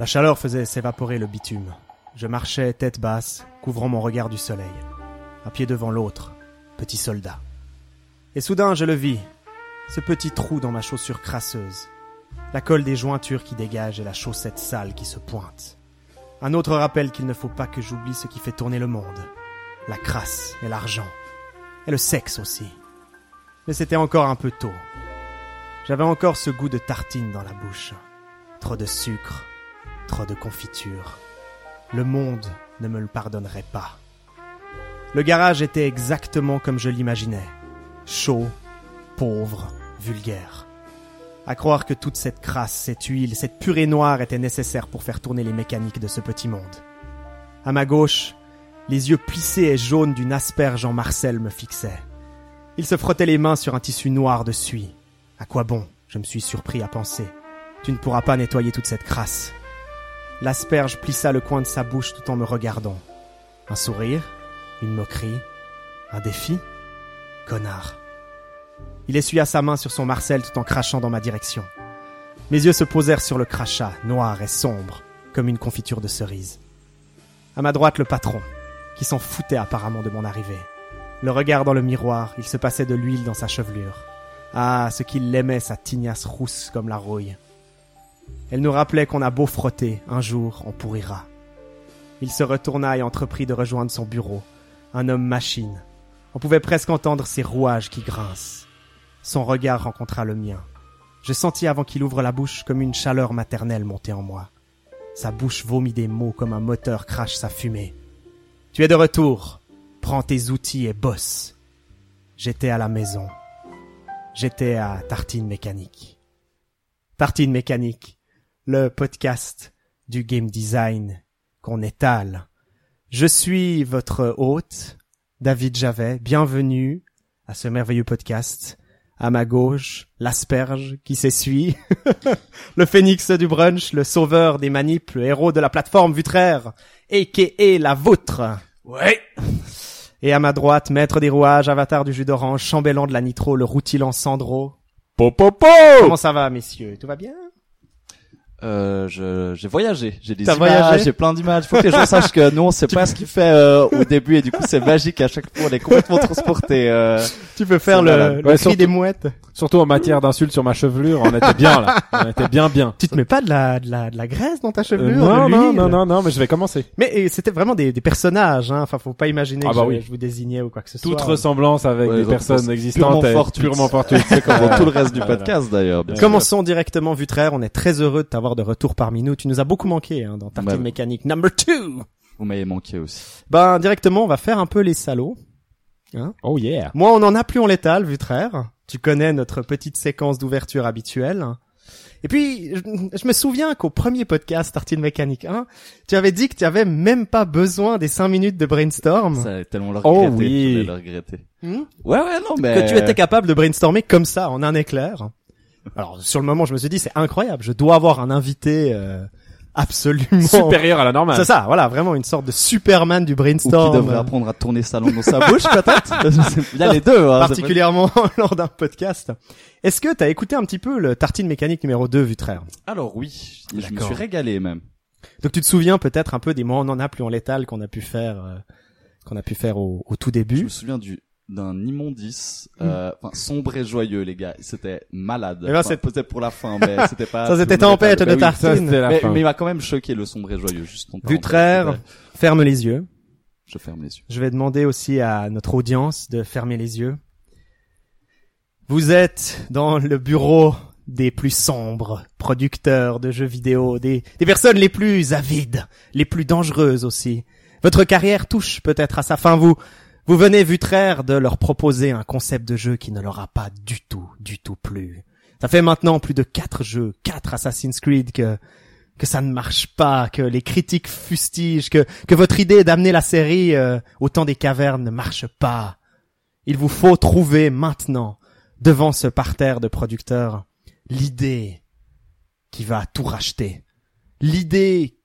La chaleur faisait s'évaporer le bitume. Je marchais tête basse, couvrant mon regard du soleil. Un pied devant l'autre, petit soldat. Et soudain je le vis, ce petit trou dans ma chaussure crasseuse, la colle des jointures qui dégage et la chaussette sale qui se pointe. Un autre rappel qu'il ne faut pas que j'oublie ce qui fait tourner le monde. La crasse et l'argent. Et le sexe aussi. Mais c'était encore un peu tôt. J'avais encore ce goût de tartine dans la bouche. Trop de sucre, trop de confiture. Le monde ne me le pardonnerait pas. Le garage était exactement comme je l'imaginais. Chaud, pauvre, vulgaire. À croire que toute cette crasse, cette huile, cette purée noire était nécessaire pour faire tourner les mécaniques de ce petit monde. À ma gauche, les yeux plissés et jaunes d'une asperge en Marcel me fixaient. Il se frottait les mains sur un tissu noir de suie. À quoi bon Je me suis surpris à penser. Tu ne pourras pas nettoyer toute cette crasse. L'asperge plissa le coin de sa bouche tout en me regardant. Un sourire, une moquerie, un défi? Connard. Il essuya sa main sur son Marcel tout en crachant dans ma direction. Mes yeux se posèrent sur le crachat, noir et sombre, comme une confiture de cerise. À ma droite, le patron, qui s'en foutait apparemment de mon arrivée. Le regard dans le miroir, il se passait de l'huile dans sa chevelure. Ah, ce qu'il l'aimait, sa tignasse rousse comme la rouille. Elle nous rappelait qu'on a beau frotter, un jour on pourrira. Il se retourna et entreprit de rejoindre son bureau. Un homme machine. On pouvait presque entendre ses rouages qui grincent. Son regard rencontra le mien. Je sentis avant qu'il ouvre la bouche comme une chaleur maternelle monter en moi. Sa bouche vomit des mots comme un moteur crache sa fumée. Tu es de retour. Prends tes outils et bosse. J'étais à la maison. J'étais à Tartine Mécanique. Tartine Mécanique, le podcast du game design qu'on étale. Je suis votre hôte, David Javet. Bienvenue à ce merveilleux podcast. À ma gauche, l'asperge qui s'essuie, le phénix du brunch, le sauveur des manips, le héros de la plateforme Vutraire, a.k.a. la vôtre. Ouais. Et à ma droite, maître des rouages, avatar du jus d'orange, chambellan de la nitro, le routilant Sandro. Popopo Comment ça va, messieurs? Tout va bien? Euh, je, j'ai voyagé, j'ai des T'as images, voyagé j'ai plein d'images. Faut que les gens sachent que nous on sait pas ce qu'il fait euh, au début et du coup c'est magique à chaque fois on est complètement transporté. Euh... Tu peux faire le, le Ouais, cri surtout- des mouettes. Surtout en matière d'insultes sur ma chevelure, on était bien là. On était bien bien. Tu te mets pas de la, de la, de la graisse dans ta Euh, chevelure? non, non, non, non, non, mais je vais commencer. Mais c'était vraiment des, des personnages, hein. Enfin, faut pas imaginer Ah que bah je, oui. je vous désignais ou quoi que ce Toute soit. ressemblance avec Ouais, des personnes existantes purement fortuite. purement fortuite. C'est comme Comme tout le reste du podcast d'ailleurs. Commençons directement, Vutraire. On est très heureux de t'avoir de retour parmi nous. Tu nous as beaucoup manqué hein, dans Tartine Bah, Mécanique number two. Vous m'avez manqué aussi. Ben, directement, on va faire un peu les salauds. Oh yeah. Moi, on en a plus en létal, Vutraire. Tu connais notre petite séquence d'ouverture habituelle. Et puis, je, je me souviens qu'au premier podcast Tartine Mécanique 1, tu avais dit que tu avais même pas besoin des 5 minutes de brainstorm. Ça a tellement le Oh regretté. oui. je vais le regretter. Hmm? Ouais ouais non mais. que tu étais capable de brainstormer comme ça, en un éclair. Alors, sur le moment, je me suis dit, c'est incroyable. Je dois avoir un invité euh, absolument... Supérieur à la normale. C'est ça, voilà, vraiment une sorte de Superman du Ou qui brainstorm. devrait apprendre à tourner sa langue dans sa bouche peut-être. Il y a les deux. Hein, particulièrement lors d'un podcast. Est-ce que t'as écouté un petit peu le Tartine Mécanique numéro 2, Vutraire Alors oui, je me suis régalé même. Donc tu te souviens peut-être un peu des moments on en a plus en létal qu'on a pu faire euh, qu'on a pu faire au, au tout Je début. me souviens du d'un immondice, euh, enfin sombre et joyeux les gars. C'était malade. Eh ben, c'est- peut-être pour la fin, mais c'était pas. Ça, c'était tempête de bah. Ça, tartine. c'était la Mais, fin. mais il m'a quand même choqué le sombre et joyeux. Juste en parenthèse, Vutraire, c'était- ferme les yeux. Je ferme les yeux. Je vais demander aussi à notre audience de fermer les yeux. Vous êtes dans le bureau des plus sombres producteurs de jeux vidéo, des, des personnes les plus avides, les plus dangereuses aussi. Votre carrière touche peut-être à sa fin. Vous, vous venez Vutraire de leur proposer un concept de jeu qui ne leur a pas du tout, du tout plu. Ça fait maintenant plus de quatre jeux, quatre Assassin's Creed que que ça ne marche pas, que les critiques fustigent, que que votre idée d'amener la série euh, au temps des cavernes ne marche pas. Il vous faut trouver maintenant, devant ce parterre de producteurs, l'idée qui va tout racheter, l'idée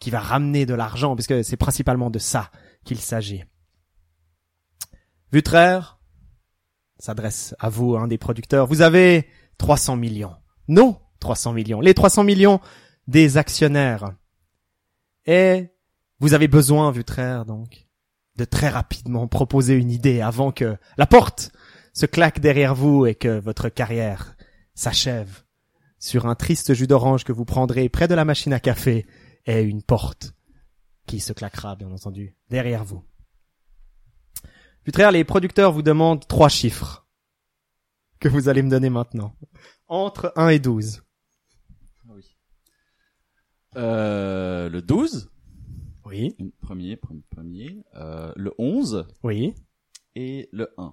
qui va ramener de l'argent, puisque c'est principalement de ça qu'il s'agit. Vutraire s'adresse à vous, un des producteurs. Vous avez 300 millions. Non, 300 millions. Les 300 millions des actionnaires. Et vous avez besoin, Vutraire, donc, de très rapidement proposer une idée avant que la porte se claque derrière vous et que votre carrière s'achève sur un triste jus d'orange que vous prendrez près de la machine à café et une porte qui se claquera, bien entendu, derrière vous. Vutraire, les producteurs vous demandent trois chiffres que vous allez me donner maintenant. Entre 1 et 12. Oui. Euh, le 12. Oui. Premier, premier, premier. Euh, le 11 Oui. et le 1.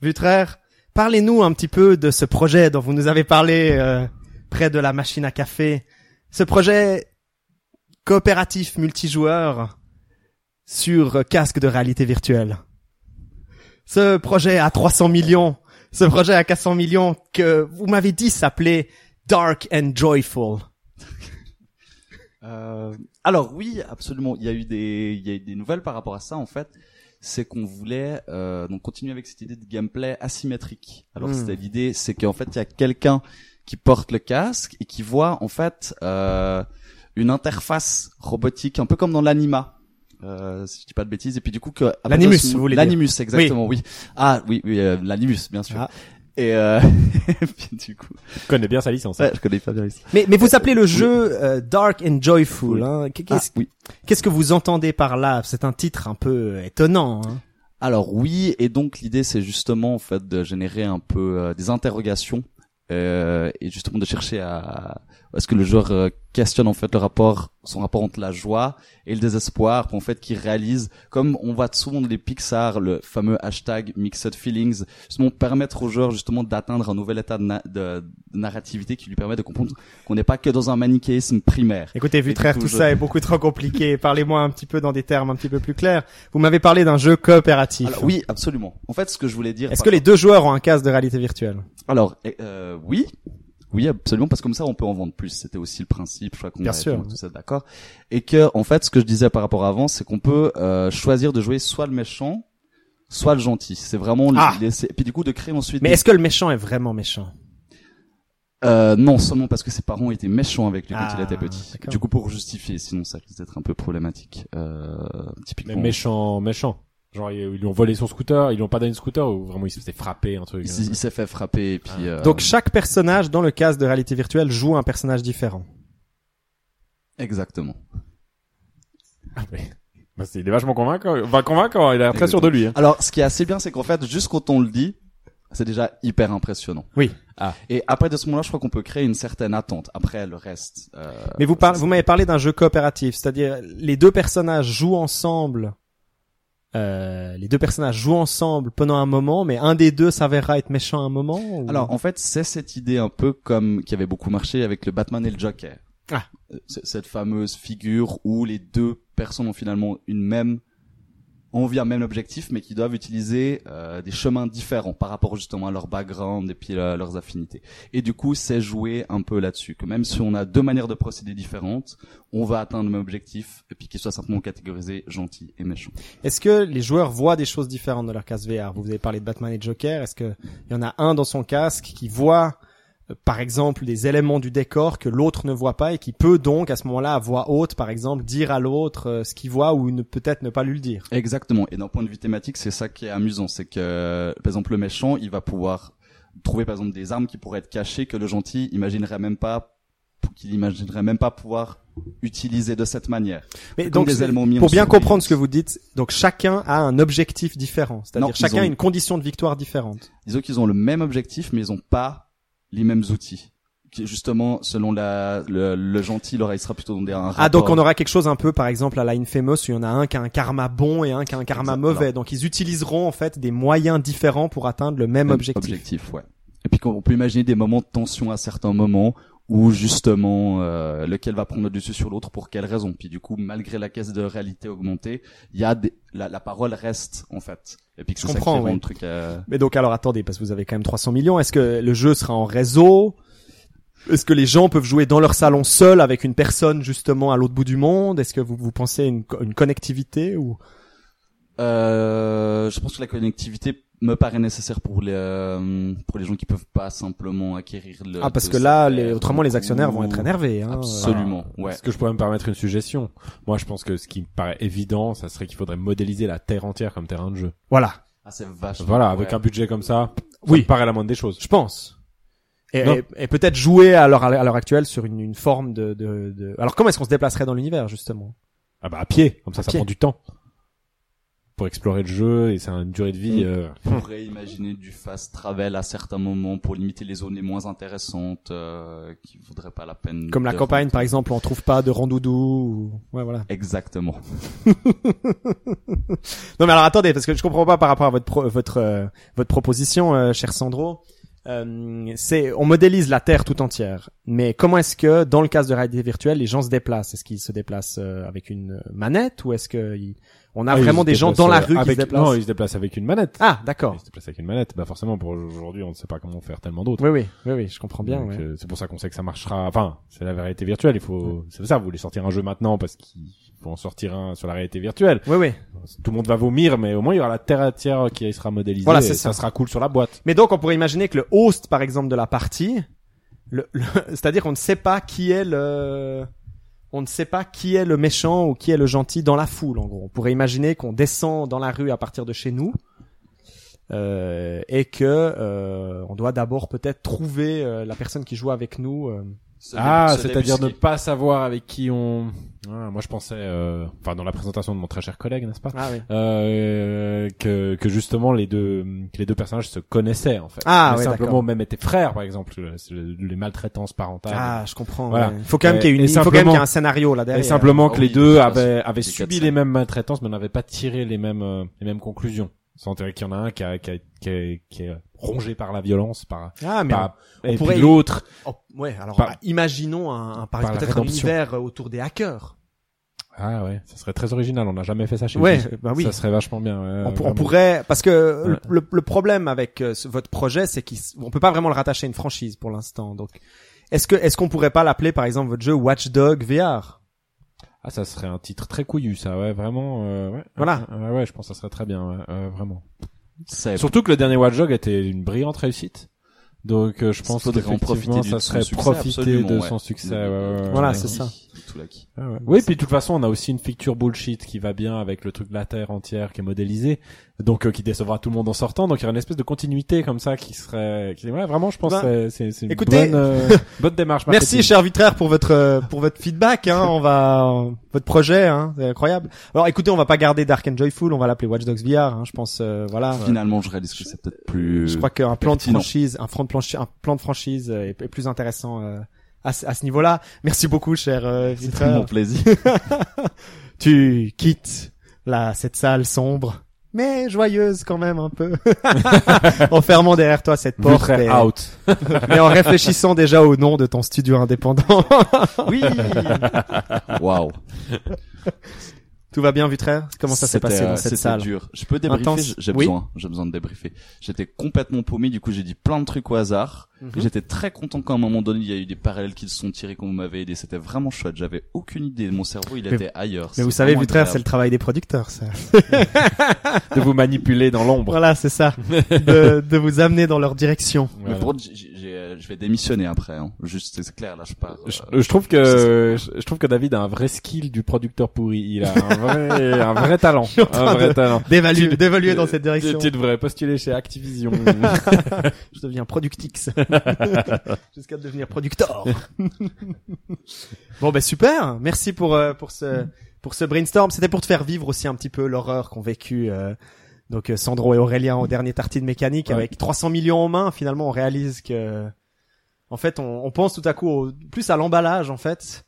Vutraire, parlez-nous un petit peu de ce projet dont vous nous avez parlé euh, près de la machine à café. Ce projet coopératif multijoueur sur casque de réalité virtuelle. Ce projet à 300 millions, ce projet à 400 millions que vous m'avez dit s'appelait Dark and Joyful. Euh, alors oui, absolument. Il y a eu des, il y a eu des nouvelles par rapport à ça en fait. C'est qu'on voulait euh, donc continuer avec cette idée de gameplay asymétrique. Alors Hmm. c'était l'idée, c'est qu'en fait il y a quelqu'un qui porte le casque et qui voit en fait euh, une interface robotique, un peu comme dans l'anima. Euh, si je dis pas de bêtises, et puis du coup que L'animus, vous voulez l'animus exactement, oui. Ah oui, oui, euh, l'animus bien sûr. Ah. Et euh, puis du coup, Je connais bien sa licence. ouais, je connais pas bien. Mais, mais vous appelez le jeu euh, Dark and Joyful. Hein. Qu'est- Ah, Qu'est-ce oui. qu'est-ce que vous entendez par là? C'est un titre un peu étonnant. Hein. Alors oui, et donc l'idée c'est justement en fait de générer un peu euh, des interrogations euh, et justement de chercher à à ce que le joueur euh, questionne en fait le rapport, son rapport entre la joie et le désespoir, pour en fait qu'il réalise, comme on voit souvent dans les Pixar, le fameux hashtag Mixed Feelings, justement permettre au joueur justement d'atteindre un nouvel état de, na- de- de narrativité qui lui permet de comprendre qu'on n'est pas que dans un manichéisme primaire. Écoutez, Vutraire, tout je- ça est beaucoup trop compliqué. Parlez-moi un petit peu dans des termes un petit peu plus clairs. Vous m'avez parlé d'un jeu coopératif. Alors oui, absolument. En fait, ce que je voulais dire. Est-ce que les deux joueurs ont un casque de réalité virtuelle? Alors, euh, oui. Oui, absolument, parce que comme ça, on peut en vendre plus. C'était aussi le principe. Je crois qu'on Bien sûr. tout ça d'accord. Et que, en fait, ce que je disais par rapport à avant, c'est qu'on peut euh, choisir de jouer soit le méchant, soit le gentil. C'est vraiment le- Ah. laisser- et puis du coup de créer ensuite. Mais des- est-ce que le méchant est vraiment méchant? Euh, non, seulement parce que ses parents étaient méchants avec lui quand Ah, il était petit. d'accord. Du coup, pour justifier, sinon ça risque d'être un peu problématique. Euh, typiquement. Mais méchant, méchant. Genre ils ils lui ont volé son scooter, ils lui ont pas donné de scooter ou vraiment il se faisait frapper un truc. Il, hein. s'est- il s'est fait frapper et puis. Ah. euh, Donc chaque personnage dans le casque de réalité virtuelle joue un personnage différent. Exactement. Ah, mais- Bah, c'est- il est vachement convaincant. Enfin, convaincant, il a l'air très sûr de lui. Hein. Alors, ce qui est assez bien, c'est qu'en fait, juste quand on le dit, c'est déjà hyper impressionnant. Oui. Ah. Et après, de ce moment-là, je crois qu'on peut créer une certaine attente. Après, le reste. Euh, Mais vous parlez, vous m'avez parlé d'un jeu coopératif, c'est-à-dire les deux personnages jouent ensemble. Euh, les deux personnages jouent ensemble pendant un moment, mais un des deux s'avérera être méchant à un moment. ou- Alors, en fait, c'est cette idée un peu comme qui avait beaucoup marché avec le Batman et le Joker. Ah. Euh, Cette fameuse figure où les deux personnes ont finalement une même envie, un même objectif, mais qui doivent utiliser euh, des chemins différents par rapport justement à leur background et puis euh, leurs affinités. Et du coup, c'est jouer un peu là-dessus, que même si on a deux manières de procéder différentes, on va atteindre le même objectif, et puis qu'il soit simplement catégorisé gentil et méchant. Est-ce que les joueurs voient des choses différentes dans leur casque VR Vous avez parlé de Batman et Joker. Est-ce que il y en a un dans son casque qui voit, par exemple, des éléments du décor que l'autre ne voit pas et qui peut donc à ce moment-là à voix haute, par exemple, dire à l'autre euh, ce qu'il voit ou peut-être ne pas lui le dire Exactement. Et d'un point de vue thématique, c'est ça qui est amusant, c'est que par exemple le méchant, il va pouvoir trouver par exemple des armes qui pourraient être cachées que le gentil imaginerait même pas qu'il imaginerait même pas pouvoir utiliser de cette manière. Mais donc, des éléments pour bien comprendre ce que vous dites, donc chacun a un objectif différent, c'est-à-dire chacun ont- a une condition de victoire différente. Disons qu'ils ont le même objectif, mais ils ont pas les mêmes outils. Justement, selon la, le, le gentil, il sera plutôt dans des, un Ah, donc rapport- on aura quelque chose un peu, par exemple, à la Infamous, où il y en a un qui a un karma bon et un qui a un karma mauvais. Donc ils utiliseront en fait des moyens différents pour atteindre le même, Même objectif. ouais. Et puis on peut imaginer des moments de tension à certains moments où justement euh, lequel va prendre le dessus sur l'autre pour quelle raison? Puis du coup, malgré la caisse de réalité augmentée, il y a des, la, la parole reste en fait. Et puis que Je comprends, rend oui. truc. euh, Mais donc alors attendez, parce que vous avez quand même 300 millions. Est-ce que le jeu sera en réseau? Est-ce que les gens peuvent jouer dans leur salon seuls avec une personne justement à l'autre bout du monde? Est-ce que vous, vous pensez à une, une connectivité ou? Euh, je pense que la connectivité me paraît nécessaire pour les euh, pour les gens qui peuvent pas simplement acquérir le Ah, parce que là, les, autrement, les ou- actionnaires vont être énervés. Hein. Absolument, ouais. Est-ce que je pourrais me permettre une suggestion Moi, je pense que ce qui me paraît évident, ça serait qu'il faudrait modéliser la Terre entière comme terrain de jeu. Voilà, Ah, c'est vachement. Voilà, avec ouais. un budget comme ça, Oui. ça me paraît la moindre des choses. je pense. Et, et, et peut-être jouer à l'heure à l'heure actuelle sur une, une forme de, de, de... Alors comment est-ce qu'on se déplacerait dans l'univers justement? Ah bah à pied, comme ça, À ça pied. prend du temps pour explorer le jeu et c'est une durée de vie. Mm. euh, On pourrait imaginer du fast travel à certains moments pour limiter les zones les moins intéressantes euh, qui voudraient pas la peine. Comme la campagne par exemple, on trouve pas de randoudou. Ou... Ouais voilà. Exactement. Non mais alors attendez, parce que je comprends pas par rapport à votre pro- votre euh, votre proposition, euh, cher Sandro. Euh, c'est on modélise la Terre tout entière, mais comment est-ce que dans le cas de réalité virtuelle, les gens se déplacent? Est-ce qu'ils se déplacent euh, avec une manette ou est-ce que ils- on a ah, vraiment des gens dans la euh, rue qui avec... se déplacent Non, ils se déplacent avec une manette. Ah d'accord. Ils se déplacent avec une manette. Bah forcément, pour aujourd'hui, on ne sait pas comment faire tellement d'autres. Oui oui oui oui, je comprends bien. Ouais. euh, c'est pour ça qu'on sait que ça marchera. Enfin, c'est la réalité virtuelle. Il faut, c'est ça. Vous voulez sortir un jeu maintenant parce qu'il faut en sortir un sur la réalité virtuelle. Oui oui. Tout le monde va vomir, mais au moins il y aura la terre entière qui sera modélisée. Voilà, c'est ça. ça. sera cool sur la boîte. Mais donc on pourrait imaginer que le host par exemple de la partie, le, le- c'est-à-dire qu'on ne sait pas qui est le on ne sait pas qui est le méchant ou qui est le gentil dans la foule en gros. On pourrait imaginer qu'on descend dans la rue à partir de chez nous euh, et que euh, on doit d'abord peut-être trouver euh, la personne qui joue avec nous. Se Ah, c'est-à-dire ne pas savoir avec qui on. Ah, moi, je pensais, euh, enfin, dans la présentation de mon très cher collègue, n'est-ce pas, Ah oui. euh, que que justement les deux que les deux personnages se connaissaient en fait. Ah, ouais, simplement même étaient frères, par exemple, le- le- les maltraitances parentales. Ah, je comprends. Voilà. ouais. Il faut quand même Et- qu'il y ait une, et il faut quand même qu'il y ait un scénario là Et derrière. simplement Ah que les deux avaient, avaient subi les mêmes maltraitances, mais n'avaient pas tiré les mêmes, euh, les mêmes conclusions. Sans dire qu'il y en a un qui, a, qui, a- qui, est- qui est rongé par la violence, par, Ah mais par on et pourrait- l'autre. oh, ouais. Alors Par- imaginons un, un- par par peut-être un univers autour des hackers. Ah ouais, ça serait très original. On n'a jamais fait ça chez Ouais, bah oui. Ça serait vachement bien. ouais, on, on pourrait parce que le, Ouais. le, le problème avec euh, ce- votre projet c'est qu'on peut pas vraiment le rattacher à une franchise pour l'instant donc est-ce que est-ce qu'on pourrait pas l'appeler par exemple votre jeu Watchdog VR Ah, ça serait un titre très couillu, ça. Ouais, vraiment. euh, ouais. Voilà. Ouais, ouais, je pense que ça serait très bien. Ouais, euh, vraiment. C'est- Surtout que le dernier Watch Dogs était une brillante réussite. Donc euh, je pense qu'effectivement ça serait profiter de ouais. son succès. Le- ouais, ouais, ouais, Voilà, ouais. c'est ça. Ah ouais. Oui, puis de toute façon, on a aussi une feature bullshit qui va bien avec le truc de la Terre entière qui est modélisé, donc euh, qui décevra tout le monde en sortant. Donc il y aura une espèce de continuité comme ça qui serait, qui, ouais, vraiment, je pense, Ben, que c'est- c'est c'est une écoutez- bonne, euh, bonne démarche. Merci cher Vitraire pour votre euh, pour votre feedback hein, on va votre projet hein, c'est incroyable. Alors écoutez, on va pas garder Dark and Joyful, on va l'appeler Watch Dogs VR hein, je pense euh, voilà. Finalement, je réalise que c'est peut-être plus. Je crois qu'un plan de franchise, un plan de, planchi- un plan de franchise est, est plus intéressant euh, à, ce- à ce niveau-là. Merci beaucoup, cher euh, C'est mon plaisir. tu quittes là cette salle sombre, mais joyeuse quand même un peu, en fermant derrière toi cette porte et, out. et en réfléchissant déjà au nom de ton studio indépendant. oui, Waouh. tout va bien, Vitraire Comment ça s'est passé euh, dans cette c'était salle? dur. Je peux débriefer, j'ai Oui. besoin, j'ai besoin de débriefer. J'étais complètement paumé, du coup j'ai dit plein de trucs au hasard. J'étais très content qu'à un moment donné il y a eu des parallèles qui se sont tirés quand vous m'avez aidé. C'était vraiment chouette. J'avais aucune idée. Mon cerveau il Mais- était ailleurs. Mais vous savez, Vitraire, c'est le travail des producteurs, ça. de vous manipuler dans l'ombre. Voilà, c'est ça. De, de vous amener dans leur direction. Mais Voilà. pour euh, je vais démissionner après. Hein. Juste, c'est clair, là je pars. euh, Je, je trouve que je, je trouve que David a un vrai skill du producteur pourri. Il a un vrai un vrai talent, un vrai de- talent. D'évaluer, d'évaluer dans cette direction. Tu, tu devrais postuler chez Activision. Je deviens productix. Jusqu'à devenir producteur. bon, ben super. Merci pour euh, pour ce pour ce brainstorm. C'était pour te faire vivre aussi un petit peu l'horreur qu'ont vécu euh, donc euh, Sandro et Aurélien au dernier Tartine Mécanique Ouais. avec 300 millions en main. Finalement, on réalise que en fait, on, on pense tout à coup au- plus à l'emballage en fait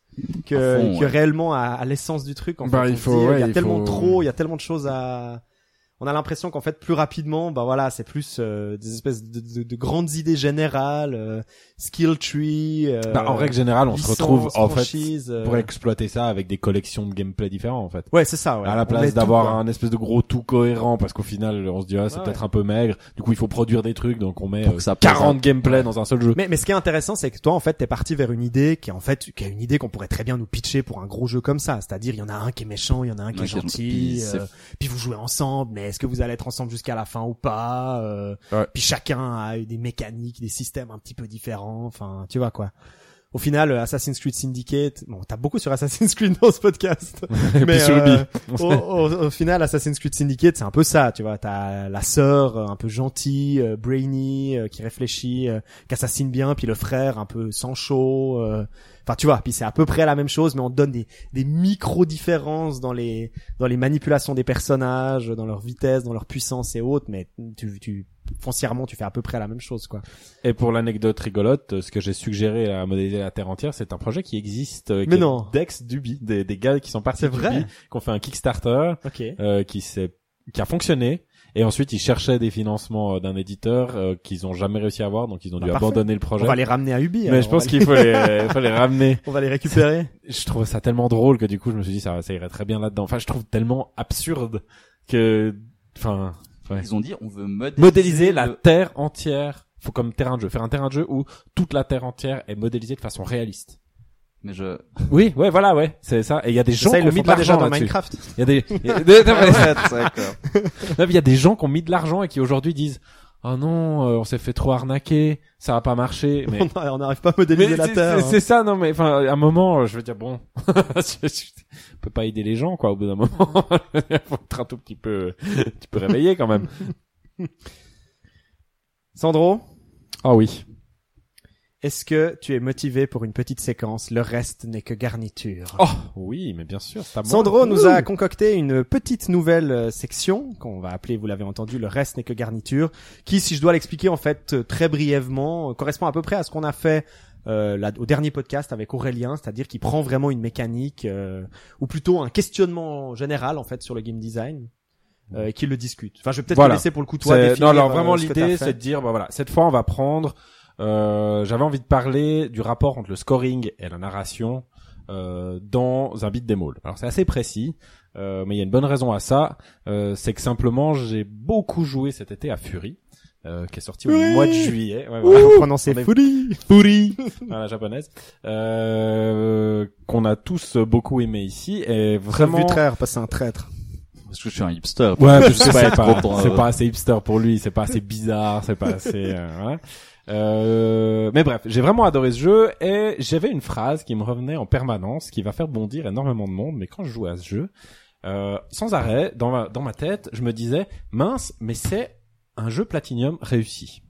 que, réellement à, à l'essence du truc. En Bah, fait, il faut- dit, ouais, il y a il tellement faut- trop, il y a tellement de choses à on a l'impression qu'en fait plus rapidement bah voilà c'est plus euh, des espèces de, de- de grandes idées générales euh, skill tree euh, Bah, en règle générale, on se retrouve en fait franchise, euh, pour exploiter ça avec des collections de gameplay différents en fait. ouais c'est ça ouais. à la place d'avoir un espèce de gros tout cohérent parce qu'au final on se dit ah, c'est Ouais, peut-être un peu maigre. Du coup il faut produire des trucs donc on met euh, ça pèse 40 un- gameplay dans un seul jeu. Mais mais ce qui est intéressant c'est que toi en fait t'es parti vers une idée qui est en fait qui est une idée qu'on pourrait très bien nous pitcher pour un gros jeu comme ça. C'est-à-dire il y en a un qui est méchant il y en a un qui Ouais, est qui est- gentil euh, puis vous jouez ensemble mais est-ce que vous allez être ensemble jusqu'à la fin ou pas euh, Ouais. Puis chacun a eu des mécaniques, des systèmes un petit peu différents. Enfin, tu vois quoi. Au final, euh, Assassin's Creed Syndicate, bon, t'as beaucoup sur Assassin's Creed dans ce podcast. Ubi. euh, au, au- au final, Assassin's Creed Syndicate, c'est un peu ça, tu vois. T'as la sœur euh, un peu gentille, euh, brainy, qui réfléchit, qui assassine bien, puis le frère un peu sans chaud. Enfin, tu vois. Puis c'est à peu près la même chose, mais on donne des, des micro différences dans les dans les manipulations des personnages, dans leur vitesse, dans leur puissance et autres. Mais tu, tu foncièrement, tu fais à peu près la même chose, quoi. Et pour l'anecdote rigolote, ce que j'ai suggéré à modéliser la Terre entière, c'est un projet qui existe, euh, qui Mais est non. Dex Duby, des, des gars qui sont partis qui ont fait un Kickstarter, euh, qui s'est, qui a fonctionné. Et ensuite, ils cherchaient des financements euh, d'un éditeur euh, qu'ils ont jamais réussi à avoir, donc ils ont Bah, dû parfait. abandonner le On projet. va les ramener à Ubi. Mais alors, je on pense qu'il faut les, faut les ramener. on va les récupérer. Je trouve ça tellement drôle que du coup, je me suis dit ça, ça irait très bien là-dedans. Enfin, je trouve tellement absurde que, enfin, ouais. Ils ont dit on veut modéliser, modéliser la le- terre entière. Faut comme terrain de jeu, faire un terrain de jeu où toute la terre entière est modélisée de façon réaliste. Mais je. Oui, ouais, voilà, ouais, c'est ça. Et il y a des gens Ça, qui ont le mis de l'argent dans. Minecraft. Il y a des, il y a des- non, y a des gens qui ont mis de l'argent et qui aujourd'hui disent, oh non, euh, on s'est fait trop arnaquer, ça va pas marcher. Mais, on n'arrive pas à modéliser mais la c'est- Terre. c'est hein. c'est ça, non, mais enfin, à un moment, je veux dire, bon, je, je- on peut pas aider les gens, quoi, au bout d'un moment. Faut être un tout petit peu, un petit peu réveillé quand même. Sandro, Ah oui. Est-ce que tu es motivé pour une petite séquence Le reste n'est que garniture? Oh, oui, mais bien sûr, c'est à moi. Sandro nous a concocté une petite nouvelle euh, section qu'on va appeler, vous l'avez entendu, le reste n'est que garniture, qui, si je dois l'expliquer en fait euh, très brièvement, euh, correspond à peu près à ce qu'on a fait euh, là, au dernier podcast avec Aurélien, c'est-à-dire qu'il prend vraiment une mécanique euh, ou plutôt un questionnement général en fait sur le game design. Euh, et qu'il le discute. Enfin, je vais peut-être Voilà. te laisser pour le coup toi définir. non, alors vraiment l'idée, c'est de dire, bah voilà, cette fois on va prendre. Euh, J'avais envie de parler du rapport entre le scoring et la narration euh, dans un beat all. Alors c'est assez précis, euh, mais il y a une bonne raison à ça. Euh, c'est que simplement j'ai beaucoup joué cet été à Fury. Euh, qui est sorti au mois de juillet, ouais, Ouh, voilà. prononcer On Fury. Fury à la japonaise, euh, qu'on a tous beaucoup aimé ici, et vraiment. Vu traire, parce que c'est un traître. Parce que je suis un hipster. Ouais, parce que c'est pas pas, pas assez hipster pour lui, c'est pas assez bizarre, c'est pas assez. euh, voilà. Euh, mais bref, j'ai vraiment adoré ce jeu et j'avais une phrase qui me revenait en permanence, qui va faire bondir énormément de monde. Mais quand je jouais à ce jeu, euh, sans arrêt, dans ma tête, je me disais mince, mais c'est un jeu Platinum réussi.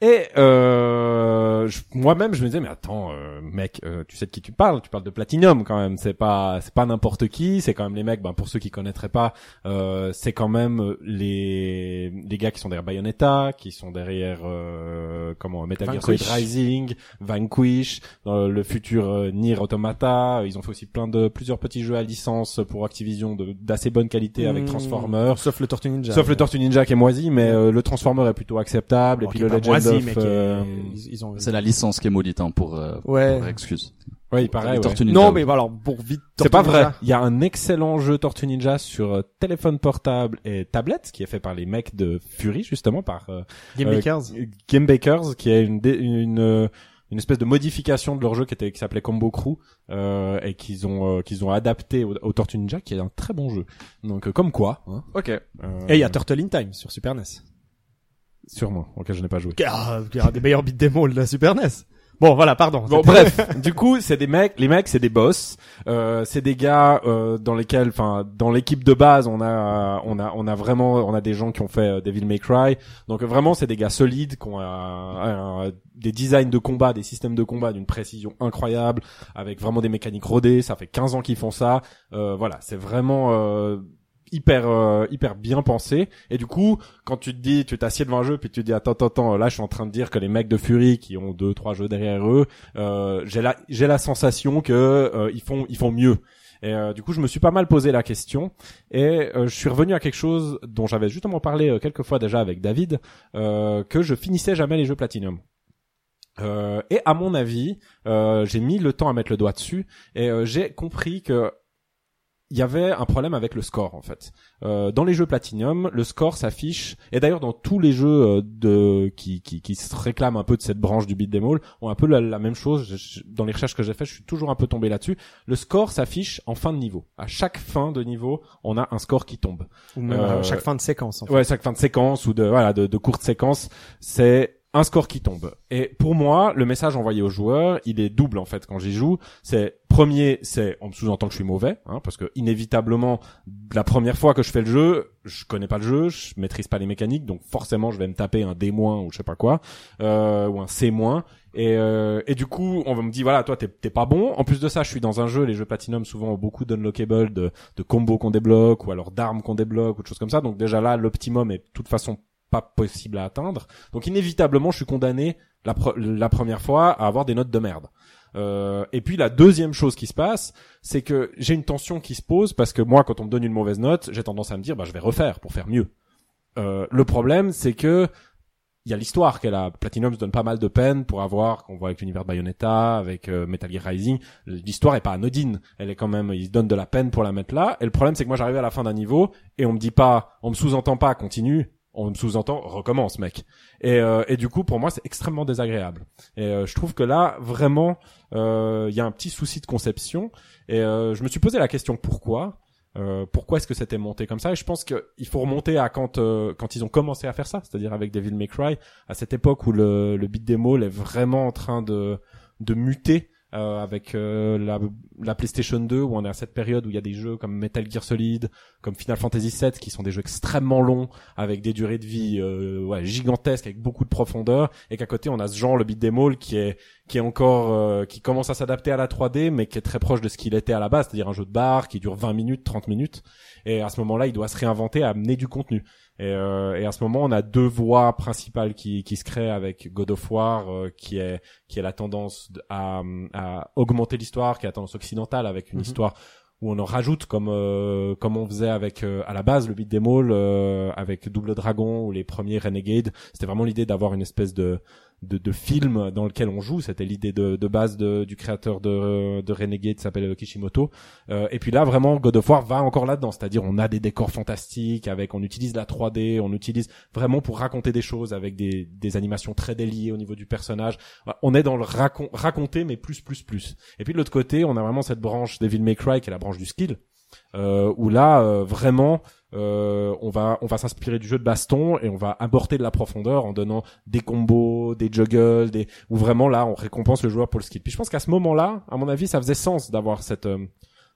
Et euh, moi-même, je me disais mais attends, euh, mec, euh, tu sais de qui tu parles Tu parles de Platinum quand même. C'est pas c'est pas n'importe qui. C'est quand même les mecs. Ben pour ceux qui connaîtraient pas, euh, c'est quand même les les gars qui sont derrière Bayonetta, qui sont derrière euh, comment Metal Gear Solid Vanquish. Rising, Vanquish, dans le futur euh, Nier Automata. Ils ont fait aussi plein de plusieurs petits jeux à licence pour Activision de d'assez bonne qualité avec Mmh. Transformers. Sauf le Tortue Ninja. Sauf le Tortue Ninja qui est moisi, mais euh, le Transformer est plutôt acceptable. Et puis le Legend moisi, of... mais qui est- euh, ils, ils ont. C'est la licence qui est maudite hein, pour, euh, Ouais. excuse. Oui, pareil. Les ouais. Tortues Ninja, Non, oui. mais alors pour vite. C'est pas vrai. Il y a un excellent jeu Tortue Ninja sur euh, téléphone portable et tablette qui est fait par les mecs de Fury justement par euh, Game euh, Makers. Game Bakers qui est une une euh, une espèce de modification de leur jeu qui était qui s'appelait Combo Crew euh, et qu'ils ont euh, qu'ils ont adapté au, au Tortue Ninja qui est un très bon jeu. Donc euh, comme quoi hein, Ok. euh, Et il y a Turtle in Time sur Super NES. sûrement auquel je n'ai pas joué. Un des meilleurs beat demo de la Super NES. Bon, voilà, pardon. Bon bref, du coup c'est des mecs, les mecs c'est des boss, euh, c'est des gars euh, dans lesquels, enfin dans l'équipe de base on a on a on a vraiment on a des gens qui ont fait euh, Devil May Cry, donc euh, vraiment c'est des gars solides qui ont un- un- des designs de combat, des systèmes de combat d'une précision incroyable, avec vraiment des mécaniques rodées, ça fait 15 ans qu'ils font ça, euh, voilà c'est vraiment euh, hyper euh, hyper bien pensé. Et du coup quand tu te dis tu t'assieds devant un jeu puis tu te dis attends attends attends là je suis en train de dire que les mecs de Fury qui ont deux trois jeux derrière eux euh, j'ai la j'ai la sensation que euh, ils font ils font mieux. Et euh, du coup je me suis pas mal posé la question. Et euh, je suis revenu à quelque chose dont j'avais justement parlé euh, quelques fois déjà avec David que je finissais jamais les jeux Platinum. Et à mon avis, j'ai mis le temps à mettre le doigt dessus. Et j'ai compris que il y avait un problème avec le score en fait. Euh, dans les jeux Platinum, le score s'affiche et d'ailleurs dans tous les jeux euh, de qui, qui, qui se réclament un peu de cette branche du beat them all ont un peu la, la même chose. Je- dans les recherches que j'ai faites, je suis toujours un peu tombé là-dessus. Le score s'affiche en fin de niveau. À chaque fin de niveau, on a un score qui tombe. Ou même Euh, à chaque fin de séquence. En fait. Ouais, chaque fin de séquence ou de voilà de, de courtes séquences, c'est un score qui tombe. Et pour moi, le message envoyé aux joueurs, il est double en fait quand j'y joue. C'est premier, c'est on me sous-entend que je suis mauvais, hein, parce que inévitablement, la première fois que je fais le jeu, je connais pas le jeu, je maîtrise pas les mécaniques, donc forcément je vais me taper un D- ou je sais pas quoi, euh, ou un C-. Et, euh, et du coup, on me dit voilà, toi t'es pas bon. En plus de ça, je suis dans un jeu. Les jeux Platinum souvent ont beaucoup d'unlockable, de, de combos qu'on débloque ou alors d'armes qu'on débloque ou de choses comme ça. Donc déjà là, l'optimum est de toute façon pas possible à atteindre. Donc inévitablement, je suis condamné la, la première fois à avoir des notes de merde. Euh, et puis la deuxième chose qui se passe, c'est que j'ai une tension qui se pose parce que moi, quand on me donne une mauvaise note, j'ai tendance à me dire, bah je vais refaire pour faire mieux. Euh, le problème, c'est que il y a l'histoire qu'elle a. Platinum se donne pas mal de peine pour avoir, qu'on voit avec l'univers de Bayonetta, avec euh, Metal Gear Rising. L'histoire est pas anodine. Elle est quand même, ils se donnent de la peine pour la mettre là. Et le problème, c'est que moi, j'arrive à la fin d'un niveau et on me dit pas, on me sous-entend pas, continue. On me sous-entend, recommence, mec. Et, euh, et du coup, pour moi, c'est extrêmement désagréable. Et euh, je trouve que là, vraiment, euh, il y a un petit souci de conception. Et euh, je me suis posé la question pourquoi. Euh, pourquoi est-ce que c'était monté comme ça? Et je pense qu'il faut remonter à quand euh, quand ils ont commencé à faire ça, c'est-à-dire avec Devil May Cry, à cette époque où le, le beat demo est vraiment en train de de muter euh, avec euh, la, la PlayStation 2 où on est à cette période où il y a des jeux comme Metal Gear Solid, comme Final Fantasy VII qui sont des jeux extrêmement longs avec des durées de vie euh, ouais, gigantesques avec beaucoup de profondeur et qu'à côté on a ce genre le beat demo qui est qui est encore euh, qui commence à s'adapter à la 3D mais qui est très proche de ce qu'il était à la base, c'est-à-dire un jeu de bar qui dure 20 minutes, 30 minutes et à ce moment-là, il doit se réinventer, amener du contenu. Et, euh, et à ce moment, on a deux voies principales qui, qui se créent avec God of War, euh, qui est qui est la tendance à, à augmenter l'histoire, qui est la tendance occidentale avec une Mhm. histoire où on en rajoute comme euh, comme on faisait avec euh, à la base le beat all euh, avec Double Dragon ou les premiers Renegade. C'était vraiment l'idée d'avoir une espèce de de, de film dans lequel on joue. C'était l'idée de, de base de, du créateur de, de Renegade, s'appelle Kishimoto. Euh, et puis là, vraiment, God of War va encore là-dedans. C'est-à-dire, on a des décors fantastiques, avec, on utilise la 3D, on utilise vraiment pour raconter des choses avec des, des animations très déliées au niveau du personnage. On est dans le racon raconter, mais plus, plus, plus. Et puis de l'autre côté, on a vraiment cette branche Devil May Cry, qui est la branche du skill, où là, euh, vraiment, euh, on va, on va s'inspirer du jeu de baston et on va aborder de la profondeur en donnant des combos, des juggles, des, où vraiment là, on récompense le joueur pour le skill. Puis je pense qu'à ce moment-là, à mon avis, ça faisait sens d'avoir cette euh,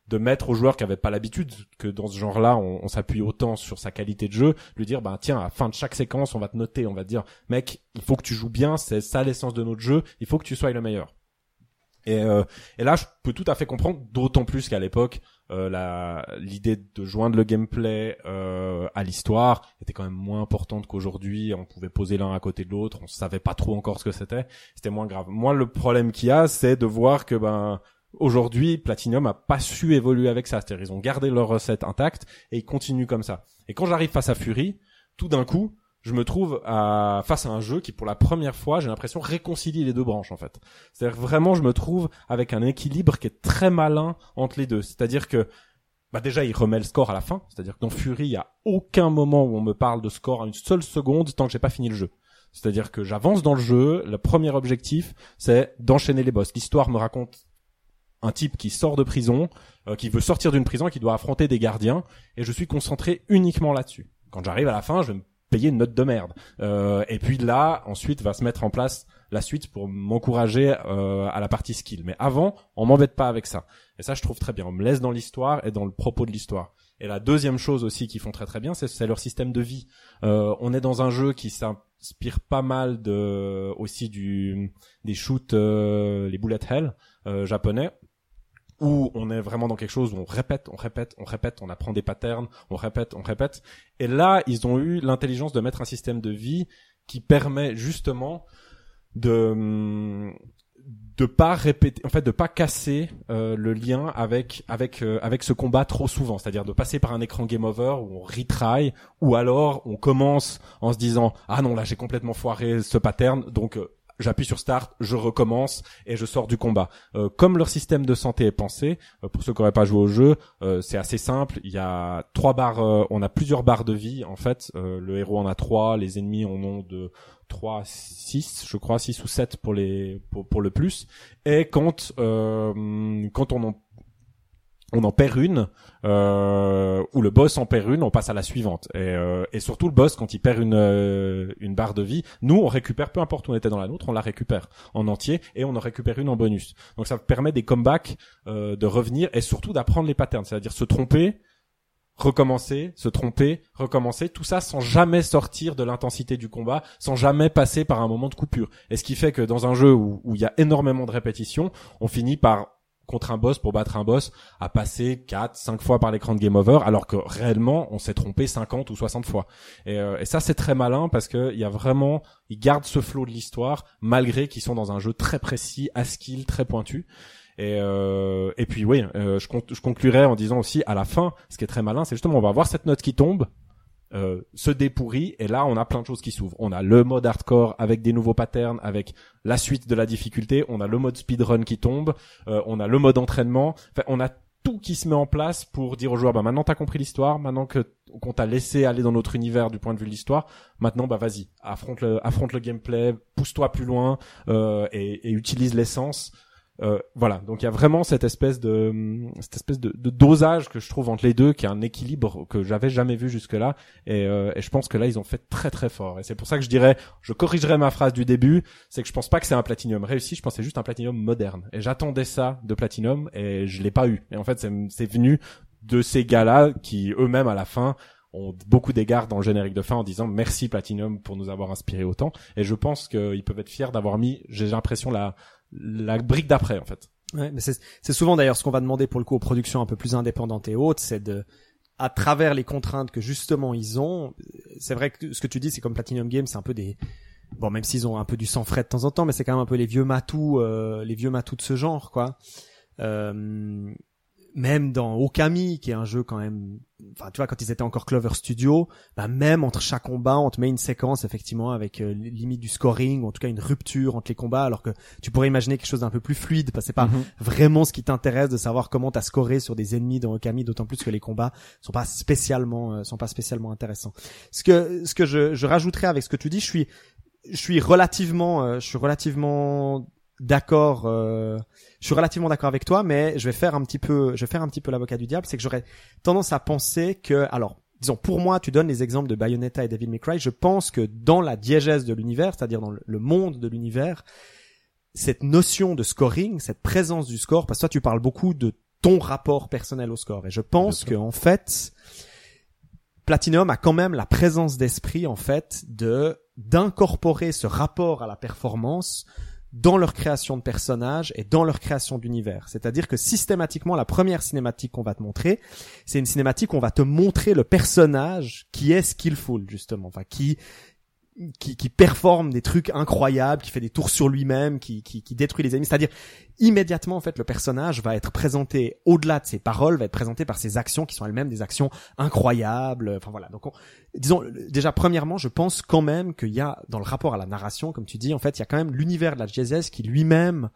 de mettre aux joueurs qui avaient pas l'habitude que dans ce genre-là, on, s'appuie autant sur sa qualité de jeu, lui dire bah tiens, à fin de chaque séquence, on va te noter, on va te dire mec, il faut que tu joues bien, c'est ça l'essence de notre jeu, il faut que tu sois le meilleur. Et, euh, et là, je peux tout à fait comprendre, d'autant plus qu'à l'époque, euh, la l'idée de joindre le gameplay euh, à l'histoire était quand même moins importante qu'aujourd'hui. On pouvait poser l'un à côté de l'autre, on savait pas trop encore ce que c'était. C'était moins grave. Moi, le problème qu'il y a, c'est de voir que ben aujourd'hui, Platinum a pas su évoluer avec ça. C'est-à-dire, ils ont gardé leur recette intacte et ils continuent comme ça. Et quand j'arrive face à Fury, tout d'un coup, je me trouve à, face à un jeu qui, pour la première fois, j'ai l'impression réconcilie les deux branches en fait. C'est-à-dire vraiment, je me trouve avec un équilibre qui est très malin entre les deux. C'est-à-dire que bah déjà, il remet le score à la fin. C'est-à-dire que dans Fury, il y a aucun moment où on me parle de score à une seule seconde tant que j'ai pas fini le jeu. C'est-à-dire que j'avance dans le jeu. Le premier objectif, c'est d'enchaîner les boss. L'histoire me raconte un type qui sort de prison, euh, qui veut sortir d'une prison, qui doit affronter des gardiens, et je suis concentré uniquement là-dessus. Quand j'arrive à la fin, je vais me payer une note de merde. Euh, et puis là, ensuite, va se mettre en place la suite pour m'encourager euh, à la partie skill. Mais avant, on m'embête pas avec ça. Et ça, je trouve très bien. On me laisse dans l'histoire et dans le propos de l'histoire. Et la deuxième chose aussi qu'ils font très très bien, c'est leur système de vie. Euh, on est dans un jeu qui s'inspire pas mal de aussi du des shoots, euh, les bullet hell euh, japonais où on est vraiment dans quelque chose où on répète, on répète, on répète, on apprend des patterns, on répète, on répète. Et là, ils ont eu l'intelligence de mettre un système de vie qui permet justement de de pas répéter en fait de pas casser euh, le lien avec avec euh, avec ce combat trop souvent c'est-à-dire de passer par un écran game over où on retry ou alors on commence en se disant ah non là j'ai complètement foiré ce pattern donc euh, j'appuie sur start, je recommence et je sors du combat. Euh, comme leur système de santé est pensé, euh, pour ceux qui n'auraient pas joué au jeu, euh, c'est assez simple. Il y a trois barres, euh, on a plusieurs barres de vie en fait. Euh, le héros en a trois, les ennemis en ont de 3, 6, je crois, 6 ou 7 pour les pour, pour le plus. Et quand euh, quand on en on en perd une, euh, ou le boss en perd une, on passe à la suivante. Et, euh, et surtout le boss, quand il perd une, euh, une barre de vie, nous on récupère, peu importe où on était dans la nôtre, on la récupère en entier et on en récupère une en bonus. Donc ça permet des comebacks, euh, de revenir et surtout d'apprendre les patterns, c'est-à-dire se tromper, recommencer, se tromper, recommencer, tout ça sans jamais sortir de l'intensité du combat, sans jamais passer par un moment de coupure. Et ce qui fait que dans un jeu où où il y a énormément de répétitions, on finit par contre un boss pour battre un boss à passer 4 5 fois par l'écran de game over alors que réellement on s'est trompé 50 ou 60 fois. Et, euh, et ça c'est très malin parce que il y a vraiment ils gardent ce flow de l'histoire malgré qu'ils sont dans un jeu très précis, à skill, très pointu. Et, euh, et puis oui, euh, je, je conclurai en disant aussi à la fin, ce qui est très malin, c'est justement on va voir cette note qui tombe, euh, se dépourrit et là on a plein de choses qui s'ouvrent. On a le mode hardcore avec des nouveaux patterns, avec la suite de la difficulté, on a le mode speedrun qui tombe, euh, on a le mode entraînement, enfin, on a tout qui se met en place pour dire aux joueurs bah maintenant t'as compris l'histoire, maintenant que qu'on t'a laissé aller dans notre univers du point de vue de l'histoire, maintenant bah vas-y, affronte le affronte le gameplay, pousse-toi plus loin euh, et, et utilise l'essence. Euh, voilà, donc il y a vraiment cette espèce de cette espèce de, de dosage que je trouve entre les deux, qui est un équilibre que j'avais jamais vu jusque là, et, euh, et je pense que là ils ont fait très très fort. Et c'est pour ça que je dirais, je corrigerai ma phrase du début, c'est que je pense pas que c'est un platinum réussi, je c'est juste un platinum moderne. Et j'attendais ça de platinum et je l'ai pas eu. Et en fait c'est c'est venu de ces gars-là qui eux-mêmes à la fin ont beaucoup d'égards dans le générique de fin en disant merci Platinum pour nous avoir inspiré autant. Et je pense qu'ils peuvent être fiers d'avoir mis, j'ai l'impression la la brique d'après en fait. Ouais, mais c'est souvent d'ailleurs ce qu'on va demander pour le coup aux productions un peu plus indépendantes et autres, c'est de à travers les contraintes que justement ils ont, c'est vrai que ce que tu dis, c'est comme Platinum Games, c'est un peu des bon, même s'ils ont un peu du sang frais de temps en temps, mais c'est quand même un peu les vieux matous, euh, les vieux matous de ce genre, quoi. Euh, même dans Okami, qui est un jeu quand même, enfin tu vois, quand ils étaient encore Clover Studio, bah même entre chaque combat, on te met une séquence effectivement avec euh, limite du scoring, ou en tout cas une rupture entre les combats, alors que tu pourrais imaginer quelque chose d'un peu plus fluide, parce que c'est pas vraiment ce qui t'intéresse de savoir comment t'as scoré sur des ennemis dans Okami, d'autant plus que les combats sont pas spécialement, euh, sont pas spécialement intéressants. Ce que, ce que je, je rajouterais avec ce que tu dis, je suis, je suis relativement, euh, je suis relativement d'accord, euh, je suis relativement d'accord avec toi, mais je vais faire un petit peu, je vais faire un petit peu l'avocat du diable, c'est que j'aurais tendance à penser que, alors, disons pour moi, tu donnes les exemples de Bayonetta et Devil May Cry, je pense que dans la diégèse de l'univers, c'est-à-dire dans le- le monde de l'univers, cette notion de scoring, cette présence du score, parce que toi tu parles beaucoup de ton rapport personnel au score, et je pense que en fait, Platinum a quand même la présence d'esprit en fait de d'incorporer ce rapport à la performance dans leur création de personnages et dans leur création d'univers. C'est-à-dire que systématiquement, la première cinématique qu'on va te montrer, c'est une cinématique où on va te montrer le personnage qui est skillful, justement, enfin, qui, qui, qui performe des trucs incroyables, qui fait des tours sur lui-même, qui, qui, qui détruit les ennemis. C'est-à-dire, immédiatement, en fait, le personnage va être présenté au-delà de ses paroles, va être présenté par ses actions qui sont elles-mêmes des actions incroyables. Enfin voilà. Donc, on- disons, déjà, premièrement, je pense quand même qu'il y a, dans le rapport à la narration, comme tu dis, en fait, il y a quand même l'univers de la GSS qui lui-même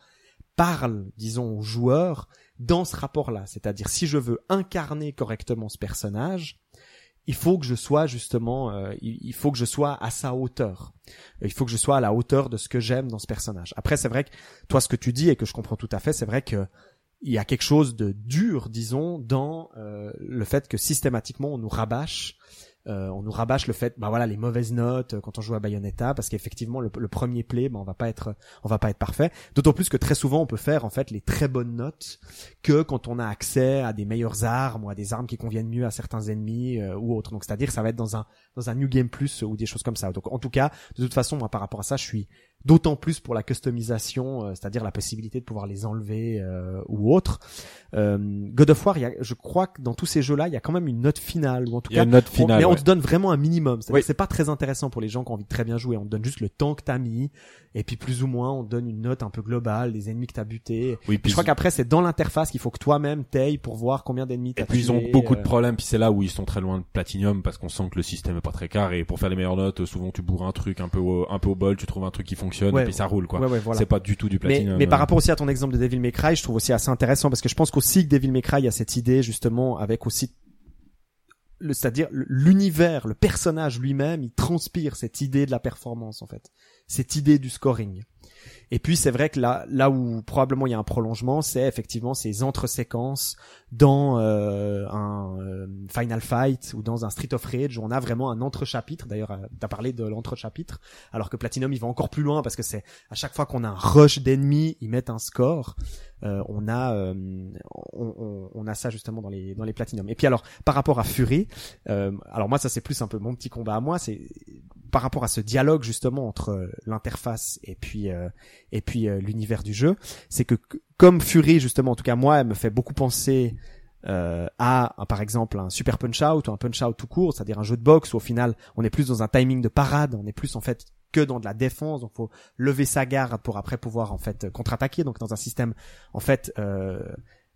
parle, disons, aux joueurs dans ce rapport-là. C'est-à-dire, si je veux incarner correctement ce personnage, il faut que je sois justement, euh, il, faut que je sois à sa hauteur. Il faut que je sois à la hauteur de ce que j'aime dans ce personnage. Après, c'est vrai que toi, ce que tu dis et que je comprends tout à fait, c'est vrai que il y a quelque chose de dur, disons, dans euh, le fait que systématiquement on nous rabâche, euh, on nous rabâche le fait, bah voilà, les mauvaises notes euh, quand on joue à Bayonetta, parce qu'effectivement le, le premier play, bah, on va pas être, on va pas être parfait. D'autant plus que très souvent on peut faire en fait les très bonnes notes que quand on a accès à des meilleures armes ou à des armes qui conviennent mieux à certains ennemis euh, ou autres. Donc c'est-à-dire ça va être dans un dans un new game plus ou des choses comme ça. Donc en tout cas, de toute façon, moi par rapport à ça, je suis d'autant plus pour la customisation, euh, c'est-à-dire la possibilité de pouvoir les enlever euh, ou autre. Euh, God of War, y a, je crois que dans tous ces jeux-là, il y a quand même une note finale ou en tout Il y a cas une note on- finale. mais on te donne vraiment un minimum. C'est-à-dire Oui. c'est pas très intéressant pour les gens qui ont envie de très bien jouer. On te donne juste le temps que t'as mis, et puis plus ou moins on te donne une note un peu globale des ennemis que t'as butés. Oui, Puis je crois qu'après c'est dans l'interface qu'il faut que toi-même t'ailles pour voir combien d'ennemis t'as Et puis ils ont beaucoup de euh, problèmes, puis c'est là où ils sont très loin de Platinum parce qu'on sent que le système est pas très carré. Et pour faire les meilleures notes, souvent tu bourres un truc un peu au, un peu au bol, tu trouves un truc qui fonctionne fonctionne Ouais. et puis ça roule quoi. Ouais, ouais, voilà. C'est pas du tout du platinum. mais par euh. rapport aussi à ton exemple de Devil May Cry, je trouve aussi assez intéressant parce que je pense qu'aussi que Devil May Cry a cette idée justement avec aussi le c'est-à-dire l'univers, le personnage lui-même, il transpire cette idée de la performance en fait, cette idée du scoring. Et puis c'est vrai que là là où probablement il y a un prolongement, c'est effectivement ces entre-séquences dans euh, un euh, Final Fight ou dans un Street of Rage où on a vraiment un entre-chapitre. D'ailleurs, euh, t'as parlé de l'entre-chapitre, alors que Platinum il va encore plus loin parce que c'est à chaque fois qu'on a un rush d'ennemis, ils mettent un score. Euh, on a euh, on, on- on a ça justement dans les dans les Platinum. Et puis alors par rapport à Fury, euh, alors moi ça c'est plus un peu mon petit combat à moi, c'est par rapport à ce dialogue justement entre euh, l'interface et puis euh, et puis euh, l'univers du jeu, c'est que comme Fury justement, en tout cas moi, elle me fait beaucoup penser euh, à, à, par exemple un super punch out ou un punch out tout court, c'est-à-dire un jeu de boxe où au final on est plus dans un timing de parade, on est plus en fait que dans de la défense, donc faut lever sa garde pour après pouvoir en fait contre-attaquer, donc dans un système en fait euh,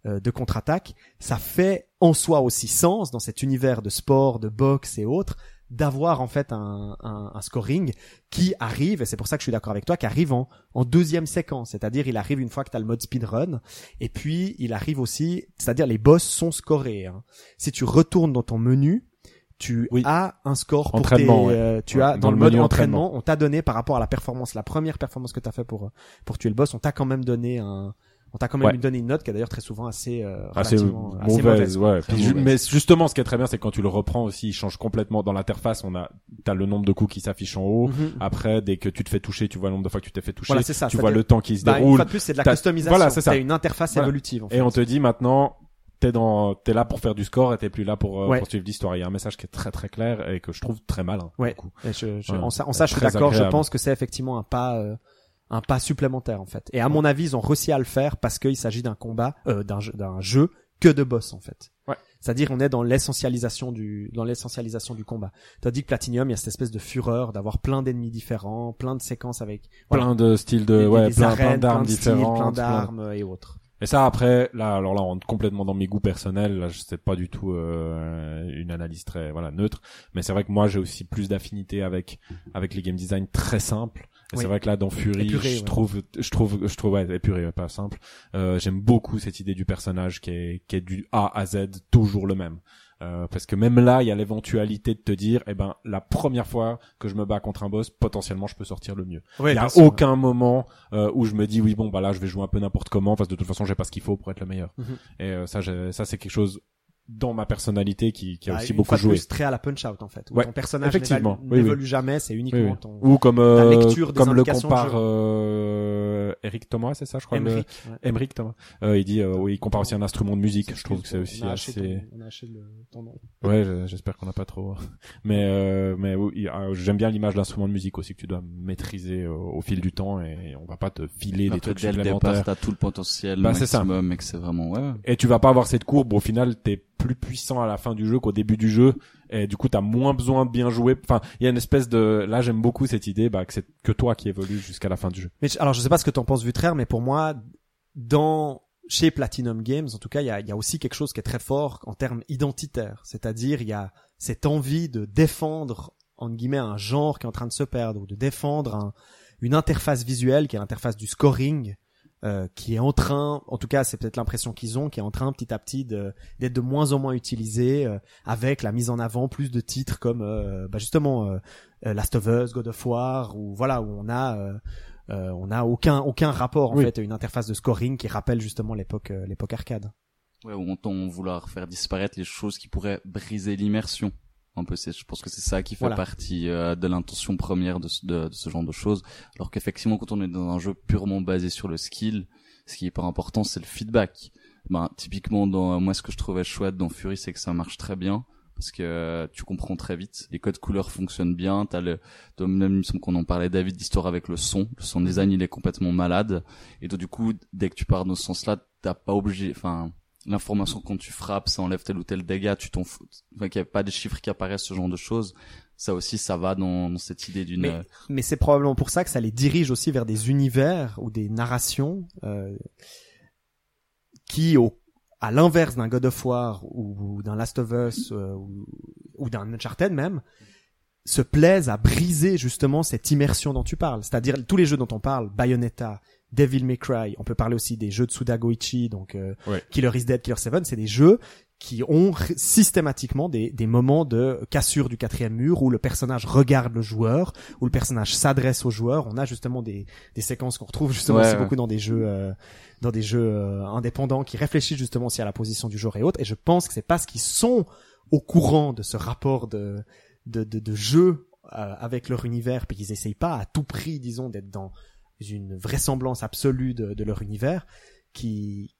euh, de contre-attaque, ça fait en soi aussi sens dans cet univers de sport, de boxe et autres d'avoir en fait un, un, un scoring qui arrive, et c'est pour ça que je suis d'accord avec toi, qui arrive en, en deuxième séquence, c'est-à-dire il arrive une fois que tu as le mode speedrun, et puis il arrive aussi, c'est-à-dire les boss sont scorés. hein. Si tu retournes dans ton menu, tu Oui. as un score pour tes, ouais. euh, tu Ouais, as dans dans, le le mode entraînement, entraînement. on t'a donné par rapport à la performance, la première performance que tu as fait pour pour tuer le boss, on t'a quand même donné un on t'a quand même Ouais. donné une note qui est d'ailleurs très souvent assez euh, assez mauvaise, assez mauvaise. ouais. Puis mauvaise. mais justement, ce qui est très bien, c'est quand tu le reprends aussi, il change complètement dans l'interface. On a, t'as le nombre de coups qui s'affiche en haut. Mhm. Après, dès que tu te fais toucher, tu vois le nombre de fois que tu t'es fait toucher. Voilà, ça. tu vois le temps qui se bah, une déroule. fois de plus, c'est de la customisation. voilà, c'est ça. Une interface Voilà. évolutive. En fait. Et on te dit maintenant, t'es dans, t'es là pour faire du score et t'es plus là pour, euh, Ouais. pour suivre l'histoire. Il y a un message qui est très très clair et que je trouve très malin. Ouais. du coup. Et je, je- Ouais. en ça, en ça, je suis d'accord. Je pense que c'est effectivement un pas, euh, un pas supplémentaire en fait. Et à mon avis, ils ont réussi à le faire parce qu'il s'agit d'un combat, euh, d'un jeu, d'un jeu que de boss en fait. Ouais. C'est-à-dire, on est dans l'essentialisation du, dans l'essentialisation du combat. Tandis que Platinum, il y a cette espèce de fureur d'avoir plein d'ennemis différents, plein de séquences avec voilà, Plein de styles de, des- ouais, des plein, plein d'armes styles, différentes. plein plein- d'armes et autres. Et ça après, là, alors là, on rentre complètement dans mes goûts personnels. Là, je sais pas du tout euh, une analyse très voilà neutre, mais c'est vrai que moi j'ai aussi plus d'affinité avec avec les game design très simples. Oui. c'est vrai que là, dans Fury, Épuré, je ouais. trouve, je trouve, je trouve, ouais, épuré, ouais, pas simple. Euh, J'aime beaucoup cette idée du personnage qui est qui est du A à Z toujours le même. Euh, parce que même là, il y a l'éventualité de te dire, eh ben, la première fois que je me bats contre un boss, potentiellement, je peux sortir le mieux. Ouais, Il y a aucun moment euh, où je me dis oui bon bah là je vais jouer un peu n'importe comment parce que de toute façon j'ai pas ce qu'il faut pour être le meilleur. Mhm. Et euh, ça ça c'est quelque chose dans ma personnalité qui, qui a Bah, aussi beaucoup de joué. plus, très à la punch out en fait. Où Ouais, ton personnage effectivement. n'évalue- Oui, oui. n'évolue jamais, c'est uniquement Oui, oui. ton Ou comme euh, lecture des comme le compare de euh, Eric Thomas c'est ça je crois le- Emmerich, ouais. Emmerich Thomas. Euh, il dit euh, oui il compare aussi un instrument de musique. Je trouve que c'est On aussi a acheté assez. ton- on a acheté le- ton nom. Ouais, je- j'espère qu'on n'a pas trop. Mais euh, mais a- j'aime bien l'image d'instrument de musique aussi que tu dois maîtriser euh, au fil du temps et on va pas te filer des trucs dès le supplémentaires. départ, t'as tout le potentiel Bah, c'est ça. maximum et que c'est vraiment, ouais. et tu vas pas avoir cette courbe au final t'es plus puissant à la fin du jeu qu'au début du jeu. Et du coup t'as moins besoin de bien jouer. Enfin il y a une espèce de là j'aime beaucoup cette idée bah que c'est que toi qui évolue jusqu'à la fin du jeu. Mais alors je sais pas ce que t'en penses Vutraire, mais pour moi, dans chez Platinum Games, en tout cas, il y a, aussi quelque chose qui est très fort en termes identitaires. C'est-à-dire, il y a cette envie de défendre, en guillemets, un genre qui est en train de se perdre, ou de défendre un- une interface visuelle qui est l'interface du scoring, euh, qui est en train, en tout cas, c'est peut-être l'impression qu'ils ont, qui est en train petit à petit de- d'être de moins en moins utilisée, euh, avec la mise en avant plus de titres comme, euh, bah justement, euh, euh, Last of Us, God of War, ou voilà, où on a euh, euh, on a aucun aucun rapport en Oui. fait à une interface de scoring qui rappelle justement l'époque euh, l'époque arcade. Ouais, où on tend vouloir faire disparaître les choses qui pourraient briser l'immersion. Un peu, c'est, je pense que c'est ça qui fait Voilà. partie euh, de l'intention première de, ce- de, de ce genre de choses. Alors qu'effectivement, quand on est dans un jeu purement basé sur le skill, ce qui est pas important, c'est le feedback. Ben, typiquement, dans moi, ce que je trouvais chouette dans Fury, c'est que ça marche très bien parce que euh, tu comprends très vite. Les codes couleurs fonctionnent bien. T'as le, toi, même il me semble qu'on en parlait, David, d'histoire avec le son. Le son design, il est complètement malade. Et donc, du coup, dès que tu pars dans ce sens-là, t'as pas obligé, enfin, l'information quand tu frappes, ça enlève tel ou tel dégât, tu t'en fous. Enfin, qu'il n'y a pas des chiffres qui apparaissent, ce genre de choses. Ça aussi, ça va dans, dans cette idée d'une, Mais, mais c'est probablement pour ça que ça les dirige aussi vers des univers ou des narrations euh, qui, au, à l'inverse d'un God of War ou, ou d'un Last of Us euh, ou, ou d'un Uncharted même, se plaisent à briser justement cette immersion dont tu parles. C'est-à-dire tous les jeux dont on parle, Bayonetta, Devil May Cry, on peut parler aussi des jeux de Sudagoichi, donc euh, Ouais. Killer is Dead, Killer 7, c'est des jeux qui ont systématiquement des, des moments de cassure du quatrième mur où le personnage regarde le joueur, où le personnage s'adresse au joueur. On a justement des, des séquences qu'on retrouve justement Ouais, aussi ouais. beaucoup dans des jeux euh, dans des jeux euh, indépendants qui réfléchissent justement aussi à la position du joueur et autres. Et je pense que c'est parce qu'ils sont au courant de ce rapport de de, de, de jeu euh, avec leur univers, puis qu'ils essayent pas à tout prix, disons, d'être dans une vraisemblance absolue de, de leur univers, qui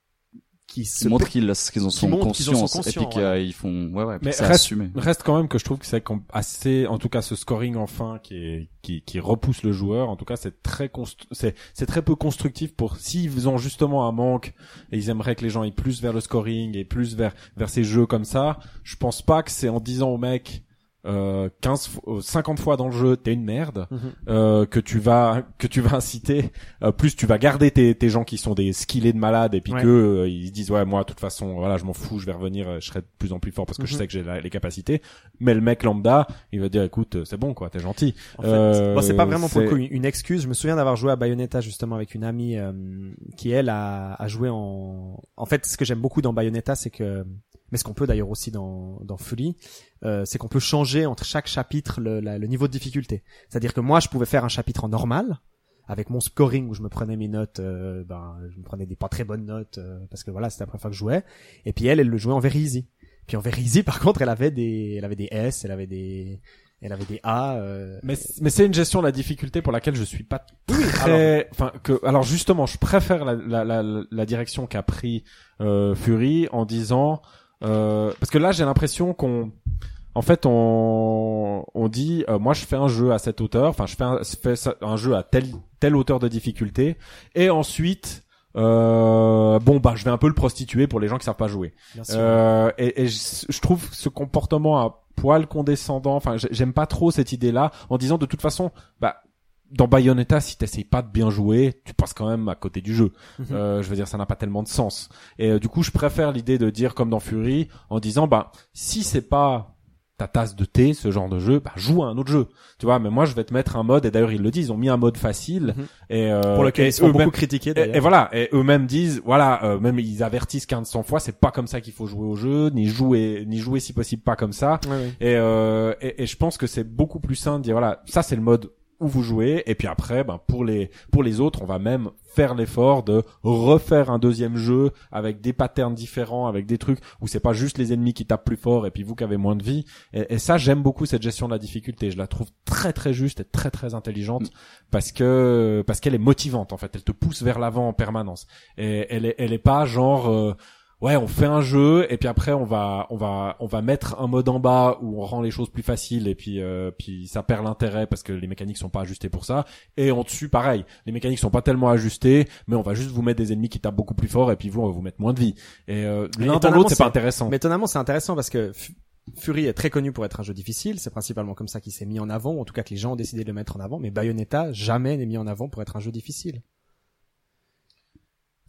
qui Qui se montrent qu'ils qu'ils en sont montrent qu'ils en sont conscients et puis qu'ils font ouais ouais Mais reste- assumé. Reste quand même que je trouve que c'est assez, en tout cas, ce scoring enfin qui est, qui, qui repousse le joueur. En tout cas, c'est très c'est, c'est très peu constructif pour s'ils ont justement un manque et ils aimeraient que les gens aillent plus vers le scoring et plus vers vers ces jeux comme ça. Je pense pas que c'est en disant au mec euh, 15 fo- euh, 50 fois dans le jeu t'es une merde Mhm. euh, que tu vas que tu vas inciter euh, plus tu vas garder tes, tes gens qui sont des skillés de malades et puis Ouais. que euh, ils se disent ouais moi de toute façon voilà je m'en fous je vais revenir euh, je serai de plus en plus fort parce que je Mhm. sais que j'ai les capacités mais le mec lambda il va dire écoute euh, c'est bon quoi t'es gentil En fait, Euh, bon, c'est pas vraiment pour le coup une, excuse. Je me souviens d'avoir joué à Bayonetta justement avec une amie euh, qui elle a, a joué en. En fait, ce que j'aime beaucoup dans Bayonetta, c'est que, mais ce qu'on peut d'ailleurs aussi dans dans Fury, euh, c'est qu'on peut changer entre chaque chapitre le, la- le niveau de difficulté. C'est-à-dire que moi, je pouvais faire un chapitre en normal avec mon scoring où je me prenais mes notes, euh, ben, je me prenais des pas très bonnes notes euh, parce que voilà, c'était la première fois que je jouais. Et puis elle, elle le jouait en very easy. Puis en very easy, par contre, elle avait des, elle avait des S, elle avait des, elle avait des A. euh, mais, mais c'est une gestion de la difficulté pour laquelle je suis pas très enfin que alors justement je préfère la, la, la, la direction qu'a pris euh, Fury en disant euh, parce que là j'ai l'impression qu'on en fait on on dit euh, moi je fais un jeu à cette hauteur enfin je fais un, je fais ça- un jeu à telle telle hauteur de difficulté et ensuite euh, bon bah je vais un peu le prostituer pour les gens qui savent pas jouer bien sûr. euh, et, et je, je trouve ce comportement à poil condescendant. Enfin, j'ai- j'aime pas trop cette idée-là, en disant de toute façon, bah dans Bayonetta, si t'essayes pas de bien jouer, tu passes quand même à côté du jeu. Mhm. Euh, je veux dire, ça n'a pas tellement de sens. Et euh, du coup, je préfère l'idée de dire comme dans Fury, en disant, bah si c'est pas ta tasse de thé, ce genre de jeu, bah joue à un autre jeu. Tu vois, mais moi je vais te mettre un mode, et d'ailleurs ils le disent, ils ont mis un mode facile, Mhm. et euh, pour lequel ils sont beaucoup critiqués et, et voilà, et eux-mêmes disent, voilà, euh, même ils avertissent 1500 fois, c'est pas comme ça qu'il faut jouer au jeu, ni jouer, ni jouer si possible pas comme ça. Et, euh, et, et je pense que c'est beaucoup plus simple de dire, voilà, ça c'est le mode où vous jouez, et puis après, ben pour les pour les autres, on va même faire l'effort de refaire un deuxième jeu avec des patterns différents, avec des trucs où c'est pas juste les ennemis qui tapent plus fort et puis vous qui avez moins de vie. Et, et ça, j'aime beaucoup cette gestion de la difficulté. Je la trouve très très juste et très très intelligente parce que parce qu'elle est motivante en fait. Elle te pousse vers l'avant en permanence. Et elle est elle est pas genre euh, ouais on fait un jeu et puis après on va on va on va mettre un mode en bas où on rend les choses plus faciles et puis euh, puis ça perd l'intérêt parce que les mécaniques sont pas ajustées pour ça et en dessus pareil les mécaniques sont pas tellement ajustées mais on va juste vous mettre des ennemis qui tapent beaucoup plus fort et puis vous on va vous mettre moins de vie et euh, l'un dans l'autre c'est pas intéressant Mais étonnamment, c'est intéressant parce que Fury est très connu pour être un jeu difficile. C'est principalement comme ça qu'il s'est mis en avant, ou en tout cas que les gens ont décidé de le mettre en avant. Mais Bayonetta jamais n'est mis en avant pour être un jeu difficile.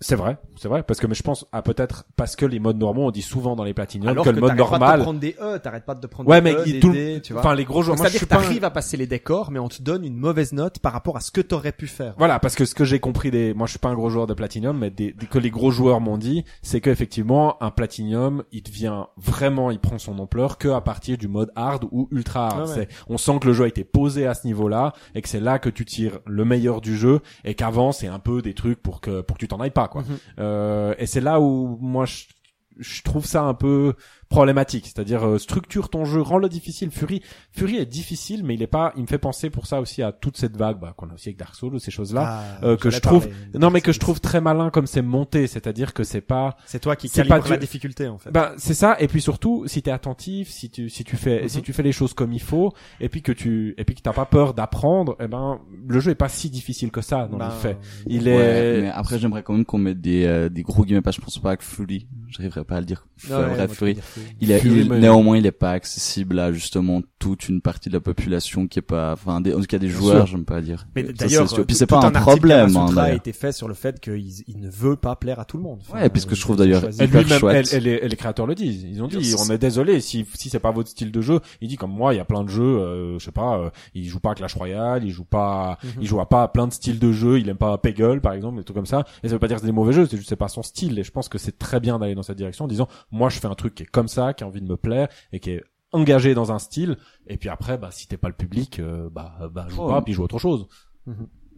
C'est vrai c'est vrai parce que mais je pense à peut-être parce que les modes normaux on dit souvent dans les platinum Alors que le mode t'arrêtes pas de normal prendre des E, t'arrêtes pas de prendre ouais des mais E, des tout D, tu vois. enfin les gros joueurs C'est-à-dire que pas un- t'arrives à passer les décors, mais on te donne une mauvaise note par rapport à ce que t'aurais pu faire. Voilà, parce que ce que j'ai compris des, moi je suis pas un gros joueur de Platinum, mais des, des- que les gros joueurs m'ont dit, c'est qu'effectivement un Platinum, il devient vraiment, il prend son ampleur que à partir du mode hard ou ultra hard. Ouais. C'est, on sent que le jeu a été posé à ce niveau-là et que c'est là que tu tires le meilleur du jeu et qu'avant c'est un peu des trucs pour que pour que tu t'en ailles pas quoi. Mhm. Euh, et c'est là où moi je, je trouve ça un peu problématique, c'est-à-dire euh, structure ton jeu, rends-le difficile. Fury, Fury est difficile, mais il est pas, il me fait penser pour ça aussi à toute cette vague bah, qu'on a aussi avec Dark Souls ou ces choses-là. Ah, euh, que je trouve- Non, mais que je trouve très malin comme c'est monté, c'est-à-dire que c'est pas, C'est toi qui c'est calibre pas la difficulté en fait. ben c'est ça. Et puis surtout, si t'es attentif, si tu si tu fais Mhm. si tu fais les choses comme il faut, et puis que tu et puis que t'as pas peur d'apprendre, eh ben le jeu est pas si difficile que ça dans Ben, le fait. Il Ouais, est mais après j'aimerais quand même qu'on mette des, euh, des gros guillemets pas je pense pas que Fury j'arriverai pas à le dire ouais, ouais, bref moi, Fury il est, Fury, il- néanmoins, il est pas accessible à justement toute une partie de la population qui est pas, enfin, des, en tout cas des joueurs, j'aime pas dire. Mais d'ailleurs, puis tout- c'est pas un problème, hein, Kamasutra a été fait sur le fait qu'il il ne veut pas plaire à tout le monde. Enfin, Ouais, puisque je trouve d'ailleurs- Et hyper chouette. les créateurs le disent. Ils ont dit, on est désolé si si c'est pas votre style de jeu. Il dit comme moi, il y a plein de jeux, euh, je sais pas, euh, il joue pas à Clash Royale, il joue pas, Mhm. il joue à pas à plein de styles de jeux. Il aime pas Peggle par exemple, des trucs comme ça. Et ça veut pas dire que c'est des mauvais jeux, c'est juste c'est pas son style. Et je pense que c'est très bien d'aller dans cette direction, en disant, moi je fais un truc qui est comme ça, qui a envie de me plaire et qui est engagé dans un style. Et puis après, bah si t'es pas le public, euh, bah bah joue Oh. pas, puis joue autre chose.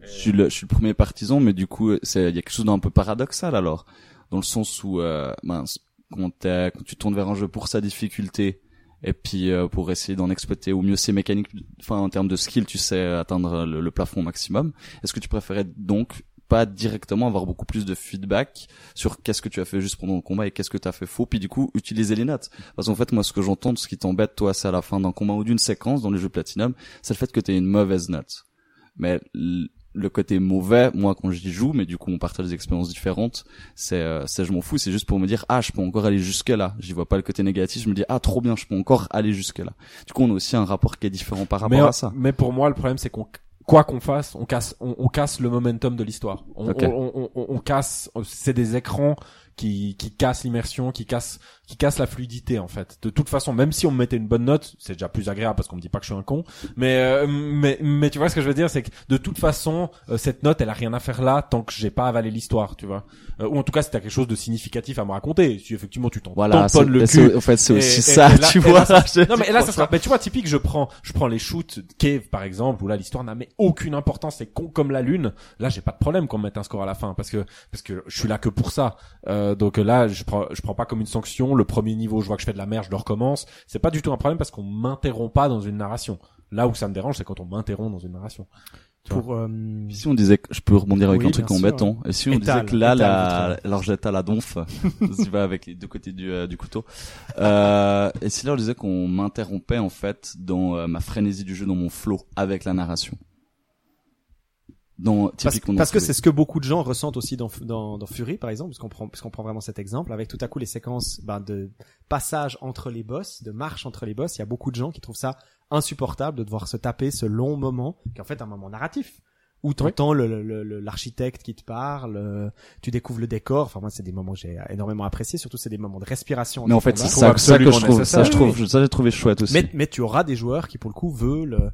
Je suis le, je suis le premier partisan, mais du coup, c'est, il y a quelque chose d'un peu paradoxal alors, dans le sens où, euh, mince, quand, t'es- quand tu tournes vers un jeu pour sa difficulté, et puis euh, pour essayer d'en exploiter au mieux ses mécaniques, enfin en termes de skill, tu sais atteindre le, le plafond maximum. Est-ce que tu préférais donc pas directement avoir beaucoup plus de feedback sur qu'est-ce que tu as fait juste pendant le combat et qu'est-ce que tu as fait faux, puis du coup utiliser les notes. Parce qu'en fait, moi, ce que j'entends, ce qui t'embête, toi, c'est à la fin d'un combat ou d'une séquence dans les jeux Platinum, c'est le fait que tu une mauvaise note. Mais le côté mauvais, moi quand j'y joue, mais du coup on partage des expériences différentes, c'est euh, je m'en fous, c'est juste pour me dire ah je peux encore aller jusque là. J'y vois pas le côté négatif, je me dis ah trop bien, je peux encore aller jusque là. Du coup on a aussi un rapport qui est différent par rapport mais, à ça. mais pour moi, le problème, c'est qu'on quoi qu'on fasse, on casse, on, on casse le momentum de l'histoire. On, Ok. on, on, on- on casse, c'est des écrans qui, qui cassent l'immersion, qui cassent, qui cassent la fluidité en fait. De toute façon, même si on me mettait une bonne note, c'est déjà plus agréable parce qu'on me dit pas que je suis un con. Mais euh, mais mais tu vois ce que je veux dire, c'est que de toute façon, euh, cette note, elle a rien à faire là tant que j'ai pas avalé l'histoire, tu vois. Euh, ou en tout cas, si t'as quelque chose de significatif à me raconter, si effectivement tu t'en Voilà, tamponnes le c'est- cul en fait c'est aussi et- ça, et là- tu vois. là, ça- non mais là ça sera. Mais tu vois typique, je prends, je prends les shoots Cave par exemple où là l'histoire n'a mais aucune importance, c'est con comme la lune. Là j'ai pas de problème qu'on me mette un score à la fin parce que parce que je suis là que pour ça. Euh, donc là je prends je prends pas comme une sanction. Le premier niveau, je vois que je fais de la merde, je le recommence. C'est pas du tout un problème parce qu'on m'interrompt pas dans une narration. Là où ça me dérange, c'est quand on m'interrompt dans une narration. Pour euh, Si on disait que je peux rebondir avec Oui, un truc bien sûr, embêtant, et si on Étale, disait que là, étale la, alors j'étale la donf, tu vas avec les deux côtés du, euh, du couteau, euh, et si là on disait qu'on m'interrompait en fait dans euh, ma frénésie du jeu, dans mon flow avec la narration. Dans, Parce, parce que c'est ce que beaucoup de gens ressentent aussi dans, dans, dans Fury, par exemple, puisqu'on prend, puisqu'on prend vraiment cet exemple, avec tout à coup les séquences ben, de passage entre les boss, de marche entre les boss. Il y a beaucoup de gens qui trouvent ça insupportable de devoir se taper ce long moment, qui est en fait un moment narratif, où tu entends le, le- le- l'architecte qui te parle, euh, tu découvres le décor. Enfin moi, c'est des moments que j'ai énormément apprécié. Surtout, c'est des moments de respiration. Mais en fait, c'est ça, ça que je trouve, ça je trouve, ça j'ai trouvé chouette aussi. Mais, mais tu auras des joueurs qui pour le coup veulent, euh,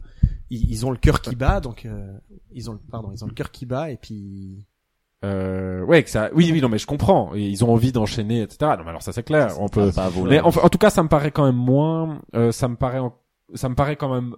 ils, ils ont le cœur qui bat, donc euh, ils ont, le- pardon, ils ont le cœur qui bat et puis Euh, ouais, que ça. Oui, oui, non, mais je comprends. Ils ont envie d'enchaîner, etc. Non, mais alors ça c'est clair. On peut. Pas. Mais en, en tout cas, ça me paraît quand même moins. euh, ça me paraît. en- Ça me paraît quand même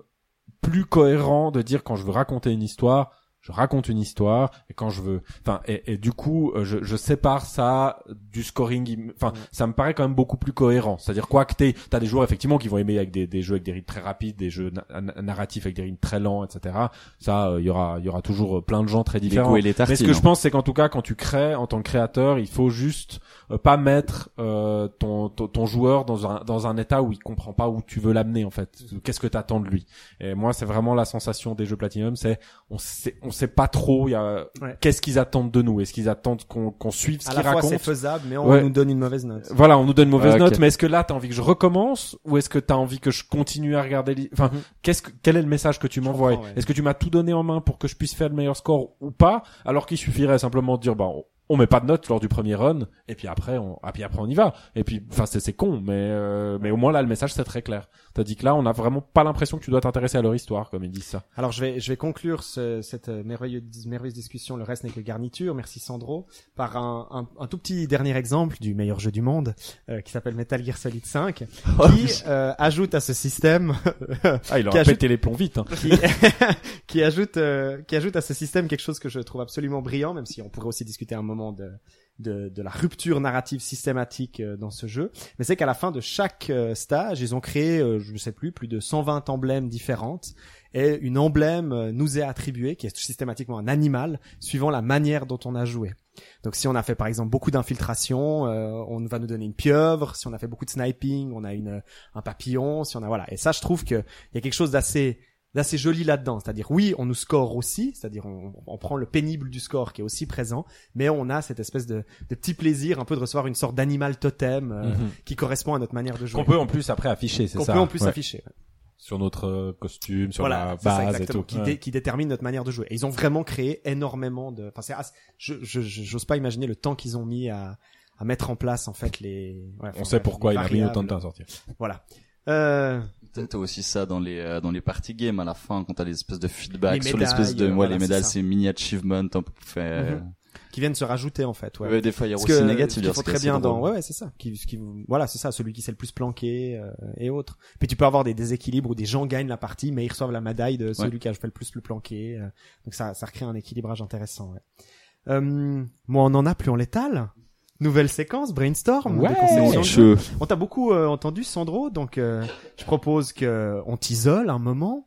plus cohérent de dire quand je veux raconter une histoire, je raconte une histoire, et quand je veux. Enfin, et, et du coup, euh, je, je sépare ça du scoring. Enfin, ça me paraît quand même beaucoup plus cohérent. C'est-à-dire quoi que t'es, t'as des joueurs effectivement qui vont aimer avec des, des jeux avec des rythmes très rapides, des jeux na- na- narratifs avec des rythmes très lents, etc. Ça, euh, il y aura, il y aura toujours euh, plein de gens très différents. Mais ce que je hein. pense, c'est qu'en tout cas, quand tu crées en tant que créateur, il faut juste euh, pas mettre euh, ton, ton ton joueur dans un dans un état où il comprend pas où tu veux l'amener en fait. Qu'est-ce que t'attends de lui? Et moi, c'est vraiment la sensation des jeux Platinum, c'est on sait on sait pas trop. Il y a Ouais. qu'est-ce qu'ils attendent de nous? Est-ce qu'ils attendent qu'on qu'on suive ce qu'ils fois c'est racontent faisable, mais on Ouais. nous donne une mauvaise note. voilà, on nous donne une mauvaise Ah, note, mais est-ce que là, t'as envie que je recommence? Ou est-ce que t'as envie que je continue à regarder les... Enfin, Mhm. qu'est-ce que, quel est le message que tu m'envoies? Est-ce que tu m'as tout donné en main pour que je puisse faire le meilleur score ou pas? Alors qu'il suffirait simplement de dire, bah, on, on met pas de note lors du premier run, et puis après, on, ah, puis après on y va. Et puis, enfin, c'est, c'est con, mais euh, mais au moins là, le message c'est très clair. T'as dit que là, on a vraiment pas l'impression que tu dois t'intéresser à leur histoire, comme ils disent ça. Alors je vais je vais conclure ce- cette euh, merveilleuse merveilleuse discussion. Le reste n'est que garniture. Merci Sandro par un, un, un tout petit dernier exemple du meilleur jeu du monde euh, qui s'appelle Metal Gear Solid 5, qui euh, ajoute à ce système Ah, il leur Qui a ajoute- pété les plombs vite. Hein. qui, qui ajoute euh, qui ajoute à ce système quelque chose que je trouve absolument brillant, même si on pourrait aussi discuter un moment de de, de la rupture narrative systématique euh, dans ce jeu. Mais c'est qu'à la fin de chaque euh, stage, ils ont créé, euh, je ne sais plus, plus de 120 emblèmes différentes. Et une emblème nous est attribuée, qui est systématiquement un animal, suivant la manière dont on a joué. Donc si on a fait par exemple beaucoup d'infiltration, on va nous donner une pieuvre. Si on a fait beaucoup de sniping, on a une un papillon. Si on a voilà. Et ça, je trouve que il y a quelque chose d'assez Là, c'est joli là-dedans. C'est-à-dire, oui, on nous score aussi, c'est-à-dire on, on prend le pénible du score qui est aussi présent, mais on a cette espèce de, de petit plaisir un peu de recevoir une sorte d'animal totem euh, Mhm. qui correspond à notre manière de jouer. Qu'on peut en plus après afficher, c'est Qu'on ça. peut en plus Ouais. afficher. Sur notre euh, costume, sur voilà, la ça, base et tout. qui, Ouais. dé- qui détermine notre manière de jouer. Et ils ont vraiment créé énormément de. Enfin, c'est je je j'ose pas imaginer le temps qu'ils ont mis à à mettre en place en fait les. On sait pourquoi il a mis autant de temps à sortir. Voilà. Euh, T'as aussi ça dans les euh, dans les party games à la fin quand t'as les espèces de feedback Les sur l'espèce de ouais voilà, les médailles c'est mini achievement un peu fait Mhm. qui viennent se rajouter en fait. Ouais. ouais. des fois il y a Parce aussi négatif ce très bien dans ouais ouais c'est ça qui voilà c'est ça celui qui s'est le plus planqué euh, et autres puis tu peux avoir des déséquilibres où des gens gagnent la partie mais ils reçoivent la médaille de celui qui a fait le plus le planqué euh, donc ça ça recrée un équilibrage intéressant ouais. euh, moi on en a plus en létal nouvelle séquence brainstorm de Ouais. de. Je- on t'a beaucoup euh, entendu Sandro donc euh, je propose que on t'isole un moment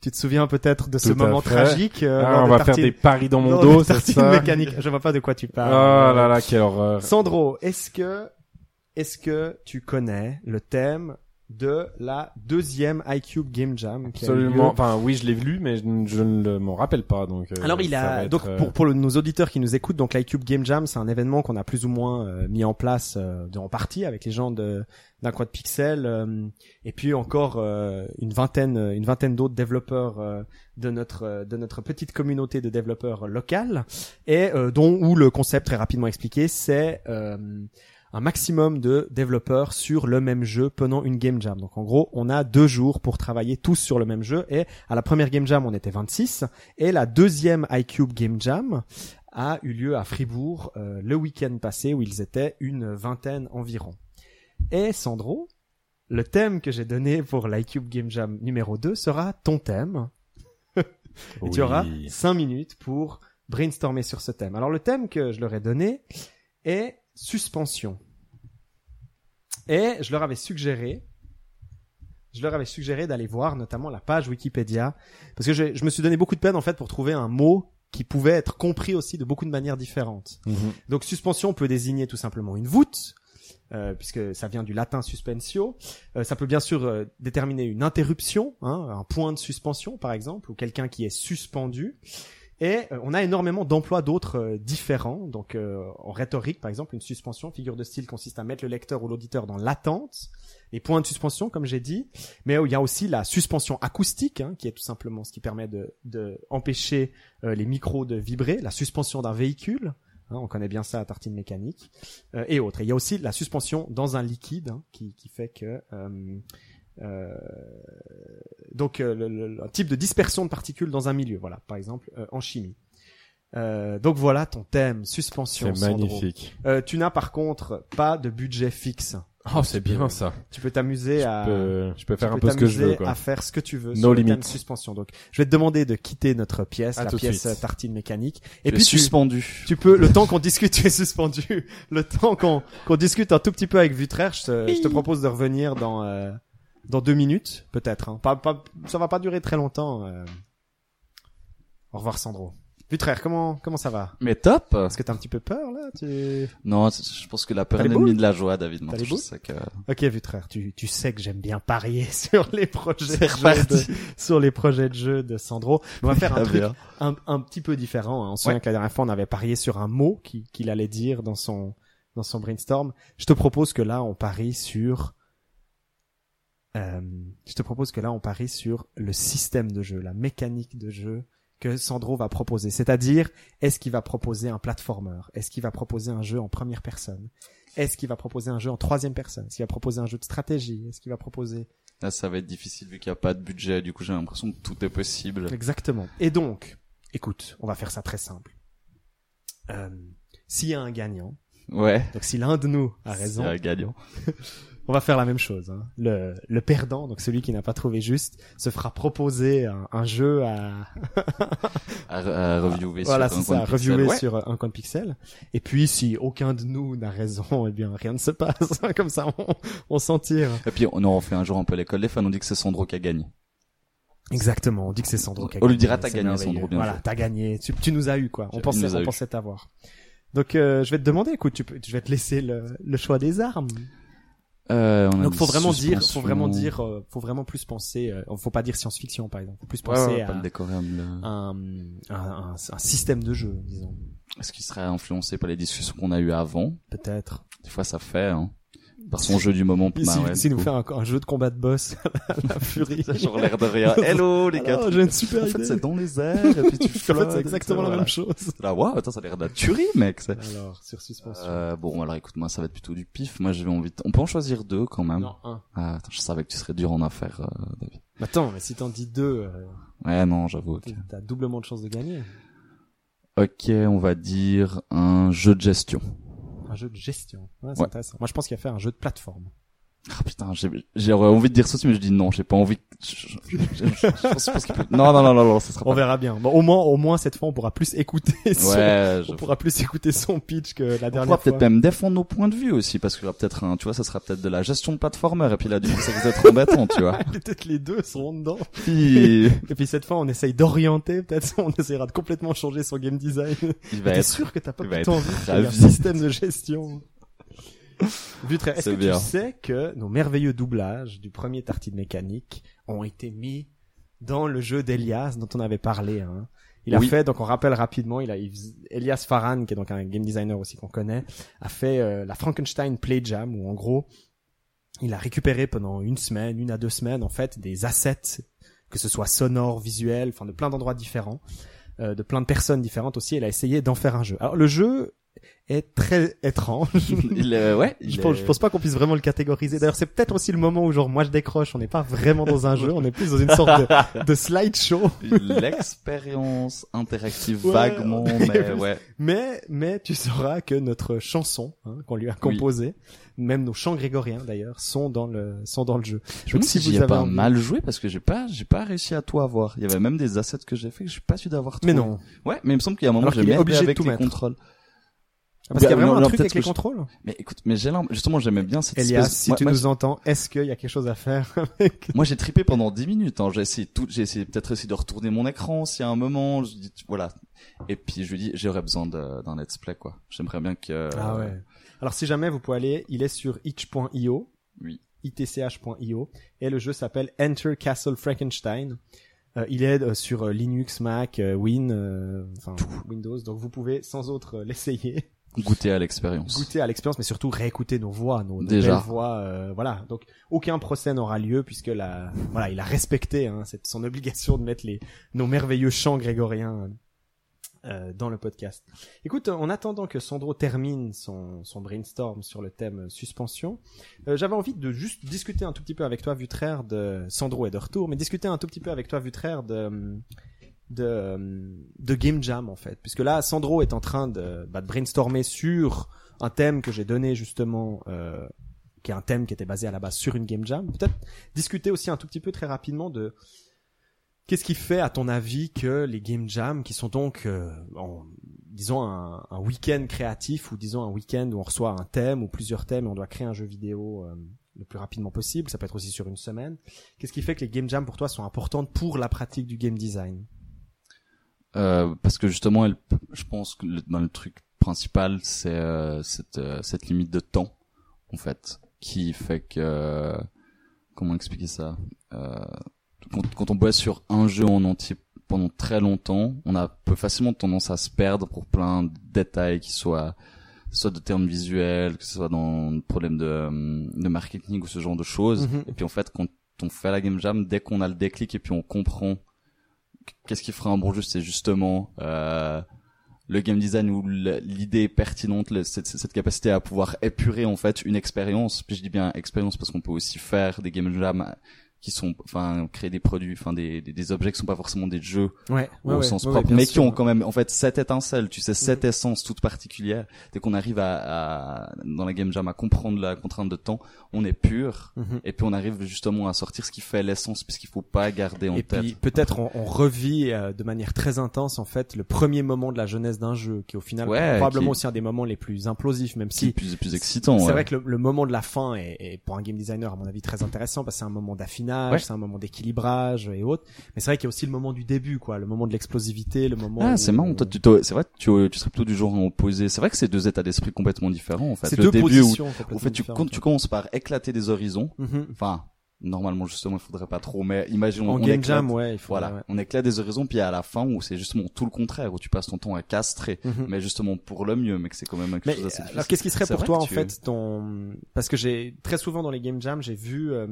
tu te souviens peut-être de ce Tout moment fait. tragique euh, Ah, on va faire des paris dans mon dos, c'est ça? mécaniques je vois pas de quoi tu Oh parles là là, quelle horreur. Sandro, est-ce que est-ce que tu connais le thème de la deuxième iCube Game Jam Absolument. Enfin, oui, je l'ai vu, mais je, ne- je ne le- m'en rappelle pas. Donc. euh, Alors il a être, donc euh, pour pour le- nos auditeurs qui nous écoutent donc l'iCube Game Jam c'est un événement qu'on a plus ou moins euh, mis en place euh, de- en partie avec les gens de d'un quad pixel euh, et puis encore euh, une vingtaine une vingtaine d'autres développeurs euh, de notre euh, de notre petite communauté de développeurs locales et euh, dont où le concept très rapidement expliqué c'est euh, un maximum de développeurs sur le même jeu pendant une game jam. Donc en gros, on a deux jours pour travailler tous sur le même jeu. Et à la première game jam, on était 26. Et la deuxième iCube Game Jam a eu lieu à Fribourg euh, le week-end passé où ils étaient une vingtaine environ. Et Sandro, le thème que j'ai donné pour l'iCube Game Jam numéro 2 sera ton thème. Et tu auras 5 minutes pour brainstormer sur ce thème. Alors le thème que je leur ai donné est suspension. Et je leur avais suggéré, je leur avais suggéré d'aller voir notamment la page Wikipédia, parce que je, je me suis donné beaucoup de peine en fait pour trouver un mot qui pouvait être compris aussi de beaucoup de manières différentes. Mhm. Donc suspension peut désigner tout simplement une voûte, euh, puisque ça vient du latin suspensio. Euh, ça peut bien sûr euh, déterminer une interruption, hein, un point de suspension par exemple, ou quelqu'un qui est suspendu. Et euh, on a énormément d'emplois d'autres euh, différents. Donc euh, en rhétorique par exemple, une suspension, figure de style consiste à mettre le lecteur ou l'auditeur dans l'attente. Les points de suspension, comme j'ai dit, mais euh, il y a aussi la suspension acoustique, hein, qui est tout simplement ce qui permet de, de empêcher euh, les micros de vibrer, la suspension d'un véhicule, Hein, on connaît bien ça à tartine mécanique euh, et autres. Et il y a aussi la suspension dans un liquide hein, qui, qui fait que euh, donc euh, le, le- le- un type de dispersion de particules dans un milieu. Voilà, par exemple euh, en chimie. Euh, donc voilà ton thème suspension. C'est magnifique. Euh, tu n'as par contre pas de budget fixe. Oh, c'est bien ça. Tu peux t'amuser à Je peux, je peux tu faire un peux peu ce que je veux, t'amuser quoi. à faire ce que tu veux No sur le thème limits. suspension. Donc je vais te demander de quitter notre pièce, À la pièce suite. euh, tartine mécanique. Et puis tu, suspendu. tu peux, le temps qu'on discute, tu es suspendu. Le temps qu'on qu'on discute un tout petit peu avec Vutraire, je te, je te propose de revenir dans euh, dans deux minutes, peut-être. Hein. Pas, pas, ça va pas durer très longtemps. euh. Au revoir Sandro. Vutraire, comment comment ça va? Mais top. Est-ce que t'as un petit peu peur là? Tu... Non, je pense que la peur est l'ennemi de la joie, David. T'as les je sais que Ok Vutraire, tu tu sais que j'aime bien parier sur les projets de jeu reparti. de, sur les projets de jeu de Sandro. On va faire un truc un, un petit peu différent. hein. On se souvient Ouais. que la dernière fois, on avait parié sur un mot qui- qu'il allait dire dans son dans son brainstorm. Je te propose que là, on parie sur. Euh, je te propose que là, on parie sur le système de jeu, la mécanique de jeu que Sandro va proposer. C'est-à-dire, est-ce qu'il va proposer un platformer? Est-ce qu'il va proposer un jeu en première personne? Est-ce qu'il va proposer un jeu en troisième personne? Est-ce qu'il va proposer un jeu de stratégie? Est-ce qu'il va proposer Là, ça va être difficile vu qu'il n'y a pas de budget. Du coup, j'ai l'impression que tout est possible. Exactement. Et donc, écoute, on va faire ça très simple. Euh, S'il y a un gagnant, Ouais. donc si l'un de nous a raison, C'est un gagnant. on va faire la même chose. hein. Le, le perdant, donc celui qui n'a pas trouvé juste, se fera proposer un, un jeu à, À, à reviewer voilà, sur un ça, à pixel. Ouais. sur un coin de pixel. Et puis, si aucun de nous n'a raison, eh bien, rien ne se passe. Comme ça, on, on s'en tire. Et puis, on en fait un jour un peu l'école des fans. On dit que c'est Sandro qui a gagné. Exactement, on dit que c'est Sandro qui a On lui gagné, dira, t'as gagné. Sandro, bien Voilà, t'as gagné, tu, tu nous as eu quoi. On pensait, on eu. pensait t'avoir. Donc euh, je vais te demander, écoute, tu peux, je vais te laisser le, le choix des armes. Euh, on a Donc faut vraiment dire, faut vraiment dire, euh, faut vraiment plus penser. Euh, faut pas dire science-fiction par exemple. Faut plus penser ouais, à un, un système de jeu, disons. Est-ce qu'il serait influencé par les discussions qu'on a eues avant Peut-être. Des fois, ça fait, hein. Par son jeu du moment. Bah ouais, du nous coup. faire un, un jeu de combat de boss la furie. Genre l'air de rien. Hello, les gars. Alors, j'ai une super En fait, c'est dans les airs, et puis tu En fait, flottes, c'est exactement la même chose. Là, waouh, attends, ça a l'air de la tuerie, mec. Alors, sur suspension. Euh, bon, alors écoute-moi, ça va être plutôt du pif. Moi, j'avais envie de... On peut en choisir deux, quand même. non, un. Ah, attends, je savais que tu serais dur en affaires, euh, David. Attends, mais si t'en dis deux, euh, Ouais, non, j'avoue. ok. t'as doublement de chances de gagner. Ok, on va dire un jeu de gestion. Un jeu de gestion. Ouais, c'est Ouais. intéressant. Moi, je pense qu'il y a faire un jeu de plateforme. Ah putain, j'ai j'aurais envie de dire aussi, mais je dis non, j'ai pas envie. Je, pense, pense Non, non, non, non, non, ça sera On pas. verra bien. Bon, au moins, au moins cette fois, on pourra plus écouter. son- Ouais, je... On pourra plus écouter son pitch que la on pourra dernière fois. peut-être même défendre nos points de vue aussi, parce qu'il y aura peut-être un, tu vois, ça sera peut-être de la gestion de platformer, et puis là, du coup, ça va être embêtant, tu vois. Peut-être les deux seront dedans. Puis, Et puis cette fois, on essaye d'orienter. Peut-être, on essaiera de complètement changer son game design. il va T'es être, sûr que t'as pas plutôt envie de faire un ravi. système de gestion? Vutre, est-ce que bien. tu sais que nos merveilleux doublages du premier Tartine Mécanique ont été mis dans le jeu d'Elias dont on avait parlé hein? Il a Oui. fait, donc on rappelle rapidement, il a il Elias Farhan, qui est donc un game designer aussi qu'on connaît, a fait euh, la Frankenstein Play Jam où en gros il a récupéré pendant une semaine, une à deux semaines en fait des assets, que ce soit sonore, visuel, enfin de plein d'endroits différents, euh, de plein de personnes différentes aussi. Il a essayé d'en faire un jeu. Alors le jeu est très étrange. il, euh, ouais, Je pense, est- je pense pas qu'on puisse vraiment le catégoriser. D'ailleurs, c'est peut-être aussi le moment où genre moi je décroche. On n'est pas vraiment dans un jeu, on est plus dans une sorte de, de slideshow. l'expérience interactive Ouais, vaguement, mais ouais. Mais mais tu sauras que notre chanson hein, qu'on lui a composée, même nos chants grégoriens d'ailleurs, sont dans le sont dans le jeu. Je me Donc, si vous avez pas envie- mal joué parce que j'ai pas, j'ai pas réussi à tout avoir. Il y avait même des assets que j'ai fait que je suis pas sûr d'avoir Mais non, Ouais, mais il me semble qu'il y a un moment Alors j'ai obligé avec tout les mettre. contrôles. Parce qu'il y a Bah, vraiment non, un non, truc avec les je- contrôles. Mais écoute, mais j'ai justement j'aimais bien cette Elias, espèce- si moi, tu moi, nous entends, est-ce qu'il y a quelque chose à faire avec Moi, j'ai trippé pendant 10 minutes. Hein. J'ai essayé tout, j'ai essayé peut-être aussi de retourner mon écran s'il y a un moment. Je dis, voilà. Et puis je lui dis, j'aurais besoin d'un let's play quoi. J'aimerais bien que. Ah ouais. Alors si jamais vous pouvez aller, il est sur itch.io. Oui. itch.io et le jeu s'appelle Enter Castle Frankenstein. Euh, il est euh, sur euh, Linux, Mac, euh, Win, euh, enfin Windows, donc vous pouvez sans autre l'essayer, Goûter à l'expérience. goûter à l'expérience, mais surtout réécouter nos voix, nos, nos Déjà. belles voix, euh, voilà. Donc aucun procès n'aura lieu puisque la, voilà, il a respecté hein, cette, son obligation de mettre les nos merveilleux chants grégoriens euh, dans le podcast. Écoute, en attendant que Sandro termine son, son brainstorm sur le thème suspension, euh, j'avais envie de juste discuter un tout petit peu avec toi, Vutraire, de Sandro est de retour, mais discuter un tout petit peu avec toi, Vutraire, de de, de Game Jam en fait, puisque là, Sandro est en train de, bah, de brainstormer sur un thème que j'ai donné justement, euh, qui est un thème qui était basé à la base sur une Game Jam. Peut-être discuter aussi un tout petit peu très rapidement de Qu'est-ce qui fait, à ton avis, que les game jams, qui sont donc, euh, en- disons, un, un week-end créatif ou disons un week-end où on reçoit un thème ou plusieurs thèmes et on doit créer un jeu vidéo euh, le plus rapidement possible, ça peut être aussi sur une semaine. Qu'est-ce qui fait que les game jams pour toi sont importantes pour la pratique du game design? Euh, parce que justement, elle, je pense que le, dans le truc principal, c'est euh, cette, euh, cette limite de temps, en fait, qui fait que comment expliquer ça euh, quand, quand on bosse sur un jeu en entier pendant très longtemps, on a peut facilement tendance à se perdre pour plein de détails qui soient soit de termes visuels, que ce soit dans le problème de, de marketing ou ce genre de choses. Mhm. Et puis en fait, quand on fait la game jam, dès qu'on a le déclic et puis on comprend qu'est-ce qui fera un bon jeu, c'est justement euh, le game design le- l'idée pertinente, cette, cette capacité à pouvoir épurer en fait une expérience. Puis je dis bien expérience parce qu'on peut aussi faire des game jams qui sont, enfin, créer des produits, enfin des, des, des objets qui sont pas forcément des jeux Ouais, au sens propre, mais qui ont quand même en fait cette étincelle, tu sais, cette essence toute particulière. Dès qu'on arrive à, à dans la game jam à comprendre la contrainte de temps, on est pur. Mhm. Et puis on arrive justement à sortir ce qui fait l'essence, puisqu'il faut pas garder en Et tête. puis peut-être on, on revit euh, de manière très intense en fait le premier moment de la jeunesse d'un jeu, qui au final Ouais, probablement qui- aussi un des moments les plus implosifs, même c'est si plus plus excitant. C'est ouais. vrai que le, le moment de la fin est, est pour un game designer à mon avis très intéressant parce que c'est un moment d'affinage, Ouais. c'est un moment d'équilibrage et autres. Mais c'est vrai qu'il y a aussi le moment du début, quoi, le moment de l'explosivité, le moment. Ah, où- c'est marrant. Toi, tu, c'est vrai, que tu, tu serais plutôt du genre à opposer. C'est vrai que c'est deux états d'esprit complètement différents, en fait. C'est Le deux début où, au fait, tu, tu commences par éclater des horizons. Mhm. Enfin, normalement, justement, il faudrait pas trop, mais imaginons, En on game éclate, jam, ouais, il faut. voilà, ouais. on éclate des horizons, puis à la fin, où c'est justement tout le contraire, où tu passes ton temps à castrer. Mhm. Mais justement pour le mieux, mais que c'est quand même quelque Mais chose d'assez alors, qu'est-ce qui serait pour toi en tu- fait ton parce que j'ai très souvent dans les game jams j'ai vu euh,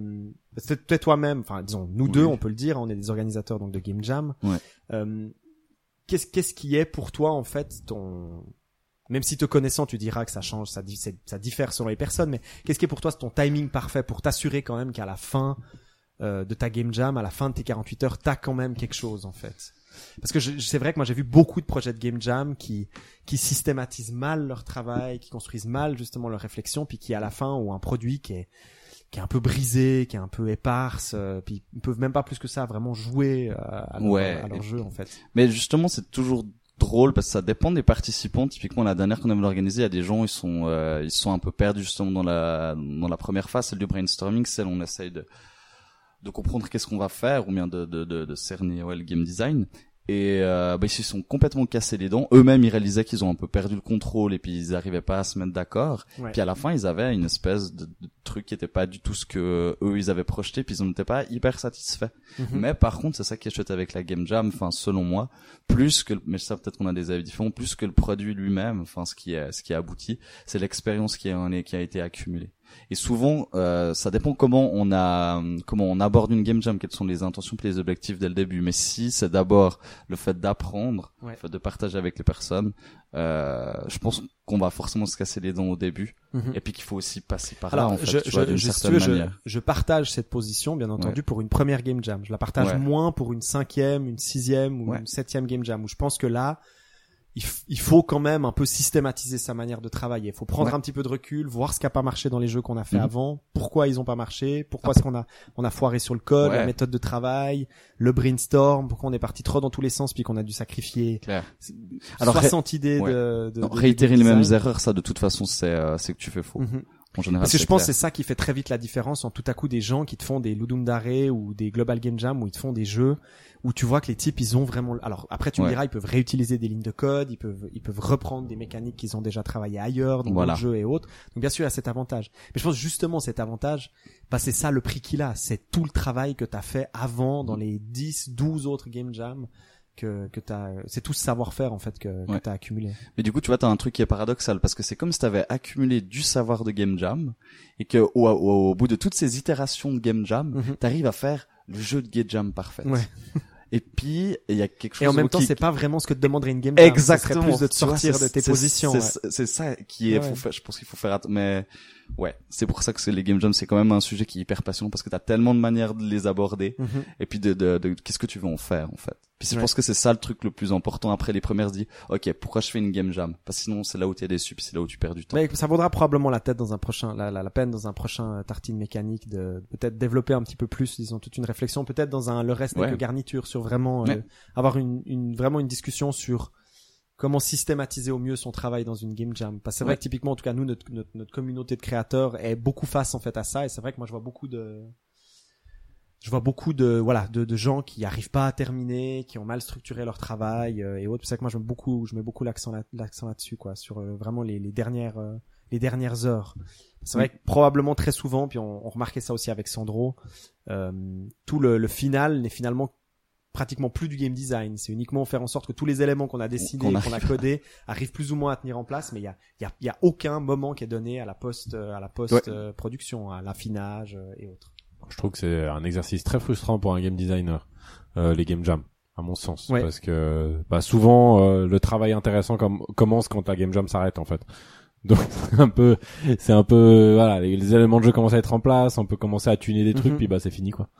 c'est peut-être toi-même enfin disons nous Oui. deux on peut le dire on est des organisateurs donc de game jam Ouais. Euh, qu'est-ce qu'est-ce qui est pour toi en fait ton même si te connaissant tu diras que ça change ça diffère selon les personnes mais qu'est-ce qui est pour toi ton timing parfait pour t'assurer quand même qu'à la fin euh, de ta game jam à la fin de tes 48 heures t'as quand même quelque chose en fait parce que je- c'est vrai que moi j'ai vu beaucoup de projets de game jam qui qui systématisent mal leur travail, qui construisent mal justement leur réflexion, puis qui à la fin ont un produit qui est qui est un peu brisé, qui est un peu éparse, euh, puis ils peuvent même pas plus que ça vraiment jouer euh, à leur, Ouais. à leur jeu en fait. Mais justement, c'est toujours drôle parce que ça dépend des participants. Typiquement, la dernière qu'on avait organisée, il y a des gens, ils sont, euh, ils sont un peu perdus justement dans la, dans la première phase, celle du brainstorming, celle où on essaye de, de comprendre qu'est-ce qu'on va faire ou bien de, de, de, de cerner ouais, le game design. Et euh, bah, ils se sont complètement cassés les dents. Eux-mêmes, ils réalisaient qu'ils ont un peu perdu le contrôle et puis ils n'arrivaient pas à se mettre d'accord. Ouais. Puis à la fin, ils avaient une espèce de, de truc qui était pas du tout ce que eux ils avaient projeté, puis ils n'étaient pas hyper satisfaits. Mhm. Mais par contre, c'est ça qui est chouette avec la game jam, enfin selon moi, plus que le- mais ça peut-être qu'on a des avis différents, plus que le produit lui-même, enfin ce qui est ce qui est abouti, c'est l'expérience qui qui a été accumulée. Et souvent, euh, ça dépend comment on a comment on aborde une game jam, quelles sont les intentions et les objectifs dès le début. Mais si c'est d'abord le fait d'apprendre, Ouais. le fait de partager avec les personnes, euh, je pense qu'on va forcément se casser les dents au début, Mhm. et puis qu'il faut aussi passer par Alors, là en fait, je, vois, je, je, si veux, je, partage cette position, bien entendu, Ouais. pour une première game jam. Je la partage Ouais. moins pour une cinquième, une sixième ou une septième game jam, où je pense que là, il, il faut quand même un peu systématiser sa manière de travailler. Il faut prendre Ouais. un petit peu de recul, voir ce qui a pas marché dans les jeux qu'on a fait Mhm. avant, pourquoi ils ont pas marché, pourquoi est-ce qu'on a on a foiré sur le code, Ouais. la méthode de travail, le brainstorm, pourquoi on est parti trop dans tous les sens puis qu'on a dû sacrifier. Alors, 60 idées ouais. de, de, Non, de- réitérer de les mêmes erreurs, ça de toute façon c'est euh, c'est que tu fais faux. Mhm. En général, Parce que je pense c'est ça qui fait très vite la différence en tout à coup des gens qui te font des Ludum Dare ou des Global Game Jam où ils te font des jeux où tu vois que les types ils ont vraiment alors après tu me diras ils peuvent réutiliser des lignes de code, ils peuvent ils peuvent reprendre des mécaniques qu'ils ont déjà travaillé ailleurs dans Voilà. le jeu et autres. Donc bien sûr il y a cet avantage. Mais je pense justement cet avantage bah c'est ça le prix qu'il a, c'est tout le travail que tu as fait avant dans les 10 12 autres Game Jam que que tu c'est tout ce savoir-faire en fait que, que Ouais. tu as accumulé. Mais du coup, tu vois, t'as un truc qui est paradoxal parce que c'est comme si t'avais accumulé du savoir de game jam et que au, au- au bout de toutes ces itérations de game jam, Mhm. t'arrives à faire le jeu de game jam parfait. Ouais. Et puis il y a quelque chose Et en même temps, qui- c'est pas vraiment ce que te demanderait une game jam. exactement plus de te vois, sortir de tes positions. c'est ouais. ça qui est Ouais. faut faire- je pense qu'il faut faire mais ouais c'est pour ça que les game jams c'est quand même un sujet qui est hyper passionnant parce que t'as tellement de manières de les aborder Mhm. et puis de, de, de- qu'est-ce que tu veux en faire en fait? Puis je Ouais. pense que c'est ça le truc le plus important après les premières dit ok pourquoi je fais une game jam? Parce que sinon c'est là où t'es déçu puis c'est là où tu perds du temps Mais ça vaudra probablement la tête dans un prochain, la, la, la peine dans un prochain euh, tartine mécanique de peut-être développer un petit peu plus, disons toute une réflexion, peut-être dans un le reste Ouais. que garniture sur vraiment euh, Ouais. avoir une, une vraiment une discussion sur comment systématiser au mieux son travail dans une game jam. Parce que c'est vrai Ouais. que typiquement, en tout cas nous, notre, notre, notre communauté de créateurs est beaucoup face en fait à ça, et c'est vrai que moi je vois beaucoup de je vois beaucoup de voilà de, de gens qui arrivent pas à terminer, qui ont mal structuré leur travail euh, et autres. C'est vrai que moi je mets beaucoup je mets beaucoup l'accent là, l'accent là-dessus quoi, sur euh, vraiment les, les dernières euh, les dernières heures. C'est vrai que probablement très souvent, puis on, on remarquait ça aussi avec Sandro, euh, tout le, le final n'est finalement pratiquement plus du game design. C'est uniquement faire en sorte que tous les éléments qu'on a dessinés, Qu'on qu'on a codés, arrivent plus ou moins à tenir en place, mais il y a, il y, a, il y a aucun moment qui est donné à la post euh, à la post Ouais. euh, production, à l'affinage euh, et autres. Je trouve que c'est un exercice très frustrant pour un game designer, euh, les game jam, à mon sens, Ouais. parce que bah, souvent euh, le travail intéressant com- commence quand la game jam s'arrête en fait. Donc c'est un peu, c'est un peu, voilà, les, les éléments de jeu commencent à être en place, on peut commencer à tuner des trucs, Mhm. puis bah c'est fini quoi.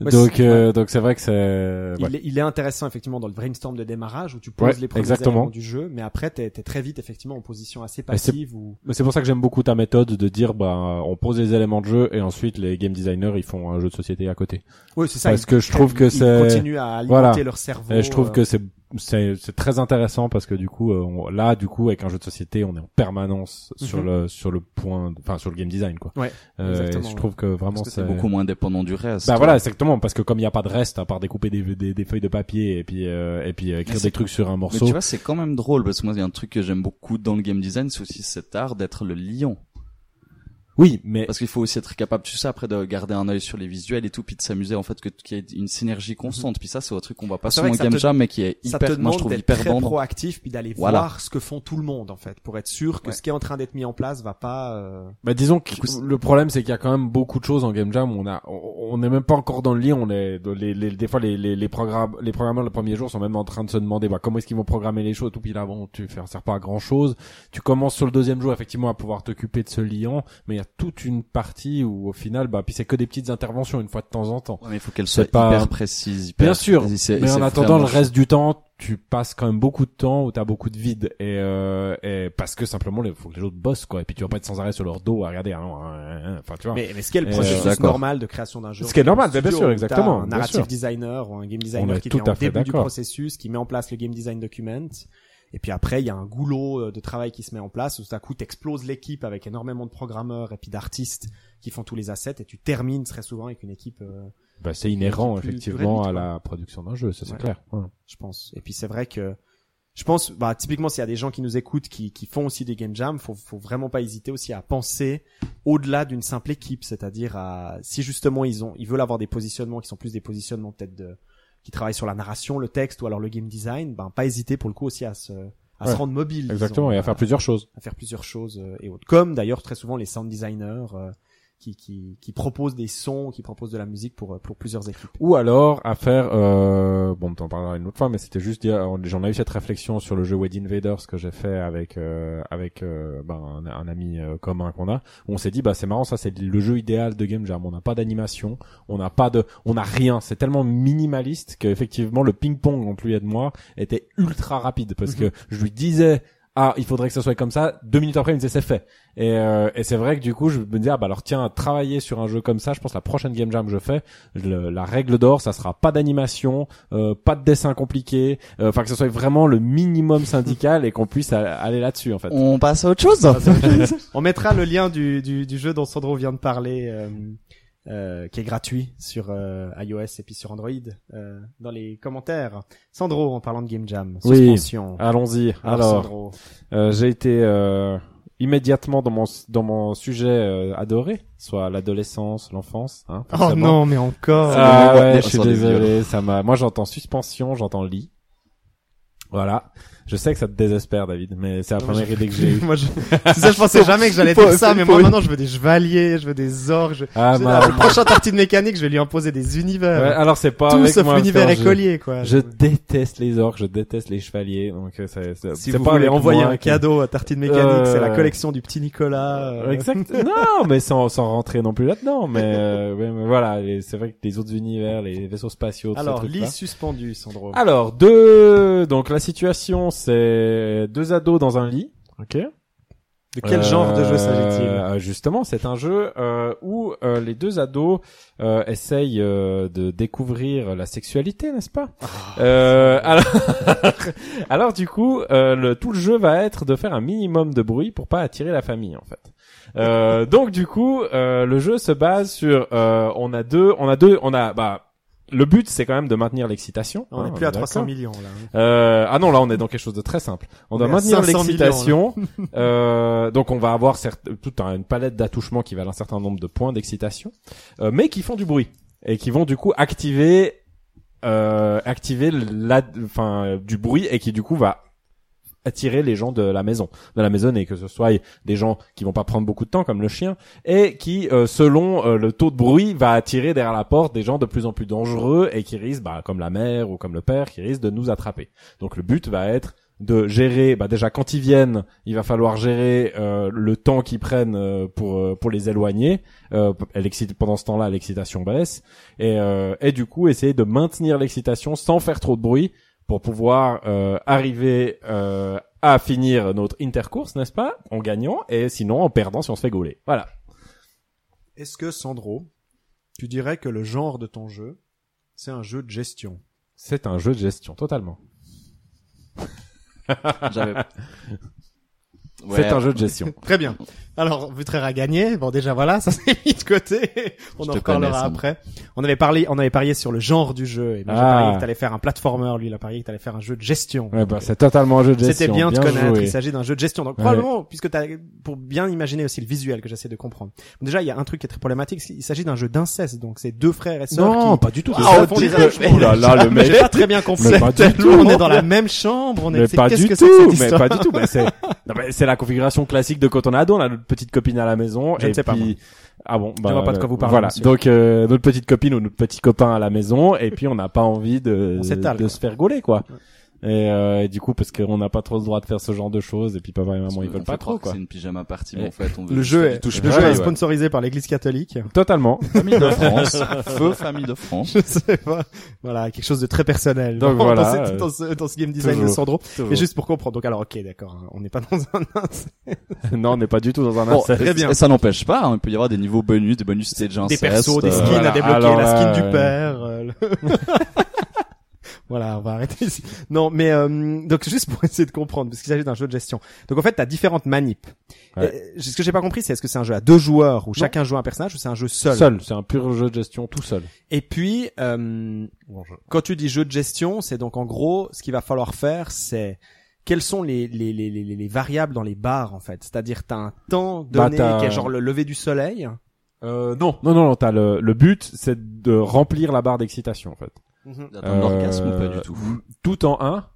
Ouais, donc euh, donc c'est vrai que c'est, ouais. Il, est, il est intéressant effectivement dans le brainstorm de démarrage où tu poses Ouais, les premiers éléments du jeu, mais après t'es es très vite effectivement en position assez passive ou Mais c'est pour ça que j'aime beaucoup ta méthode de dire bah on pose les éléments de jeu et ensuite les game designers ils font un jeu de société à côté. oui c'est ça. Parce ils- que je trouve que ils c'est- continuent à alimenter Voilà. leur cerveau. Et je trouve euh, que c'est c'est c'est très intéressant parce que du coup euh, on- là du coup avec un jeu de société on est en permanence sur Mhm. le sur le point enfin sur le game design quoi Ouais, Euh, et je trouve que vraiment Parce que c'est beaucoup moins dépendant du reste. bah voilà exactement parce que comme il y a pas de reste à part découper des, des, des feuilles de papier et puis euh, et puis euh, écrire Mais des trucs sur un Mais morceau tu vois, c'est quand même drôle parce que moi, il y a un truc que j'aime beaucoup dans le game design, c'est aussi cet art d'être le lion. Oui mais Parce qu'il faut aussi être capable, tu sais, après de garder un œil sur les visuels et tout, puis de s'amuser en fait que qu'il y ait une synergie constante. Puis ça, c'est un truc qu'on voit pas C'est souvent en game te- jam, mais qui est ça te hyper, moi je trouve d'être hyper très proactif puis d'aller Voilà. voir ce que font tout le monde en fait pour être sûr que Ouais. ce qui est en train d'être mis en place va pas euh, Bah disons que coup, le problème c'est qu'il y a quand même beaucoup de choses en game jam. On a, on n'est même pas encore dans le lit. On est, les, les, des fois les, les, les programmes, les programmeurs le premier jour sont même en train de se demander bah, comment est-ce qu'ils vont programmer les choses. Tout puis là bon, tu fais sert pas à grand chose. Tu commences sur le deuxième jour effectivement à pouvoir t'occuper de ce liant, mais a toute une partie où au final bah puis c'est que des petites interventions une fois de temps en temps. Ouais, mais il faut qu'elle C'est soit pas- hyper précise. Hyper Bien sûr, précise. Mais en attendant le reste du temps, tu passes quand même beaucoup de temps où t'as beaucoup de vide et, euh, et parce que simplement il faut que les autres bossent quoi et puis tu vas pas être sans arrêt sur leur dos à regarder non, hein, hein, hein. enfin tu vois mais, mais ce qui est le Euh, processus normal de création d'un jeu Ce qui est normal, en bien sûr, exactement, un narrative designer ou un game designer est qui tout est à fait début du processus qui met en place le game design document et puis après il y a un goulot euh, de travail qui se met en place où tout à coup t'exploses l'équipe avec énormément de programmeurs et puis d'artistes qui font tous les assets et tu termines très souvent avec une équipe euh, Bah, c'est inhérent Plus- plus effectivement à la production d'un jeu, ça c'est Ouais. clair. Ouais. je pense. Et puis c'est vrai que je pense, bah typiquement s'il y a des gens qui nous écoutent qui, qui font aussi des game jams, faut faut vraiment pas hésiter aussi à penser au-delà d'une simple équipe, c'est-à-dire à si justement ils ont ils veulent avoir des positionnements qui sont plus des positionnements peut-être de qui travaillent sur la narration, le texte ou alors le game design, ben pas hésiter pour le coup aussi à se à se rendre mobile, Exactement, disons, et à faire plusieurs choses. à faire plusieurs choses euh, et autres. Comme d'ailleurs très souvent les sound designers euh, qui, qui qui proposent des sons, qui proposent de la musique pour euh, pour plusieurs équipes. Ou alors à faire, euh, bon, t'en parleras une autre fois, mais c'était juste dire, j'en ai eu cette réflexion sur le jeu Wedding Invaders que j'ai fait avec euh, avec euh, ben, un, un ami euh, commun qu'on a. Où on s'est dit, bah c'est marrant, ça c'est le jeu idéal de game jam. On n'a pas d'animation, on n'a pas de, on n'a rien. C'est tellement minimaliste que effectivement le ping pong entre lui et de moi était ultra rapide parce que je lui disais. Ah, il faudrait que ça soit comme ça. Deux minutes après, il me disait c'est fait. Et, euh, et c'est vrai que du coup, je me dis ah bah alors tiens, travailler sur un jeu comme ça, je pense que la prochaine game jam que je fais, le- la règle d'or, ça sera pas d'animation, euh, pas de dessin compliqué, euh, enfin que ce soit vraiment le minimum syndical et qu'on puisse a- aller là-dessus en fait. On passe à autre chose. On mettra le lien du, du, du jeu dont Sandro vient de parler, euh, qui est gratuit sur euh, iOS et puis sur Android, euh, dans les commentaires. Sandro, en parlant de Game Jam, Oui. suspension. Allons-y. Alors, Alors, euh, j'ai été euh, immédiatement dans mon dans mon sujet euh, adoré, soit l'adolescence, l'enfance. Hein, Oh non, mais encore. Ah ouais, je suis désolé, ça m'a. Moi, j'entends suspension, j'entends lit. Voilà. Je sais que ça te désespère, David, mais c'est la Non, première je- idée que j'ai eue. moi, je, tu sais, je pensais jamais que j'allais dire ça, mais moi maintenant je veux des chevaliers, je veux des orques. Je... Ah, je- ma- le prochain tartine mécanique, je vais lui imposer des univers. Ouais, alors c'est pas Tout avec sauf l'univers écolier, quoi. Je déteste les orques, je déteste les chevaliers, donc euh, c'est si vous pas voulez envoyer un cadeau à Tartine Mécanique, c'est la Euh, collection du petit Nicolas. euh, Exact. non, mais sans sans rentrer non plus là-dedans, mais, euh, mais voilà, c'est vrai que les autres univers, les vaisseaux spatiaux, ces Alors, lit suspendu, Sandro. Alors deux, donc la situation c'est deux ados dans un lit. Ok. de quel genre de jeu s'agit-il? Euh, Justement, c'est un jeu euh, où euh, les deux ados essayent de découvrir la sexualité, n'est-ce pas? Ah, alors, alors du coup, le, tout le jeu va être de faire un minimum de bruit pour pas attirer la famille, en fait. Donc du coup, le jeu se base sur, on a deux, on a deux, on a, bah, le but c'est quand même de maintenir l'excitation. On hein, est plus à d'accord 300 millions là. euh, ah non, là on est dans quelque chose de très simple. On, On doit maintenir 500 l'excitation. euh, donc on va avoir certes, toute un- une palette d'attouchements qui valent un certain nombre de points d'excitation, euh, mais qui font du bruit et qui vont du coup activer, euh, activer la, enfin du bruit et qui du coup va attirer les gens de la maison, de la maison et que ce soit des gens qui vont pas prendre beaucoup de temps comme le chien et qui euh, selon euh, le taux de bruit va attirer derrière la porte des gens de plus en plus dangereux et qui risquent bah, comme la mère ou comme le père qui risquent de nous attraper. Donc le but va être de gérer bah déjà quand ils viennent, il va falloir gérer euh, le temps qu'ils prennent euh, pour euh, pour les éloigner. Pendant ce temps-là, l'excitation baisse et et du coup essayer de maintenir l'excitation sans faire trop de bruit pour pouvoir euh, arriver euh, à finir notre intercourse, n'est-ce pas, en gagnant et sinon en perdant si on se fait gauler. Voilà. Est-ce que Sandro, tu dirais que le genre de ton jeu, c'est un jeu de gestion? C'est un jeu de gestion totalement. J'avais. C'est un jeu de gestion. Très bien. Alors, Vutraire a gagné. Bon, déjà, voilà, ça s'est mis de côté. On Je en reparlera après. On avait parlé, on avait parié sur le genre du jeu. Et moi, j'ai Ah. parié que t'allais faire un platformer. Lui, il a parié que t'allais faire un jeu de gestion. Ouais, bah, c'est totalement un jeu de gestion. C'était bien de connaître. joué. Il s'agit d'un jeu de gestion. Donc, Ouais. probablement, puisque t'as, pour bien imaginer aussi le visuel que j'essaie de comprendre. Déjà, il y a un truc qui est très problématique. qu'il s'agit d'un jeu d'inceste. Donc, c'est deux frères et sœurs Non, qui, pas du tout. Ah, Oh là là, le mec. J'ai pas très bien compris. Mais pas du tout. On est dans la même chambre. On est, Mais c'est- pas qu'est-ce du que tout, c'est que cette mais histoire pas du tout. Mais c'est, non, mais c'est la configuration classique de quand on a notre petite copine à la maison. Je et ne sais pas, puis- moi. Ah bon, bah, vois pas de quoi vous parlez, Voilà. monsieur. Donc, euh, notre petite copine ou notre petit copain à la maison, et puis on n'a pas envie de, de quoi. se faire gauler, quoi. Et, euh, et du coup, parce qu'on n'a pas trop le droit de faire ce genre de choses, et puis papa et maman, ils veulent pas trop, quoi. C'est une pyjama party, mais en fait, on veut Le jeu est, le jeu est ouais. sponsorisé par l'église catholique. Totalement. Famille de France. Feu famille de France. Je sais pas. Voilà, quelque chose de très personnel. Donc dans, voilà, dans, ce, dans, ce, dans ce game design toujours. de Sandro. Toujours. Mais juste pour comprendre. Donc alors, ok, d'accord. hein, On n'est pas dans un non, on n'est pas du tout dans un Bon, très bien. Et ça n'empêche pas, hein, il peut y avoir des niveaux bonus, des bonus stage des inceste. persos, des euh, skins voilà. à débloquer, Alors la skin là, du père. Voilà, on va arrêter ici. Non, mais euh, donc juste pour essayer de comprendre, parce qu'il s'agit d'un jeu de gestion. Donc en fait, t'as différentes manips. Ouais. Euh, ce que j'ai pas compris, c'est est-ce que c'est un jeu à deux joueurs où chacun joue un personnage ou c'est un jeu seul? Seul. C'est un pur jeu de gestion tout seul. Et puis, euh, quand tu dis jeu de gestion, c'est donc en gros, ce qu'il va falloir faire, c'est quelles sont les, les, les, les, les variables dans les bars en fait? C'est-à-dire, t'as un temps Bah, donné t'as- qui est genre le lever du soleil? Euh, non, non, non, non, t'as le, le but, c'est de remplir la barre d'excitation, en fait. D'atteindre l'orgasme ou pas Euh, du tout Tout en un.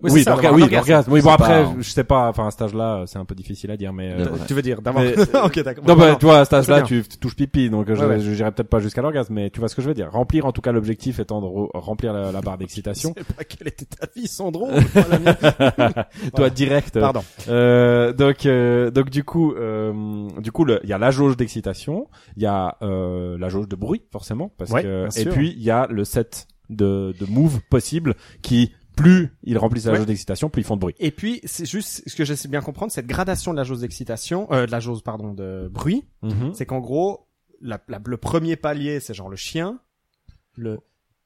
Oui, Oui, oui, orgasme. l'orgasme. Oui, bon après, pas- je sais pas, enfin, à cet âge-là, c'est un peu difficile à dire, mais, euh. Tu veux dire d'avoir. Mais- ok, d'accord. Non, bah, non. tu vois, à cet âge-là, tu tu touches pipi, donc euh, je, Ouais, ouais. je j'irai peut-être pas jusqu'à l'orgasme, mais tu vois ce que je veux dire. Remplir, en tout cas, l'objectif étant de re- remplir la, la barre d'excitation. Je sais pas quelle était ta vie, Sandro. Toi, direct. Pardon. Euh, donc, euh, donc du coup, euh, du coup, il y a la jauge d'excitation, il y a euh, la jauge de bruit forcément, parce Ouais, que, et puis il y a le set de, de move possible qui plus ils remplissent la Ouais. jauge d'excitation, plus ils font de bruit. Et puis, c'est juste ce que j'essaie de bien comprendre, cette gradation de la jauge d'excitation, euh, de la jauge, pardon, de bruit, c'est qu'en gros, la, la- le premier palier, c'est genre le chien. Le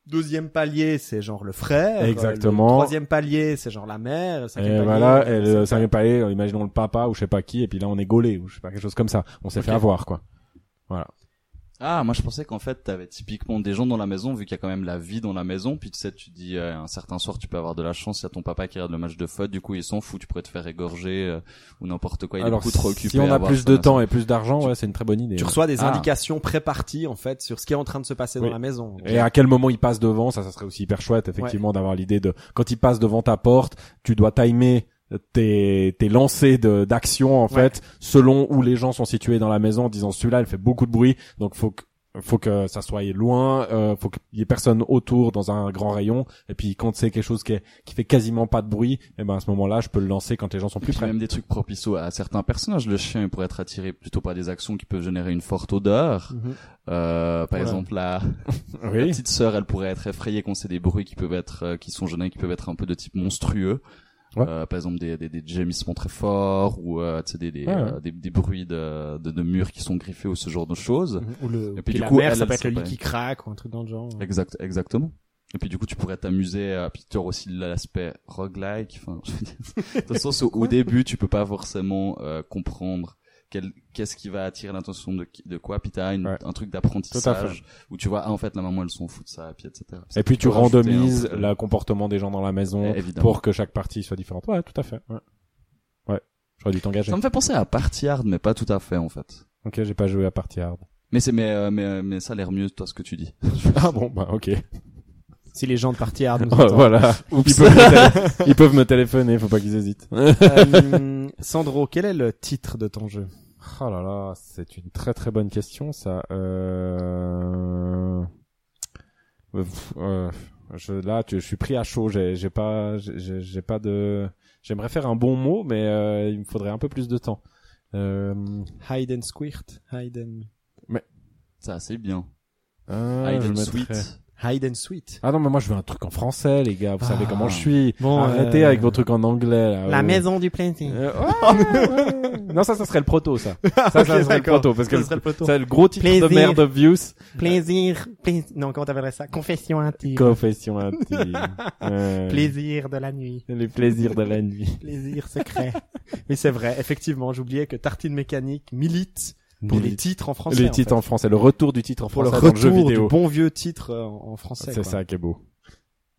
deuxième palier, c'est genre le frère. Exactement. Le troisième palier, c'est genre la mère. Le cinquième Et palier, voilà, et le cinquième palier, euh, imaginons le papa ou je sais pas qui, et puis là on est gaulé ou je sais pas quelque chose comme ça. On s'est fait avoir quoi. Ah, moi je pensais qu'en fait t'avais typiquement des gens dans la maison, vu qu'il y a quand même la vie dans la maison, puis tu sais, tu dis euh, un certain soir tu peux avoir de la chance, il y a ton papa qui regarde le match de foot, du coup il s'en fout, tu pourrais te faire égorger euh, ou n'importe quoi, il est beaucoup trop occupé. si on a plus de temps et plus d'argent, ouais, c'est une très bonne idée. Tu reçois des Ah. indications pré-parties, en fait, sur ce qui est en train de se passer Oui. dans la maison. Et à quel moment il passe devant, ça, ça serait aussi hyper chouette, effectivement, d'avoir l'idée de, quand il passe devant ta porte, tu dois timer tes, tes lancers de, d'action, en Ouais. fait, selon où les gens sont situés dans la maison, en disant celui-là, il fait beaucoup de bruit, donc faut que, faut que ça soit loin, euh, faut qu'il y ait personne autour dans un grand rayon, et puis quand c'est quelque chose qui, est, qui fait quasiment pas de bruit, et ben à ce moment-là, je peux le lancer quand les gens sont Et plus puis près. même des trucs propices à certains personnages. Le chien il pourrait être attiré plutôt par des actions qui peuvent générer une forte odeur. Mhm. Euh, par exemple, la, la Oui. petite sœur, elle pourrait être effrayée quand c'est des bruits qui peuvent être, euh, qui sont générés, qui peuvent être un peu de type monstrueux. Ouais. Euh, par exemple, des, des, des gémissements très forts ou euh, tu sais, des, des, Ouais, euh, des, des bruits de, de, de murs qui sont griffés ou ce genre de choses. Ou le, Et puis, puis du la coup, mère, elle, ça peut être le lit qui craque ou un truc dans le genre. Exact, exactement. Et puis du coup, tu pourrais t'amuser puis tu auras aussi l'aspect roguelike. Enfin, je veux dire, le sens où au début, tu peux pas forcément euh, comprendre qu'est-ce qui va attirer l'attention de, de quoi? Puis t'as Ouais. un truc d'apprentissage où tu vois, ah, en fait, la maman, elle s'en fout de ça, puis etc. Et puis tu randomises de- le comportement des gens dans la maison Eh, évidemment. pour que chaque partie soit différente. Ouais, tout à fait. Ouais. Ouais. J'aurais dû t'engager. Ça me fait penser à Party Hard, mais pas tout à fait en fait. Ok, j'ai pas joué à Party Hard. Mais c'est mais euh, mais euh, mais ça a l'air mieux toi ce que tu dis. Ah bon, bah ok. Si les gens de Party Hard nous Oh, entendent. voilà. Ils peuvent, me télé- ils peuvent me téléphoner, faut pas qu'ils hésitent. Euh, Sandro, quel est le titre de ton jeu? Oh là là, c'est une très très bonne question ça. Euh... euh, euh, je, là, tu, je suis pris à chaud. J'ai, j'ai pas, j'ai, j'ai pas de. J'aimerais faire un bon mot, mais euh, il me faudrait un peu plus de temps. Euh... Hide and Squirt Hide and... Ça c'est bien. ah, Hide je and Sweet. Hide and Sweet. Ah non, mais moi je veux un truc en français, les gars. Vous savez Ah. comment je suis. Bon, Arrêtez euh, avec vos trucs en anglais. Là. La Euh, maison du plaisir. euh, ouais, ouais. non, ça, ça serait le proto, ça. Ça, ça serait le proto, parce que Ça le- serait le proto. c'est le gros titre Plaisir. de merde obvious. Plaisir, plaisir. Non, comment t'appellerais ça? Confession intime. Confession intime. Euh, Plaisir de la nuit. Les plaisirs de la nuit. Plaisir secret. Mais c'est vrai, effectivement, j'oubliais que Tartine Mécanique milite pour les Les- titres en français. Les en titres fait. en français, le retour du titre en Pour le français dans le jeu retour vidéo. du bon vieux titre euh, en en français. C'est ça qui est beau.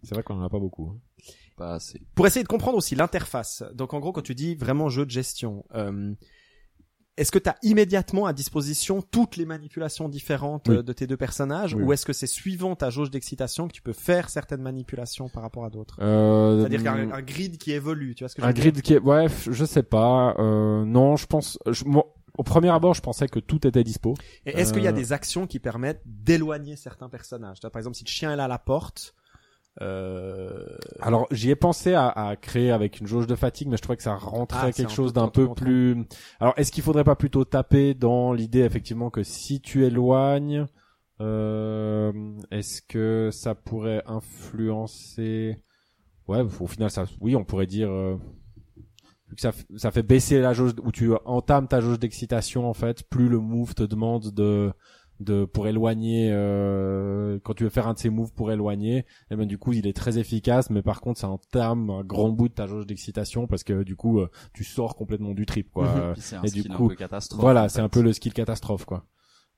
C'est vrai qu'on en a pas beaucoup. hein. Pas assez. Pour essayer de comprendre aussi l'interface. Donc en gros, quand tu dis vraiment jeu de gestion, euh, est-ce que tu as immédiatement à disposition toutes les manipulations différentes Oui. euh, de tes deux personnages Oui. ou est-ce que c'est suivant ta jauge d'excitation que tu peux faire certaines manipulations par rapport à d'autres? Euh, C'est-à-dire qu'un un grid qui évolue, tu vois ce que je un veux dire? grid qui est, ouais, je sais pas, euh, non, je pense, je- moi, au premier abord, je pensais que tout était dispo. Et est-ce qu'il y a Euh, des actions qui permettent d'éloigner certains personnages? Par exemple, si le chien est là à la porte, euh... Alors, j'y ai pensé à, à créer avec une jauge de fatigue, mais je trouvais que ça rentrait Ah, quelque chose d'un peu plus. Alors, est-ce qu'il faudrait pas plutôt taper dans l'idée effectivement que si tu éloignes, euh, est-ce que ça pourrait influencer? Ouais, au final, ça, oui, on pourrait dire. Vu que ça, ça fait baisser la jauge où tu entames ta jauge d'excitation en fait plus le move te demande de de pour éloigner euh, quand tu veux faire un de ces moves pour éloigner et ben du coup il est très efficace mais par contre ça entame un grand bout de ta jauge d'excitation parce que du coup euh, tu sors complètement du trip quoi Mhm. Euh, c'est un et du skill coup, un peu catastrophe. voilà c'est un peu le skill catastrophe quoi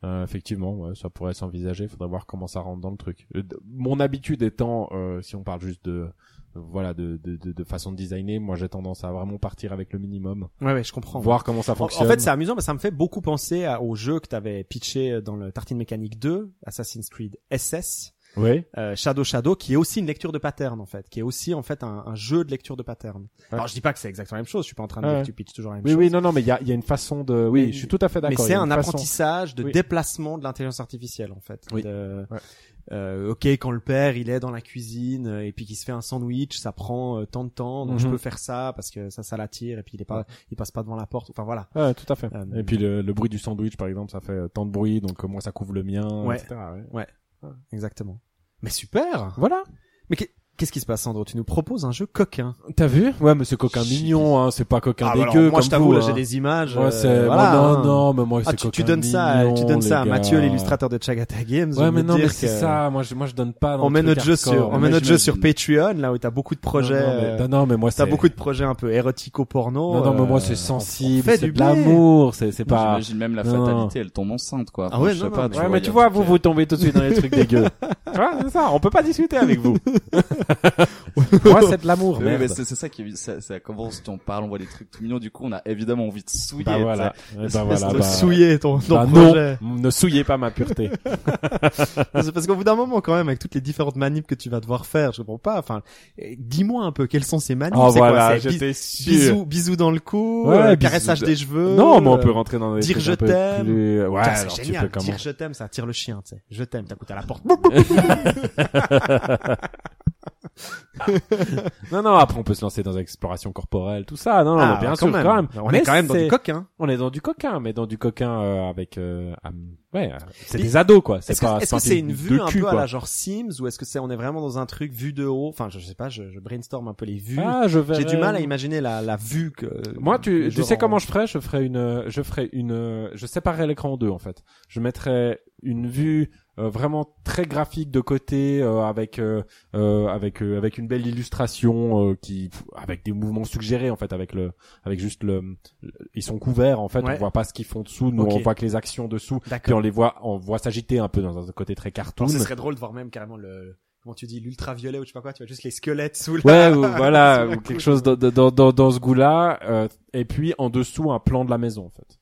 euh, effectivement ouais, ça pourrait s'envisager faudrait voir comment ça rentre dans le truc Euh, mon habitude étant euh, si on parle juste de voilà de, de, de, de façon de designer moi j'ai tendance à vraiment partir avec le minimum ouais, ouais, je comprends. voir comment ça En, en fonctionne fait, c'est amusant, mais ça me fait beaucoup penser à- au jeu que tu avais pitché dans le Tartine Mécanique 2, Assassin's Creed SS, oui euh, Shadow Shadow, qui est aussi une lecture de pattern en fait, qui est aussi en fait un, un jeu de lecture de pattern. Alors je dis pas que c'est exactement la même chose, je suis pas en train de dire Ouais. que tu pitches toujours la même oui chose. oui non non mais il y a, il y a une façon de oui Mais- je suis tout à fait mais d'accord y c'est un façon- apprentissage de Oui. déplacement de l'intelligence artificielle en fait. Oui. De- Ouais. Euh, ok, quand le père il est dans la cuisine euh, et puis qu'il se fait un sandwich, ça prend euh, tant de temps, donc je Mhm. peux faire ça parce que ça, ça l'attire et puis il est pas, il passe pas devant la porte. Enfin voilà. Ouais, tout à fait. Euh, et puis le, le bruit du sandwich, par exemple, ça fait euh, tant de bruit, donc moi ça couvre le mien, Ouais. etc. ouais. Exactement. Mais super. Voilà. Mais qu'est-ce qui se passe, Sandro? Tu nous proposes un jeu coquin. T'as vu? Ouais, mais c'est coquin mignon, hein. C'est pas coquin Ah, bah dégueu alors, moi comme je t'avoue, là hein. j'ai des images. Ouais, euh, c'est voilà, moi, hein. non, non, mais moi c'est Ah, tu, tu coquin donnes ça, tu donnes ça à Mathieu, l'illustrateur de Chagata Games. Ouais, mais non, mais c'est que ça. Moi, je, moi, je donne pas. Dans On met notre jeu hardcore. sur, on met notre jeu sur. Patreon, là où t'as beaucoup de projets. Non, non, mais, euh, non, mais moi, T'as c'est. beaucoup de projets un peu érotico-porno. Non, non, mais moi, euh, c'est sensible, c'est du de bien. l'amour, c'est, c'est pas. J'imagine même la fatalité, elle tombe enceinte, quoi. Ah ouais, je sais non, tu mais tu vois, vous, vous tombez tout de suite dans les trucs dégueux. tu vois, c'est ça. On peut pas discuter avec vous. moi, c'est de l'amour, Oui, mais c'est ça qui ça, ça commence, on parle, on voit des trucs tout mignons, du coup, on a évidemment envie de souiller. Bah voilà. Eh ben voilà, de bah- souiller ton, ton bah projet. non, ne souillez pas ma pureté. C'est parce qu'au bout d'un moment, quand même, avec toutes les différentes manips que tu vas devoir faire, je comprends pas. Enfin, eh, dis-moi un peu quelles sont ces manips? Oh voilà, j'étais sûr. bisous, bisous dans le cou, Ouais, euh, caressage de- des cheveux. Non, mais on euh, peut rentrer dans des dire je t'aime. plus- Ouais, c'est génial. Dire je t'aime, ça attire le chien, tu sais. Je t'aime, t'as à la porte. Non, non, après on peut se lancer dans l'exploration corporelle, tout ça. Non, non, Ah, bien quand sûr, même. quand même. On Mais est quand même dans du coquin. On est dans du coquin, mais dans du coquin euh, avec, euh, ouais, euh, c'est des ados quoi. C'est Est-ce que pas. est-ce pas que c'est une vue un cul, peu à la genre Sims ou est-ce que c'est on est vraiment dans un truc vue de haut? Enfin, je, je sais pas, je, je brainstorm un peu les vues. Ah, je verrais- J'ai du mal à imaginer la, la vue que. Moi, tu, tu sais en- comment je ferais? Je ferais une, je ferais une, je séparerais l'écran en deux en fait. Je mettrais une vue euh, vraiment très graphique de côté euh, avec euh, euh, avec euh, avec une belle illustration euh, qui avec des mouvements suggérés en fait avec le avec juste le, ils sont couverts en fait Ouais. on voit pas ce qu'ils font dessous nous Ok. on voit que les actions dessous puis on les voit on voit s'agiter un peu dans un côté très cartoon ce serait drôle de voir même carrément le comment tu dis l'ultraviolet ou je sais pas quoi. Tu vois juste les squelettes sous la. Ouais, ou voilà, ou quelque chose dans, dans, dans, dans ce goût-là. euh, et puis en dessous un plan de la maison en fait.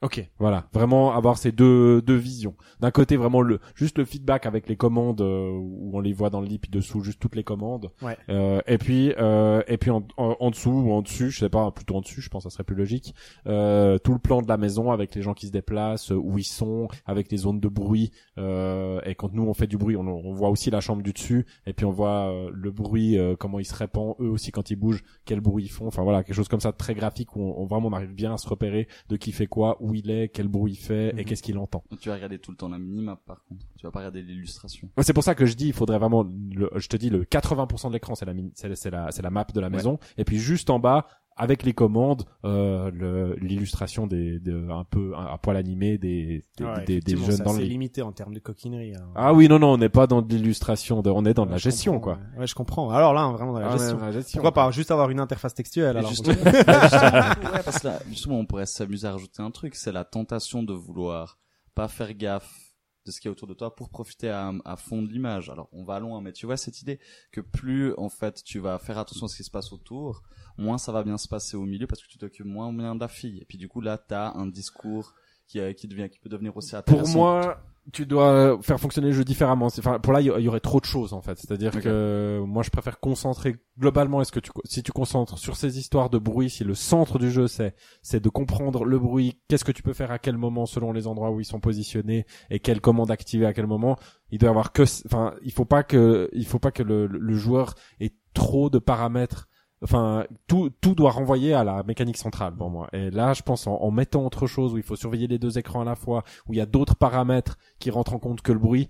Ok. Voilà, vraiment avoir ces deux deux visions. D'un côté vraiment le juste le feedback avec les commandes euh, où on les voit dans le lit puis dessous juste toutes les commandes. Ouais. Euh, et puis euh, et puis en, en, en dessous ou en dessus, je sais pas, plutôt en dessus, je pense que ça serait plus logique. Euh, tout le plan de la maison avec les gens qui se déplacent, où ils sont, avec les zones de bruit. Euh, et quand nous on fait du bruit, on, on voit aussi la chambre du dessus et puis on voit euh, le bruit, euh, comment il se répand eux aussi quand ils bougent, quel bruit ils font. Enfin voilà, quelque chose comme ça de très graphique où on, on- vraiment on arrive bien à se repérer de qui fait quoi, où où il est, quel bruit il fait et Mhm. qu'est-ce qu'il entend. Tu vas regarder tout le temps la minimap par contre. Tu vas pas regarder l'illustration. Ouais, C'est pour ça que je dis, il faudrait vraiment, le- je te dis, le 80% de l'écran, c'est la, c'est la, c'est la map de la Ouais. maison, et puis juste en bas, avec les commandes, euh, le- l'illustration des, de, un peu un, à poil animé des, des, Ouais, des, des jeunes dans assez le limité en termes de coquinerie. hein. Ah oui, non, non, on n'est pas dans de l'illustration, de- on est dans de Ouais, la gestion, quoi. Ouais. Ouais, je comprends. Alors là, vraiment dans la Ah, ouais, gestion. dans la gestion. Pourquoi pas juste avoir une interface textuelle alors justement, parce que là, justement, on pourrait s'amuser à rajouter un truc, c'est la tentation de vouloir pas faire gaffe de ce qu'il y a autour de toi pour profiter à, à fond de l'image. Alors, on va loin, mais tu vois cette idée que plus, en fait, tu vas faire attention à ce qui se passe autour, moins ça va bien se passer au milieu parce que tu t'occupes moins bien de la fille. Et puis, du coup, là, t'as un discours qui, euh, qui devient, qui peut devenir aussi intéressant. Pour moi, tu dois faire fonctionner le jeu différemment. C'est- Enfin, pour là, il y, aurait trop de choses en fait. C'est-à-dire que moi, je préfère concentrer globalement. Est-ce que tu, si tu concentres sur ces histoires de bruit, si le centre du jeu c'est c'est de comprendre le bruit, qu'est-ce que tu peux faire à quel moment selon les endroits où ils sont positionnés et quelle commande activer à quel moment, il doit y avoir que, enfin, il faut pas que, il faut pas que le, le joueur ait trop de paramètres enfin tout tout doit renvoyer à la mécanique centrale pour moi. Et là je pense en, en mettant autre chose où il faut surveiller les deux écrans à la fois où il y a d'autres paramètres qui rentrent en compte que le bruit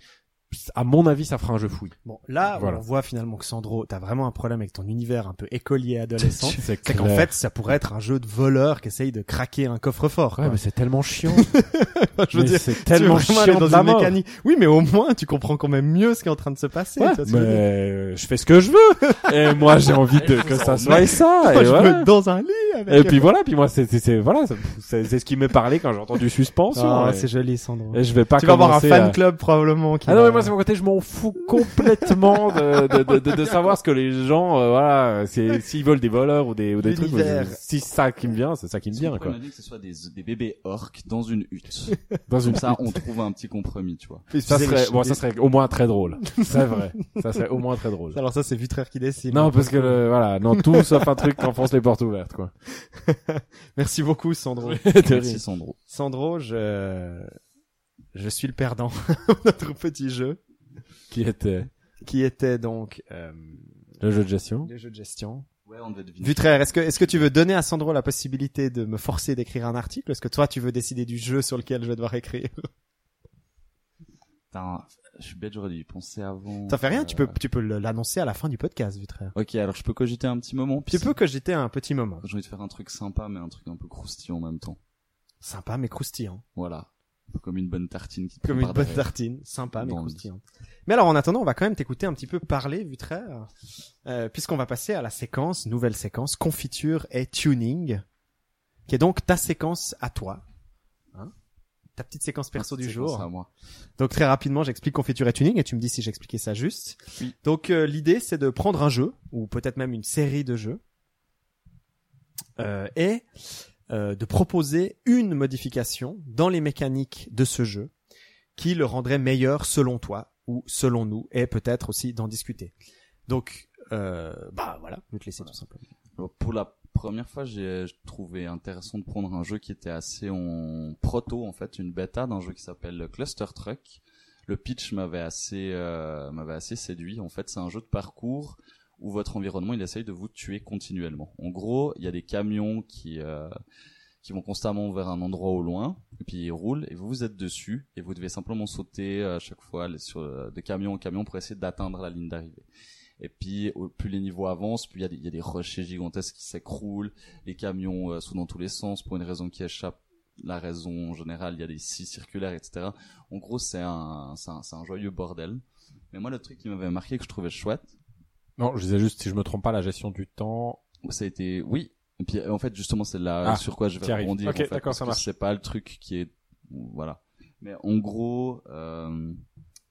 à mon avis ça fera un jeu fouille Bon, là, Voilà. on voit finalement que Sandro, t'as vraiment un problème avec ton univers un peu écolier adolescent. c'est qu'en fait, ça pourrait être un jeu de voleur qui essaye de craquer un coffre-fort. ouais quoi. mais c'est tellement chiant je veux Mais dire, c'est tellement chiant dans de la une mort. mécanique. Oui, mais au moins, tu comprends quand même mieux ce qui est en train de se passer. Ouais, tu vois mais je euh, je fais ce que je veux et moi j'ai envie de que ça soit ça Moi, et je voilà. veux dans un lit avec. et puis voilà puis moi c'est c'est- voilà c'est ce qui m'est parlé quand j'ai entendu suspension Ah, et, c'est joli, Sandro. et je vais pas Tu vas avoir un fan club probablement. Moi, c'est mon côté, je m'en fous complètement de, de, de, de, de savoir ce que les gens, euh, voilà, c'est, s'ils veulent des voleurs ou des, ou des trucs, je- si c'est ça qui me vient, c'est ça qui me vient, qu'on pourrait quoi. imaginer que ce soit des, des bébés orques dans une hutte. Dans Comme une ça, on trouve un petit compromis, tu vois. Ça serait, bon, ça serait au moins très drôle. C'est vrai. Ça serait au moins très drôle. Alors ça, c'est Vutraire qui décide. Non, parce que le, voilà, non, tout sauf un truc qui enfonce les portes ouvertes, quoi. Merci beaucoup, Sandro. Merci Sandro. Sandro, je, je suis le perdant de notre petit jeu, qui était? Qui était donc euh, le jeu de gestion. le jeu de gestion. Ouais, on devait deviner. Vutraire, est-ce que est-ce que tu veux donner à Sandro la possibilité de me forcer d'écrire un article? Est-ce que toi, tu veux décider du jeu sur lequel je vais devoir écrire? Putain, je suis bête, j'aurais dû y penser avant. Ça fait rien, tu peux Euh, tu peux l'annoncer à la fin du podcast, Vutraire. Ok, alors je peux cogiter un petit moment. Tu peux cogiter un petit moment. J'ai envie de faire un truc sympa, mais un truc un peu croustillant en même temps. Sympa mais croustillant. Voilà. Comme une bonne tartine qui Comme une bonne tartine. Sympa mais croustillante. Mais alors en attendant, on va quand même t'écouter un petit peu parler, Vutraire, euh, puisqu'on va passer à la séquence, nouvelle séquence, confiture et tuning, qui est donc ta séquence à toi. Hein ta petite séquence perso du comme jour. ça, moi. Donc très rapidement, j'explique confiture et tuning et tu me dis si j'expliquais ça juste. Oui. Donc euh, l'idée c'est de prendre un jeu ou peut-être même une série de jeux euh, et euh, de proposer une modification dans les mécaniques de ce jeu qui le rendrait meilleur selon toi ou selon nous et peut-être aussi d'en discuter. Donc euh, bah voilà, je vais te laisser tout simplement. Pour la première fois, j'ai trouvé intéressant de prendre un jeu qui était assez en proto, en fait, une bêta d'un jeu qui s'appelle Cluster Truck. Le pitch m'avait assez, euh, m'avait assez séduit. En fait, c'est un jeu de parcours où votre environnement, il essaye de vous tuer continuellement. En gros, il y a des camions qui, euh, qui vont constamment vers un endroit au loin, et puis ils roulent, et vous vous êtes dessus, et vous devez simplement sauter à chaque fois sur, euh, de camion en camion pour essayer d'atteindre la ligne d'arrivée. Et puis, plus les niveaux avancent, plus il y a des, il y a des rochers gigantesques qui s'écroulent, les camions euh, sont dans tous les sens pour une raison qui échappe la raison générale, il y a des scies circulaires, etc. En gros, c'est un, un, un joyeux bordel. Mais moi, le truc qui m'avait marqué, que je trouvais chouette, Non, je disais juste, si je me trompe pas, la gestion du temps. ça a été, oui. Et puis, en fait, justement, c'est là Ah, sur quoi je vais rebondir. Ok, en fait, d'accord, ça marche. C'est pas le truc qui est, voilà. Mais en gros, euh,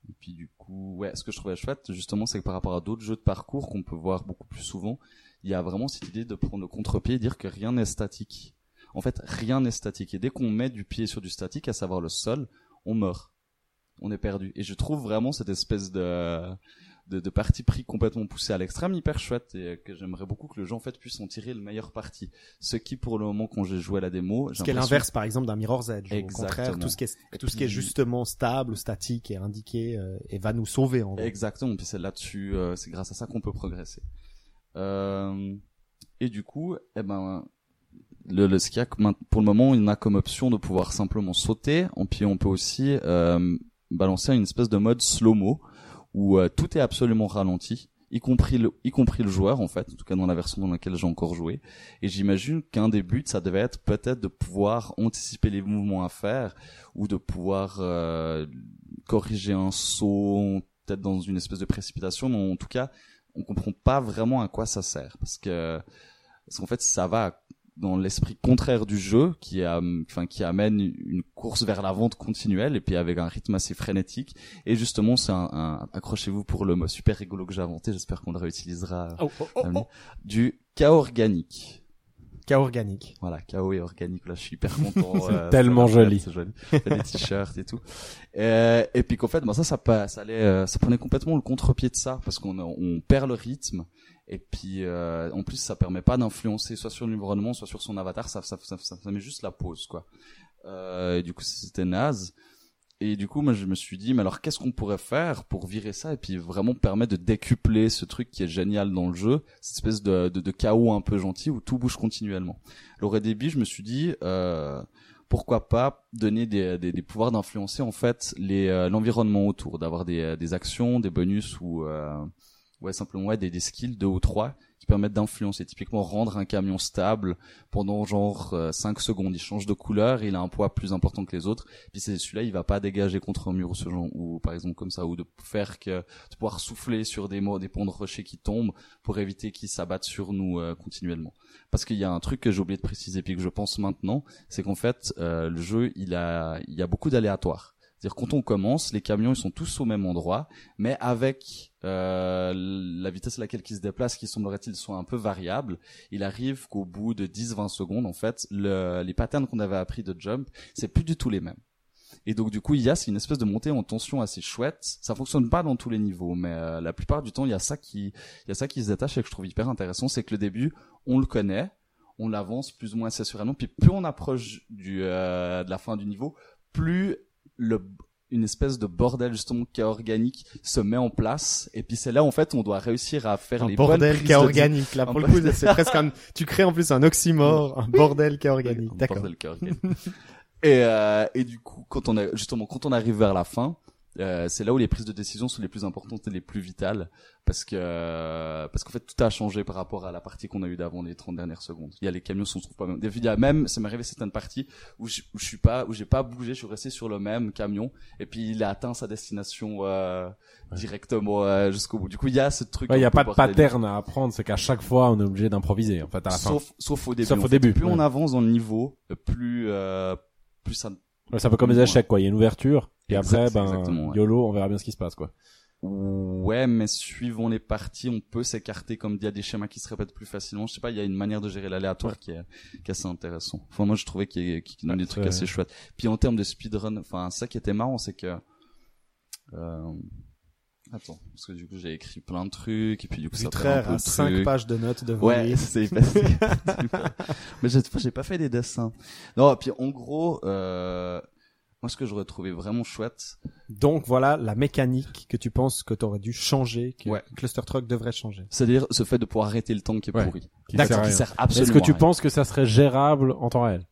et puis du coup, ouais, ce que je trouvais chouette, justement, c'est que par rapport à d'autres jeux de parcours qu'on peut voir beaucoup plus souvent, il y a vraiment cette idée de prendre le contre-pied et dire que rien n'est statique. En fait, rien n'est statique. Et dès qu'on met du pied sur du statique, à savoir le sol, on meurt. On est perdu. Et je trouve vraiment cette espèce de, de, de parti pris complètement poussé à l'extrême hyper chouette et que j'aimerais beaucoup que le jeu en fait puisse en tirer le meilleur parti. Ce qui, pour le moment, quand j'ai joué à la démo, Ce qui est l'inverse par exemple d'un Mirror's Edge. Au Exactement. contraire, tout ce qui est Et tout ce qui est justement stable statique est indiqué euh, et va nous sauver en. Exactement, puis c'est là-dessus, euh, c'est grâce à ça qu'on peut progresser. Euh, et du coup, eh ben, le, le ce y a pour le moment, il y en a comme option de pouvoir simplement sauter. Et puis on peut aussi euh, balancer une espèce de mode slow-mo où euh, tout est absolument ralenti, y compris le, y compris le joueur en fait, en tout cas dans la version dans laquelle j'ai encore joué. Et j'imagine qu'un des buts, ça devait être peut-être de pouvoir anticiper les mouvements à faire ou de pouvoir euh, corriger un saut, peut-être dans une espèce de précipitation. Mais en tout cas, on comprend pas vraiment à quoi ça sert parce que parce qu'en fait, ça va dans l'esprit contraire du jeu qui enfin, qui amène une course vers la vente continuelle et puis avec un rythme assez frénétique. Et justement, c'est un, un- accrochez-vous pour le mot super rigolo que j'ai inventé. J'espère qu'on le réutilisera. Oh, oh, oh, euh, oh. Du chaos organique. Cas organique. Voilà, chaos et organique. Là, je suis hyper content. euh, Tellement ça va, joli. C'est joli. Des t-shirts et tout. Euh, et puis qu'en fait, ben ça, ça, ça allait, euh, ça prenait complètement le contre-pied de ça parce qu'on on perd le rythme. Et puis, euh, en plus, ça permet pas d'influencer soit sur l'environnement, soit sur son avatar. Ça, ça, ça, ça, met juste la pause, quoi. Euh, et du coup, c'était naze. Et du coup, moi, je me suis dit, mais alors, qu'est-ce qu'on pourrait faire pour virer ça et puis vraiment permettre de décupler ce truc qui est génial dans le jeu, cette espèce de, de, de chaos un peu gentil où tout bouge continuellement. Alors, au début, je me suis dit, euh, pourquoi pas donner des, des, des pouvoirs d'influencer en fait les euh, l'environnement autour, d'avoir des, des actions, des bonus ou euh, ouais simplement ouais, des, des skills deux ou trois qui permettent d'influencer. Typiquement rendre un camion stable pendant genre 5 secondes, il change de couleur, il a un poids plus important que les autres. Puis c'est celui-là, il va pas dégager contre un mur ou ce genre ou par exemple comme ça ou de faire que de pouvoir souffler sur des des ponts de rochers qui tombent pour éviter qu'ils s'abattent sur nous euh, continuellement. Parce qu'il y a un truc que j'ai oublié de préciser puis que je pense maintenant, c'est qu'en fait euh, le jeu il a il y a beaucoup d'aléatoires. C'est-à-dire quand on commence, les camions ils sont tous au même endroit, mais avec euh, la vitesse à laquelle ils se déplacent, qui semblerait-il soit un peu variable, il arrive qu'au bout de 10-20 secondes, en fait, le, les patterns qu'on avait appris de jump, c'est plus du tout les mêmes. Et donc du coup, il y a c'est une espèce de montée en tension assez chouette. Ça fonctionne pas dans tous les niveaux, mais euh, la plupart du temps, il y a ça qui, il y a ça qui se détache et que je trouve hyper intéressant, c'est que le début, on le connaît, on l'avance plus ou moins assez sereinement, puis plus on approche du euh, de la fin du niveau, plus le une espèce de bordel justement cas organique se met en place et puis c'est là en fait on doit réussir à faire Un les bordel prises cas de- organique. Là, pour le coup, c'est presque un, tu crées en plus un oxymore, un bordel cas organique. Un D'accord. bordel et euh, et du coup quand on a justement quand on arrive vers la fin euh, c'est là où les prises de décision sont les plus importantes et les plus vitales parce que euh, parce qu'en fait tout a changé par rapport à la partie qu'on a eu d'avant les 30 dernières secondes. Il y a les camions sont se trouvent pas même. Il y a même ça m'est arrivé certaines parties où je, où je suis pas où j'ai pas bougé, je suis resté sur le même camion et puis il a atteint sa destination euh, directement euh, jusqu'au bout. Du coup, il y a ce truc il y un a pas de pattern à apprendre, c'est qu'à chaque fois on est obligé d'improviser en fait à la fin. Sauf sauf au début. Sauf au fait. début, Plus on avance dans le niveau, plus euh, plus ça Ouais, c'est un peu comme les Ouais. échecs quoi, il y a une ouverture et Exact, après ben ouais. YOLO, on verra bien ce qui se passe quoi. Ouais, mais suivant les parties, on peut s'écarter comme il y a des schémas qui se répètent plus facilement. Je sais pas, il y a une manière de gérer l'aléatoire qui, est, qui est assez intéressant. Enfin, moi, je trouvais qu'il y a- des trucs assez chouettes. Puis en termes de speedrun, enfin, ça qui était marrant, c'est que... Euh... Attends, parce que du coup, j'ai écrit plein de trucs, et puis du coup, ça perd un peu à le 5 truc. pages de notes devant Ouais, c'est passé. Mais cette fois, j'ai pas fait des dessins. Non, et puis en gros, euh... moi, ce que j'aurais trouvé vraiment chouette, Donc voilà la mécanique que tu penses que tu aurais dû changer, que Ouais. Cluster Truck devrait changer. c'est-à-dire ce fait de pouvoir arrêter le temps qui est Ouais. pourri. Qui D'accord, Qui rien. sert absolument Est-ce que tu penses que ça serait gérable en temps réel?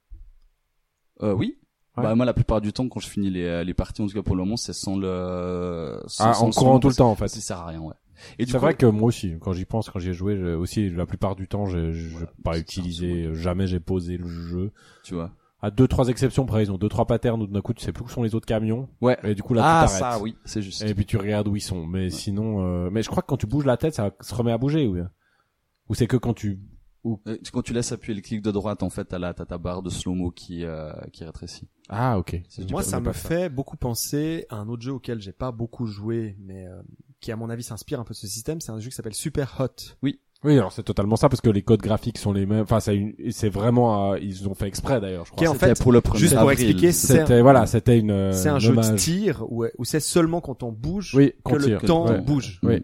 Euh, oui. Ouais. Bah moi la plupart du temps quand je finis les, les parties en tout cas pour le moment c'est sans le sans, Ah, sans en le courant son, tout le temps en fait. Ça sert à rien ouais. Et du C'est coup vrai que moi aussi, quand j'y pense, quand j'y ai joué, j'ai- aussi la plupart du temps, j'ai Ouais, pas utilisé, jamais j'ai posé le jeu. tu vois. À deux trois exceptions près, ils ont deux trois patterns où d'un coup tu sais plus où sont les autres camions Ouais. et du coup là ah ça oui c'est juste. Et puis tu regardes où ils sont. Mais sinon, euh, mais je crois que quand tu bouges la tête, ça se remet à bouger ou bien Ou c'est que quand tu Euh, Quand tu laisses appuyer le clic de droite en fait t'as la t'as ta barre de slow mo qui euh, qui rétrécit. ah ok. Moi, ça me fait beaucoup penser à un autre jeu auquel j'ai pas beaucoup joué, mais euh, qui à mon avis s'inspire un peu de ce système. C'est un jeu qui s'appelle Super Hot. Oui, alors c'est totalement ça parce que les codes graphiques sont les mêmes. Enfin, c'est une... et c'est vraiment, euh, ils ont fait exprès d'ailleurs, je Qui crois. en C'était fait, pour le premier juste pour avril. expliquer, c'est C'était voilà, c'était une. euh, C'est un jeu de tir où, où c'est seulement quand on bouge Oui, que le tire. temps Ouais. bouge. Oui.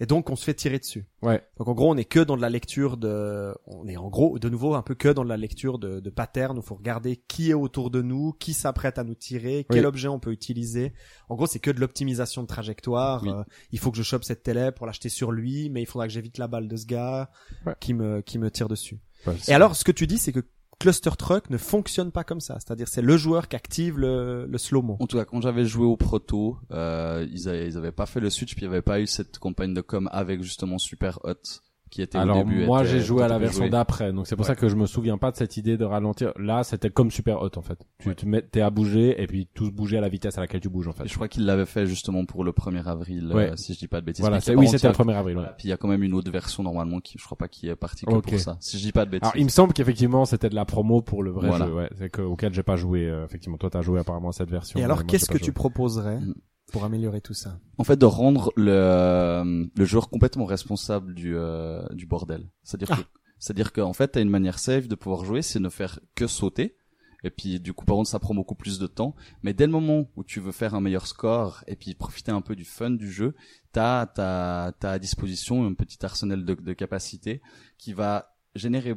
Et donc on se fait tirer dessus. Ouais. Donc en gros, on est que dans de la lecture de, on est en gros de nouveau un peu que dans de la lecture de, de patterns où faut regarder qui est autour de nous, qui s'apprête à nous tirer, quel Oui. objet on peut utiliser. En gros, c'est que de l'optimisation de trajectoire. Oui. Euh, il faut que je chope cette télé pour l'acheter sur lui, mais il faudra que j'évite la balle de ce gars Ouais. qui me qui me tire dessus. Ouais, Et alors, ce que tu dis, c'est que Cluster Truck ne fonctionne pas comme ça. C'est-à-dire, c'est le joueur qui active le, slow-mo. En tout cas, quand j'avais joué au proto, euh, ils, avaient, ils avaient pas fait le switch, puis il y avait pas eu cette campagne de com avec justement Super Hot qui était Alors au début. moi j'ai joué à la version d'après, donc c'est pour Ouais. ça que je me souviens pas de cette idée de ralentir. Là, c'était comme super hot en fait. Tu te mets, t'es à bouger et puis tous bouger à la vitesse à laquelle tu bouges en fait. Et je crois qu'il l'avait fait justement pour le 1er avril, Ouais. euh, si je dis pas de bêtises. Voilà, oui, c'était il y le a- 1er avril. Ouais. voilà, Puis il y a quand même une autre version normalement qui, je crois pas, qui est partie que pour ça. Si je dis pas de bêtises. Alors il me semble qu'effectivement c'était de la promo pour le vrai Voilà. jeu, ouais. C'est que, auquel j'ai pas joué. euh, effectivement, toi t'as joué apparemment à cette version. Et alors, qu'est-ce que tu proposerais Mm. Pour améliorer tout ça En fait, de rendre le, le joueur complètement responsable du, euh, du bordel. C'est-à-dire Ah. que, c'est-à-dire qu'en fait, t'as une manière safe de pouvoir jouer, c'est ne faire que sauter. Et puis, du coup, par contre, ça prend beaucoup plus de temps. Mais dès le moment où tu veux faire un meilleur score et puis profiter un peu du fun du jeu, t'as, t'as, t'as à disposition un petit arsenal de, de capacités qui va générer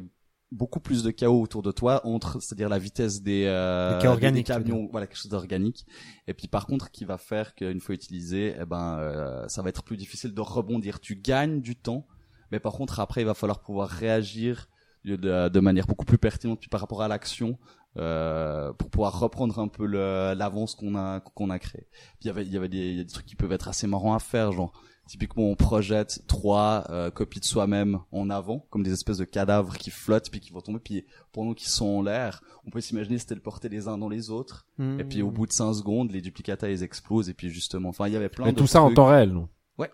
beaucoup plus de chaos autour de toi entre, c'est-à-dire la vitesse des, euh, des- camions, voilà, quelque chose d'organique. Et puis, par contre, qui va faire qu'une fois utilisé, eh ben, euh, ça va être plus difficile de rebondir. Tu gagnes du temps, mais par contre, après, il va falloir pouvoir réagir de, manière beaucoup plus pertinente puis par rapport à l'action euh, pour pouvoir reprendre un peu l'avance qu'on a qu'on a créé. Puis il y avait il y avait des, il y a des trucs qui peuvent être assez marrants à faire, genre typiquement on projette trois euh, copies de soi-même en avant, comme des espèces de cadavres qui flottent puis qui vont tomber, puis pendant qu'ils sont en l'air, on peut s'imaginer se téléporter les uns dans les autres, et puis au Hmm. bout de 5 secondes, les duplicata ils explosent, et puis justement, enfin il y avait plein Mais de tout ça en temps réel, non? Ouais.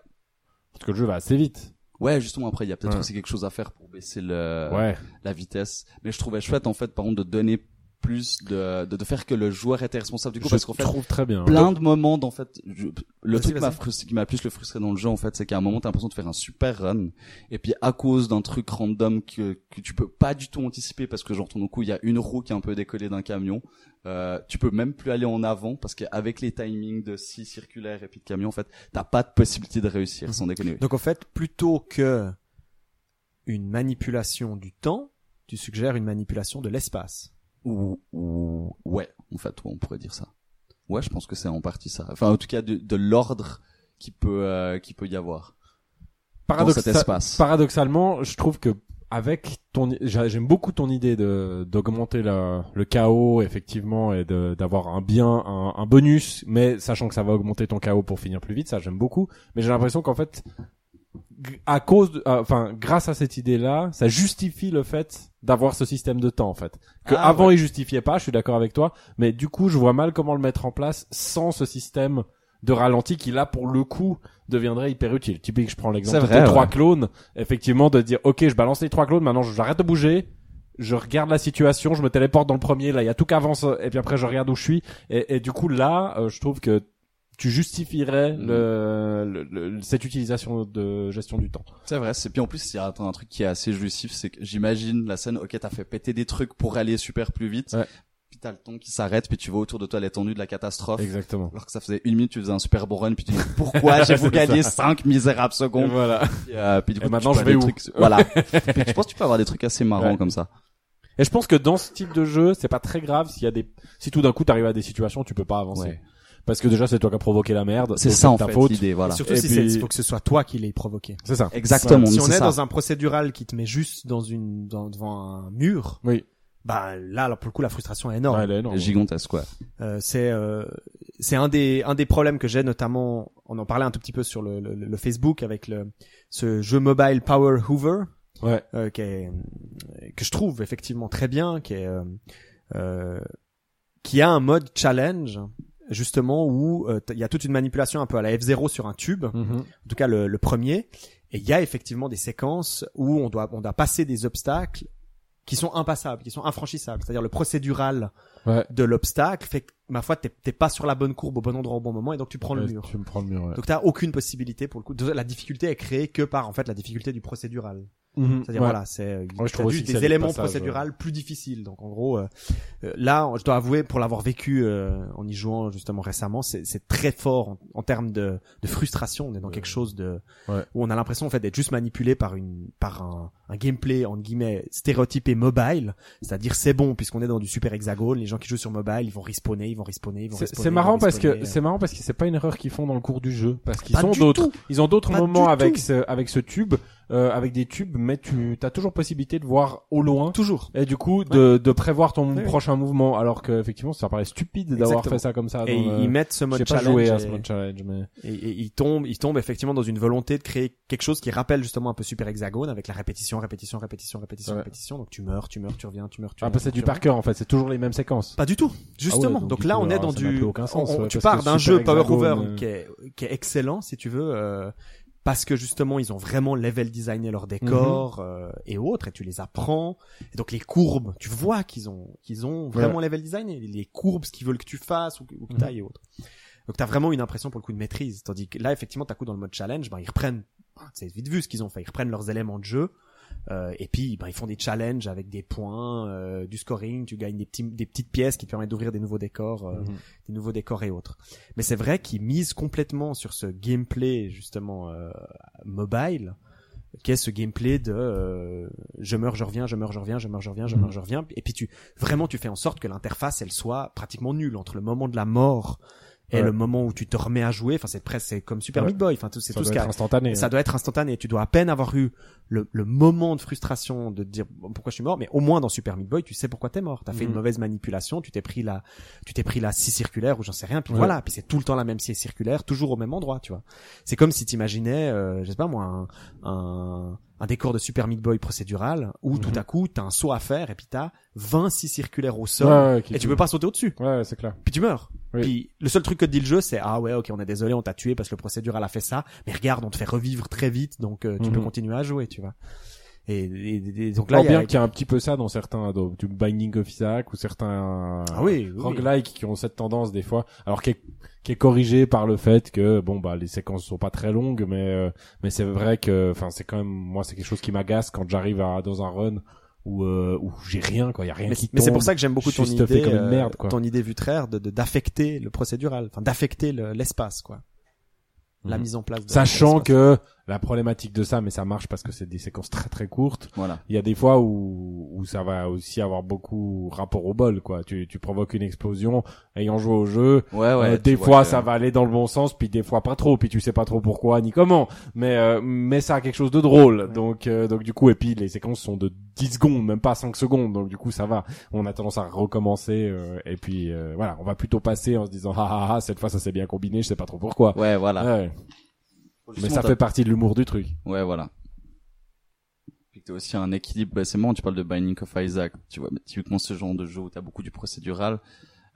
Parce que le jeu va assez vite. Ouais, justement après il y a peut-être Ouais. aussi quelque chose à faire pour baisser le ouais. la vitesse. Mais je trouvais chouette en fait par contre de donner plus de, de, de faire que le joueur était responsable du coup Je parce qu'en fait trouve très bien. plein de moments en fait je- le truc qui m'a qui m'a plus le frustré dans le jeu en fait c'est qu'à un moment t'as l'impression de faire un super run et puis à cause d'un truc random que que tu peux pas du tout anticiper parce que genre ton coup il y a une roue qui est un peu décollée d'un camion euh, tu peux même plus aller en avant parce qu'avec les timings de scie circulaire et puis de camion en fait t'as pas de possibilité de réussir sans déconner Donc en fait, plutôt que une manipulation du temps, tu suggères une manipulation de l'espace. Ou, ou ouais en fait on pourrait dire ça. Ouais je pense que c'est en partie ça. Enfin en tout cas de, de l'ordre qui peut euh, qui peut y avoir dans cet espace. Paradoxalement, je trouve que avec ton, j'a- j'aime beaucoup ton idée de d'augmenter le, le chaos effectivement et de d'avoir un bien, un, un bonus, mais sachant que ça va augmenter ton chaos pour finir plus vite, ça j'aime beaucoup. Mais j'ai l'impression qu'en fait, à cause, de- euh, enfin grâce à cette idée-là, ça justifie le fait d'avoir ce système de temps en fait. Que Ah, avant ouais. il justifiait pas, je suis d'accord avec toi, mais du coup je vois mal comment le mettre en place sans ce système de ralenti qui là pour le coup deviendrait hyper utile. Typique, je prends l'exemple C'est de vrai, tes trois ouais. clones, effectivement de dire ok je balance les trois clones, maintenant j'arrête de bouger, je regarde la situation, je me téléporte dans le premier, là il y a tout qui avance et puis après je regarde où je suis et, et du coup là euh, je trouve que tu justifierais Mhm. le, le- le- cette utilisation de gestion du temps. c'est vrai c'est puis en plus il y a un, truc qui est assez jouissif c'est que j'imagine la scène ok t'as fait péter des trucs pour aller super plus vite Ouais. puis t'as le temps qui s'arrête puis tu vois autour de toi l'étendue de la catastrophe Exactement. alors que ça faisait une minute tu faisais un super bon run puis tu dis pourquoi j'ai vous gagné. 5 misérables secondes? Voilà. Puis, euh, puis du Et coup, maintenant, je vais où? trucs- voilà puis je pense que tu peux avoir des trucs assez marrants Ouais. comme ça Et je pense que dans ce type de jeu, c'est pas très grave s'il y a des, si tout d'un coup t'arrives à des situations où tu peux pas avancer. Ouais. Parce que déjà c'est toi qui as provoqué la merde. c'est ça en ta fait faute. l'idée voilà Et surtout Et si puis- c'est, faut que ce soit toi qui l'aies provoqué. C'est ça. exactement Si on c'est est ça. dans un procédural qui te met juste dans une, dans, devant un mur, Oui. bah là, alors, pour le coup, la frustration est énorme. Ouais, elle est énorme. gigantesque ouais Euh, c'est euh, c'est un des un des problèmes que j'ai notamment on en parlait un tout petit peu sur le, le, le Facebook avec le ce jeu mobile Power Hoover Ouais. euh, qui est que je trouve effectivement très bien qui est euh, euh, qui a un mode challenge justement où euh, il y a toute une manipulation un peu à la F0 sur un tube Mhm. en tout cas le, le premier et il y a effectivement des séquences où on doit on doit passer des obstacles qui sont impassables, qui sont infranchissables. C'est-à-dire le procédural Ouais. de l'obstacle fait que, ma foi, t'es t'es pas sur la bonne courbe au bon endroit au bon moment et donc tu prends le mur. Tu me prends le mur. Ouais. Donc t'as aucune possibilité pour le coup. La difficulté est créée que par en fait la difficulté du procédural. Mhm. C'est-à-dire Ouais. voilà, c'est euh, Ouais, je trouve des éléments passages, procédurales plus difficiles. Donc en gros, euh, euh, là, je dois avouer pour l'avoir vécu euh, en y jouant justement récemment, c'est c'est très fort en, en termes de, de frustration. On est dans quelque chose de Ouais. où on a l'impression en fait d'être juste manipulé par une par un, un gameplay en guillemets stéréotypé mobile. C'est-à-dire c'est bon puisqu'on est dans du super hexagone. Les gens qui jouent sur mobile, ils vont respawner, ils vont respawner, ils vont C'est respawner, c'est marrant vont parce que c'est marrant parce que c'est pas une erreur qu'ils font dans le cours du jeu parce qu'ils ont d'autres ils ont d'autres moments avec ce avec ce tube euh, avec des tubes, mais tu as toujours possibilité de voir au loin. Toujours. Et du coup, de, de prévoir ton prochain mouvement, alors que effectivement, ça paraît stupide d'avoir fait ça comme ça. Et dans ils ils mettent ce mode pas challenge. joué à ce mode challenge, mais Et, et il tombe, il tombe effectivement dans une volonté de créer quelque chose qui rappelle justement un peu Super Hexagone avec la répétition, répétition, répétition, répétition, Ouais. répétition. Donc tu meurs, tu meurs, tu reviens, tu meurs, tu ah, bah, c'est du par cœur en fait. C'est toujours les mêmes séquences. Pas du tout, justement. Ah donc là, on est dans du. aucun sens, on- tu pars d'un jeu Power Hexagone, Over euh, qui est qui est excellent si tu veux. Parce que justement ils ont vraiment level designé leur décor Mhm. euh, et autres et tu les apprends. Et donc les courbes tu vois qu'ils ont qu'ils ont vraiment level designé. Les courbes ce qu'ils veulent que tu fasses ou, que- que Mhm. t'ailles et autres. Donc t'as vraiment une impression pour le coup de maîtrise. Tandis que là effectivement t'as coup dans le mode challenge ben ils reprennent c'est vite vu ce qu'ils ont fait. Ils reprennent leurs éléments de jeu euh, et puis ben, ils font des challenges avec des points euh, du scoring tu gagnes des petits des petites pièces qui te permettent d'ouvrir des nouveaux décors euh, Mhm. des nouveaux décors et autres. Mais c'est vrai qu'ils misent complètement sur ce gameplay justement euh, mobile, qui est ce gameplay de euh, je meurs, je reviens, je meurs, je reviens, je meurs, je reviens, je Mhm. meurs, je reviens. Et puis tu vraiment tu fais en sorte que l'interface elle soit pratiquement nulle entre le moment de la mort et Ouais. le moment où tu te remets à jouer. Enfin c'est presque c'est comme Super Ouais. Meat Boy. Enfin c'est tout ce a. instantané. Ça hein. doit être instantané. Tu dois à peine avoir eu le, le moment de frustration de te dire bon, pourquoi je suis mort, mais au moins dans Super Meat Boy, tu sais pourquoi t'es mort. T'as fait Mhm. une mauvaise manipulation, tu t'es pris la, tu t'es pris la scie circulaire ou j'en sais rien, puis Ouais. voilà. Puis c'est tout le temps la même scie circulaire, toujours au même endroit, tu vois. C'est comme si t'imaginais, euh, je sais pas moi, un, un, un décor de Super Meat Boy procédural où Mhm. tout à coup t'as un saut à faire et puis t'as 20 scies circulaires au sol Ouais, ouais, qui- et tu peux pas sauter au-dessus. Ouais, c'est clair. Puis tu meurs. Oui. Puis le seul truc que te dit le jeu, c'est ah ouais, ok, on est désolé, on t'a tué parce que le procédural a fait ça, mais regarde, on te fait revivre très vite, donc euh, tu Mhm. peux continuer à jouer, tu vois. Et, et- et donc là, il y a... bien qu'il y a un petit peu ça dans certains du Binding of Isaac ou certains ah oui, oui. roguelike qui ont cette tendance des fois, alors qui est, qui est corrigé par le fait que bon bah les séquences sont pas très longues, mais euh, mais c'est vrai que enfin c'est quand même moi c'est quelque chose qui m'agace quand j'arrive à dans un run où euh, où j'ai rien quoi, il y a rien mais, qui mais c'est tombe. pour ça que j'aime beaucoup ton idée, comme une euh, merde, quoi. ton idée vutraire de de- d'affecter le procédural, enfin d'affecter le- l'espace, quoi. La Mhm. mise en place. De, Sachant que la problématique de ça, mais ça marche parce que c'est des séquences très très courtes. Voilà. Il y a des fois où, où ça va aussi avoir beaucoup rapport au bol, quoi. Tu, tu provoques une explosion ayant joué au jeu. Ouais, ouais. Euh, des fois, que- ça va aller dans le bon sens, puis des fois pas trop, puis tu sais pas trop pourquoi ni comment. Mais euh, mais ça a quelque chose de drôle. Donc euh, donc du coup, et puis les séquences sont de 10 secondes, même pas 5 secondes. Donc du coup, ça va. On a tendance à recommencer. euh, et puis euh, voilà, on va plutôt passer en se disant ah ah ah cette fois ça s'est bien combiné, je sais pas trop pourquoi. Ouais, voilà. Ouais. Mais ça fait partie de l'humour du truc. Ouais, voilà. Puis t'as aussi un équilibre, bah, c'est marrant, tu parles de Binding of Isaac, tu vois, mais typiquement ce genre de jeu où t'as beaucoup du procédural,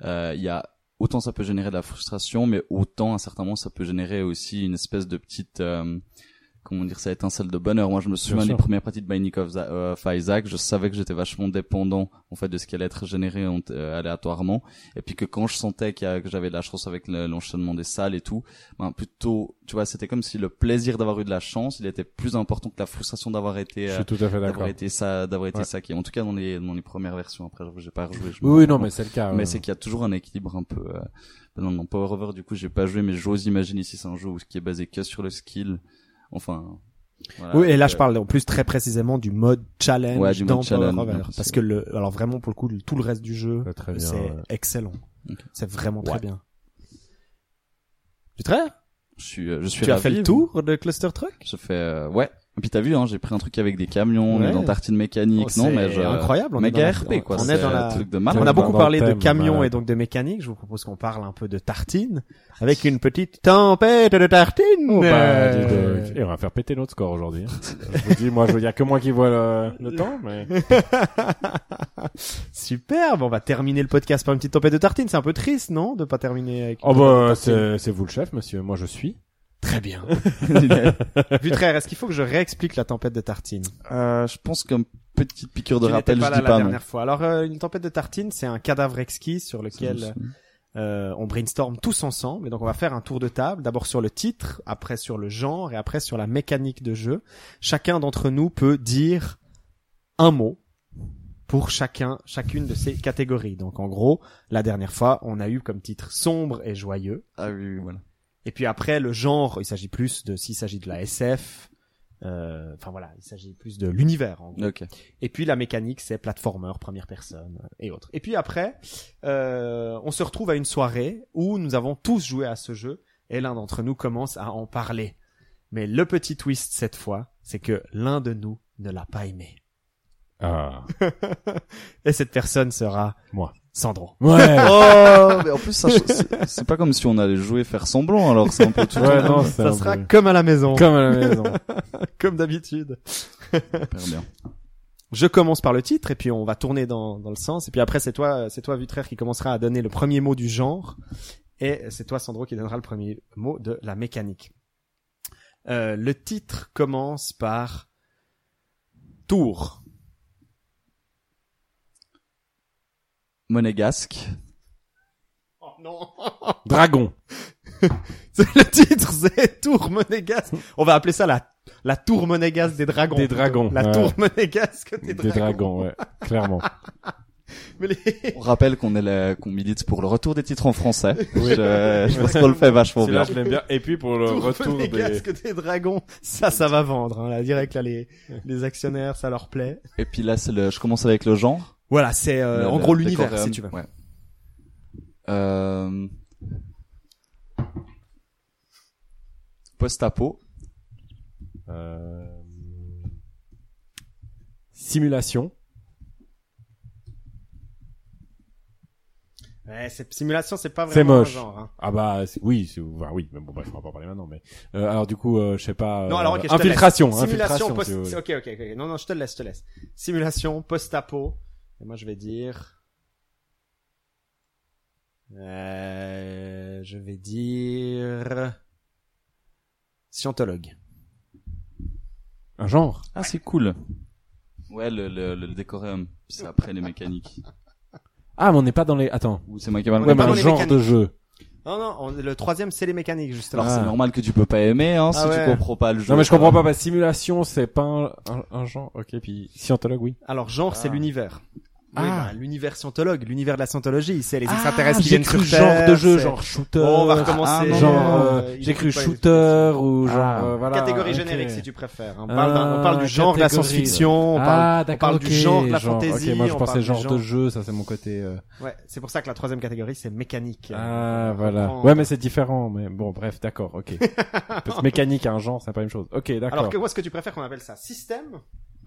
euh, il y a, autant ça peut générer de la frustration, mais autant, à certains moments, ça peut générer aussi une espèce de petite, euh, comment dire ça, étincelle de bonheur. Moi, je me souviens des premières parties de Binding of, euh, of Isaac, je savais que j'étais vachement dépendant, en fait, de ce qui allait être généré euh, aléatoirement. Et puis que quand je sentais a- que j'avais de la chance avec le- l'enchaînement des salles et tout, ben, plutôt, tu vois, c'était comme si le plaisir d'avoir eu de la chance, il était plus important que la frustration d'avoir été, euh, d'avoir été ça, d'avoir été Ouais. saqué. En tout cas, dans les, dans les premières versions. Après, j'ai pas rejoué. je Oui, non, mais c'est le cas. Mais ouais. c'est qu'il y a toujours un équilibre un peu, euh, non, non, Power Over, du coup, j'ai pas joué, mais j'ose imaginer si c'est un jeu qui est basé que sur le skill. Enfin, voilà. Oui, et là Euh, je parle en plus très précisément du mode challenge Ouais, du dans mode challenge, Parce que le, alors vraiment pour le coup, le- tout le reste du jeu, Ouais, très c'est ouais. excellent. C'est vraiment très bien. Tu te rêves Je suis, euh, je suis Tu as fait le tour de Cluster Truck? Je fais, euh, ouais. Et puis t'as vu, hein, j'ai pris un truc avec des camions, on est Ouais. dans tartine mécanique, Oh, non, mais je... incroyable, on est méga dans la- RP, quoi. on est dans la- truc de On a beaucoup parlé le de camions et donc de mécanique. Je vous propose qu'on parle un peu de tartine avec une petite tempête de tartine. Oh, bah, Euh. Et on va faire péter notre score aujourd'hui. hein. je vous dis, moi, il y a que moi qui vois le, le temps, mais. Super. Bon, on va terminer le podcast par une petite tempête de tartine. C'est un peu triste, non, de pas terminer avec. une Oh bah, c'est vous le chef, monsieur. Moi, je suis. Très bien. Vutraire, est-ce qu'il faut que je réexplique la tempête de tartine? Euh, je pense qu'une petite piqûre de Tu rappel, pas je là dis la pas non. dernière fois. Alors, euh, une tempête de tartine, c'est un cadavre exquis sur lequel euh, on brainstorm tous ensemble. Et donc, on va faire un tour de table. D'abord sur le titre, après sur le genre et après sur la mécanique de jeu. Chacun d'entre nous peut dire un mot pour chacun, chacune de ces catégories. Donc, en gros, la dernière fois, on a eu comme titre sombre et joyeux. Ah oui, voilà. Et puis après, le genre, il s'agit plus de, s'il s'agit de la SF, euh, enfin voilà, il s'agit plus de l'univers. En gros. Ok. Et puis la mécanique, c'est platformer, première personne et autres. Et puis après, euh, on se retrouve à une soirée où nous avons tous joué à ce jeu et l'un d'entre nous commence à en parler Mais le petit twist cette fois, c'est que l'un de nous ne l'a pas aimé. Ah. Et cette personne sera Moi. Sandro. Ouais. Oh, mais en plus, ça, c'est c'est pas comme si on allait jouer faire semblant, alors c'est un peu tout. Ouais, non, c'est Ça sera peu- comme à la maison, comme à la maison. comme d'habitude. Super bien. Je commence par le titre et puis on va tourner dans, dans le sens et puis après c'est toi c'est toi Vutraire qui commencera à donner le premier mot du genre et c'est toi Sandro qui donnera le premier mot de la mécanique. Euh, le titre commence par tour. Monégasque. Oh non. Dragon. Le titre, c'est Tour Monégasque. On va appeler ça la la Tour Monégasque des dragons. Des dragons, La ouais. Tour Monégasque des, Des dragons, ouais. Clairement. Mais les- On rappelle qu'on est la- qu'on milite pour le retour des titres en français. Je, je pense qu'on le fait vachement bien. je l'aime bien. Et puis pour le Tour retour des... Monégasque des dragons, ça, ça va vendre. Hein. Là, direct là, les les actionnaires, ça leur plaît. Et puis là, c'est le, je commence avec le genre. Voilà, c'est euh, en gros l'univers, si tu veux. Ouais. Euh... Post-apo. Euh, Simulation. Ouais, c'est simulation, c'est pas C'est vraiment moche. un genre. Hein. Ah bah c'est- oui, c'est enfin, oui, mais bon bref, on va pas en parler maintenant mais euh, alors du coup euh, je sais pas Non, euh, alors ok, je te infiltration, laisse. Simulation infiltration post. si. Ok, ok, ok. Non, non, je te laisse, je te laisse. Simulation post-apo. Et moi, je vais dire. Euh, je vais dire scientologue. Un genre. Ah, c'est cool. Ouais, le, le, le décorum. Puis c'est après les mécaniques. Ah, mais on n'est pas dans les attends. Ou c'est moi qui ai mal Ouais, mais pas un les genre mécaniques. de jeu. Non, non, on- le troisième, c'est les mécaniques, justement. Alors Ah. c'est normal que tu peux pas aimer, hein, si Ah ouais. tu comprends pas le jeu. Non mais je comprends pas parce que simulation c'est pas un, un, un genre. OK, puis scientologue oui. Alors, genre, c'est Ah. l'univers. Oui, Ah. bah, l'univers scientologue, l'univers de la scientologie, c'est les Ah, extraterrestres qui j'ai viennent cru sur genre Terre, de jeu, genre shooter. Bon, on va recommencer. Ah, non, genre euh, euh, j'ai cru shooter ou genre Ah. euh, voilà. catégorie générique si tu préfères. On parle, d'un- on Ah, parle du genre de la science-fiction, on ah, parle, on parle du genre de la genre, fantasy. Ok, moi je pensais genre, genre de jeu, ça c'est mon côté. euh, Ouais, c'est pour ça que la troisième catégorie c'est mécanique. Ah voilà. Ouais mais c'est différent. Mais bon bref, d'accord, ok. Parce que mécanique et un genre, c'est pas la même chose. Ok, d'accord. Alors que où est-ce que tu préfères qu'on appelle ça Système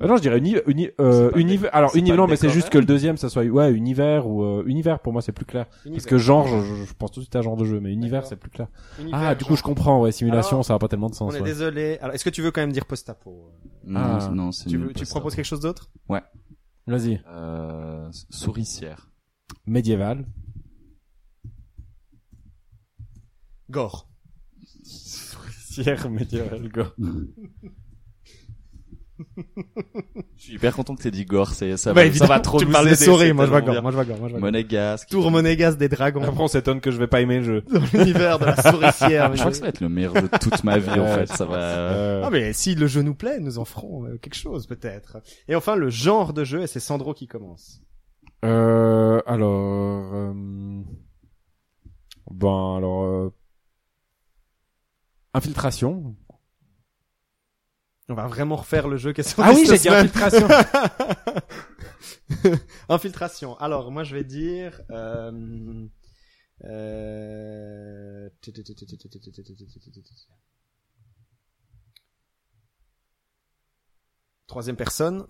Euh, non, je dirais uni, uni, euh, univers. Alors pas non, mais c'est juste que le deuxième, ça soit ouais univers ou euh, univers. Pour moi, c'est plus clair. Parce que genre, je, je pense tout de suite à genre de jeu, mais univers, c'est plus clair. Univers, Ah, du coup, je comprends. Ouais, simulation, Alors, ça a pas tellement de sens. On est ouais. désolé. Alors, est-ce que tu veux quand même dire post-apo Non, Ah. non, c'est Tu, veux, tu proposes quelque chose d'autre? Vas-y. Euh, souricière. Médiéval. Gore. Sierre médiéval, go. Je suis hyper content que t'aies dit gore, c'est, ça, Bah, va, ça va trop tu parles des souris, moi je vois gore, moi je vois gore, moi je vois. Monégasque. Tour monégasque des dragons Après, on s'étonne que je vais pas aimer le jeu. dans l'univers de la souricière. Je crois que ça va être le meilleur jeu de toute ma vie, en fait. Ça va, Euh, Ah mais si le jeu nous plaît, nous en ferons euh, quelque chose peut-être. Et enfin le genre de jeu, et c'est Sandro qui commence. Euh, alors, euh... bon, alors, euh... infiltration. On va vraiment refaire le jeu question Ah oui, j'ai dit infiltration. Infiltration. Alors moi je vais dire. Euh... Euh... Troisième personne.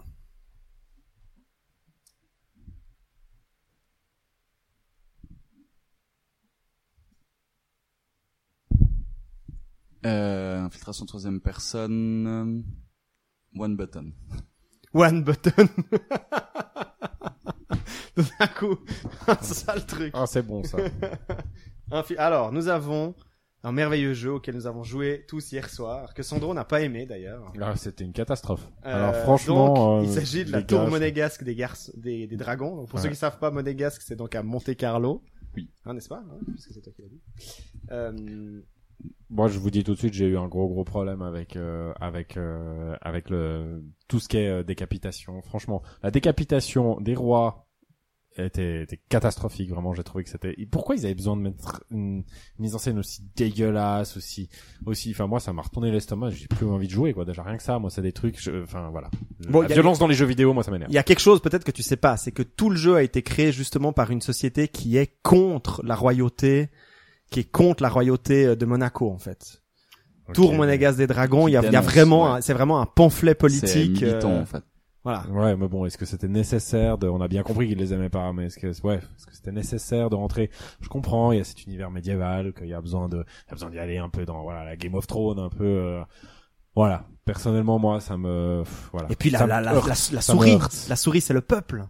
Euh, infiltration troisième personne, one button. One button. Tout d'un coup, c'est ça le truc. Ah, c'est bon ça. Infi- Alors, nous avons un merveilleux jeu auquel nous avons joué tous hier soir, que Sandro n'a pas aimé d'ailleurs. Ah, c'était une catastrophe. Euh, Alors franchement, donc, euh, il s'agit de la tour gars, monégasque des garçons, des, des dragons. Donc, pour ceux qui savent pas, monégasque, c'est donc à Monte Carlo. Oui. Hein, n'est-ce pas hein, Puisque c'est toi qui l'as dit. Euh, Moi, je vous dis tout de suite, j'ai eu un gros gros problème avec euh, avec euh, avec le tout ce qui est euh, décapitation. Franchement, la décapitation des rois était, était catastrophique. Vraiment, j'ai trouvé que c'était. Pourquoi ils avaient besoin de mettre une mise en scène aussi dégueulasse, aussi aussi. Enfin, moi, ça m'a retourné l'estomac. J'ai plus envie de jouer, quoi. Déjà rien que ça, moi, c'est des trucs. je- Enfin, voilà. Bon, la a- violence dans les jeux vidéo, moi, ça m'énerve. Il y a quelque chose peut-être que tu sais pas, c'est que tout le jeu a été créé justement par une société qui est contre la royauté, qui est contre la royauté euh, de Monaco en fait. Tour monégasque des dragons. Il y a, y vraiment, ouais. c'est vraiment un pamphlet politique. militant euh, en fait. voilà. Ouais, mais bon, est-ce que c'était nécessaire de, on a bien compris qu'ils les aimaient pas, mais est-ce que, ouais, est-ce que c'était nécessaire de rentrer, je comprends, il y a cet univers médiéval, qu'il y a besoin de, il y a besoin d'y aller un peu dans, voilà, la Game of Thrones, un peu, euh, voilà. Personnellement, moi, ça me, pff, voilà. Et puis la, la, la, la, souris, la souris c'est le peuple.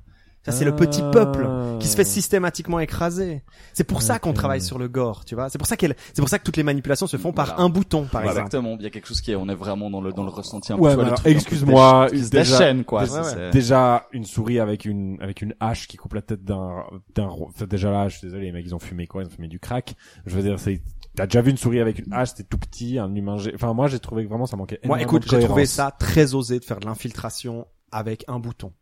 Ça c'est le petit Ah. peuple qui se fait systématiquement écraser. C'est pour ça qu'on travaille sur le gore, tu vois. C'est pour ça qu'elle, c'est pour ça que toutes les manipulations se font par Voilà. un bouton, par exemple. Exactement. Il y a quelque chose qui est, on est vraiment dans le dans le ressenti un Ouais, peu. excuse-moi, déjà- déchaîne quoi. Ouais, ouais. Déjà, une souris avec une, avec une hache qui coupe la tête d'un, d'un, déjà là, je suis désolé, les mecs, ils ont fumé quoi? Ils ont fumé du crack. Je veux dire, c'est, t'as déjà vu une souris avec une hache, c'était tout petit, un humain, enfin, moi, j'ai trouvé que vraiment ça manquait Moi, écoute, j'ai trouvé ça très osé de faire de l'infiltration avec un bouton.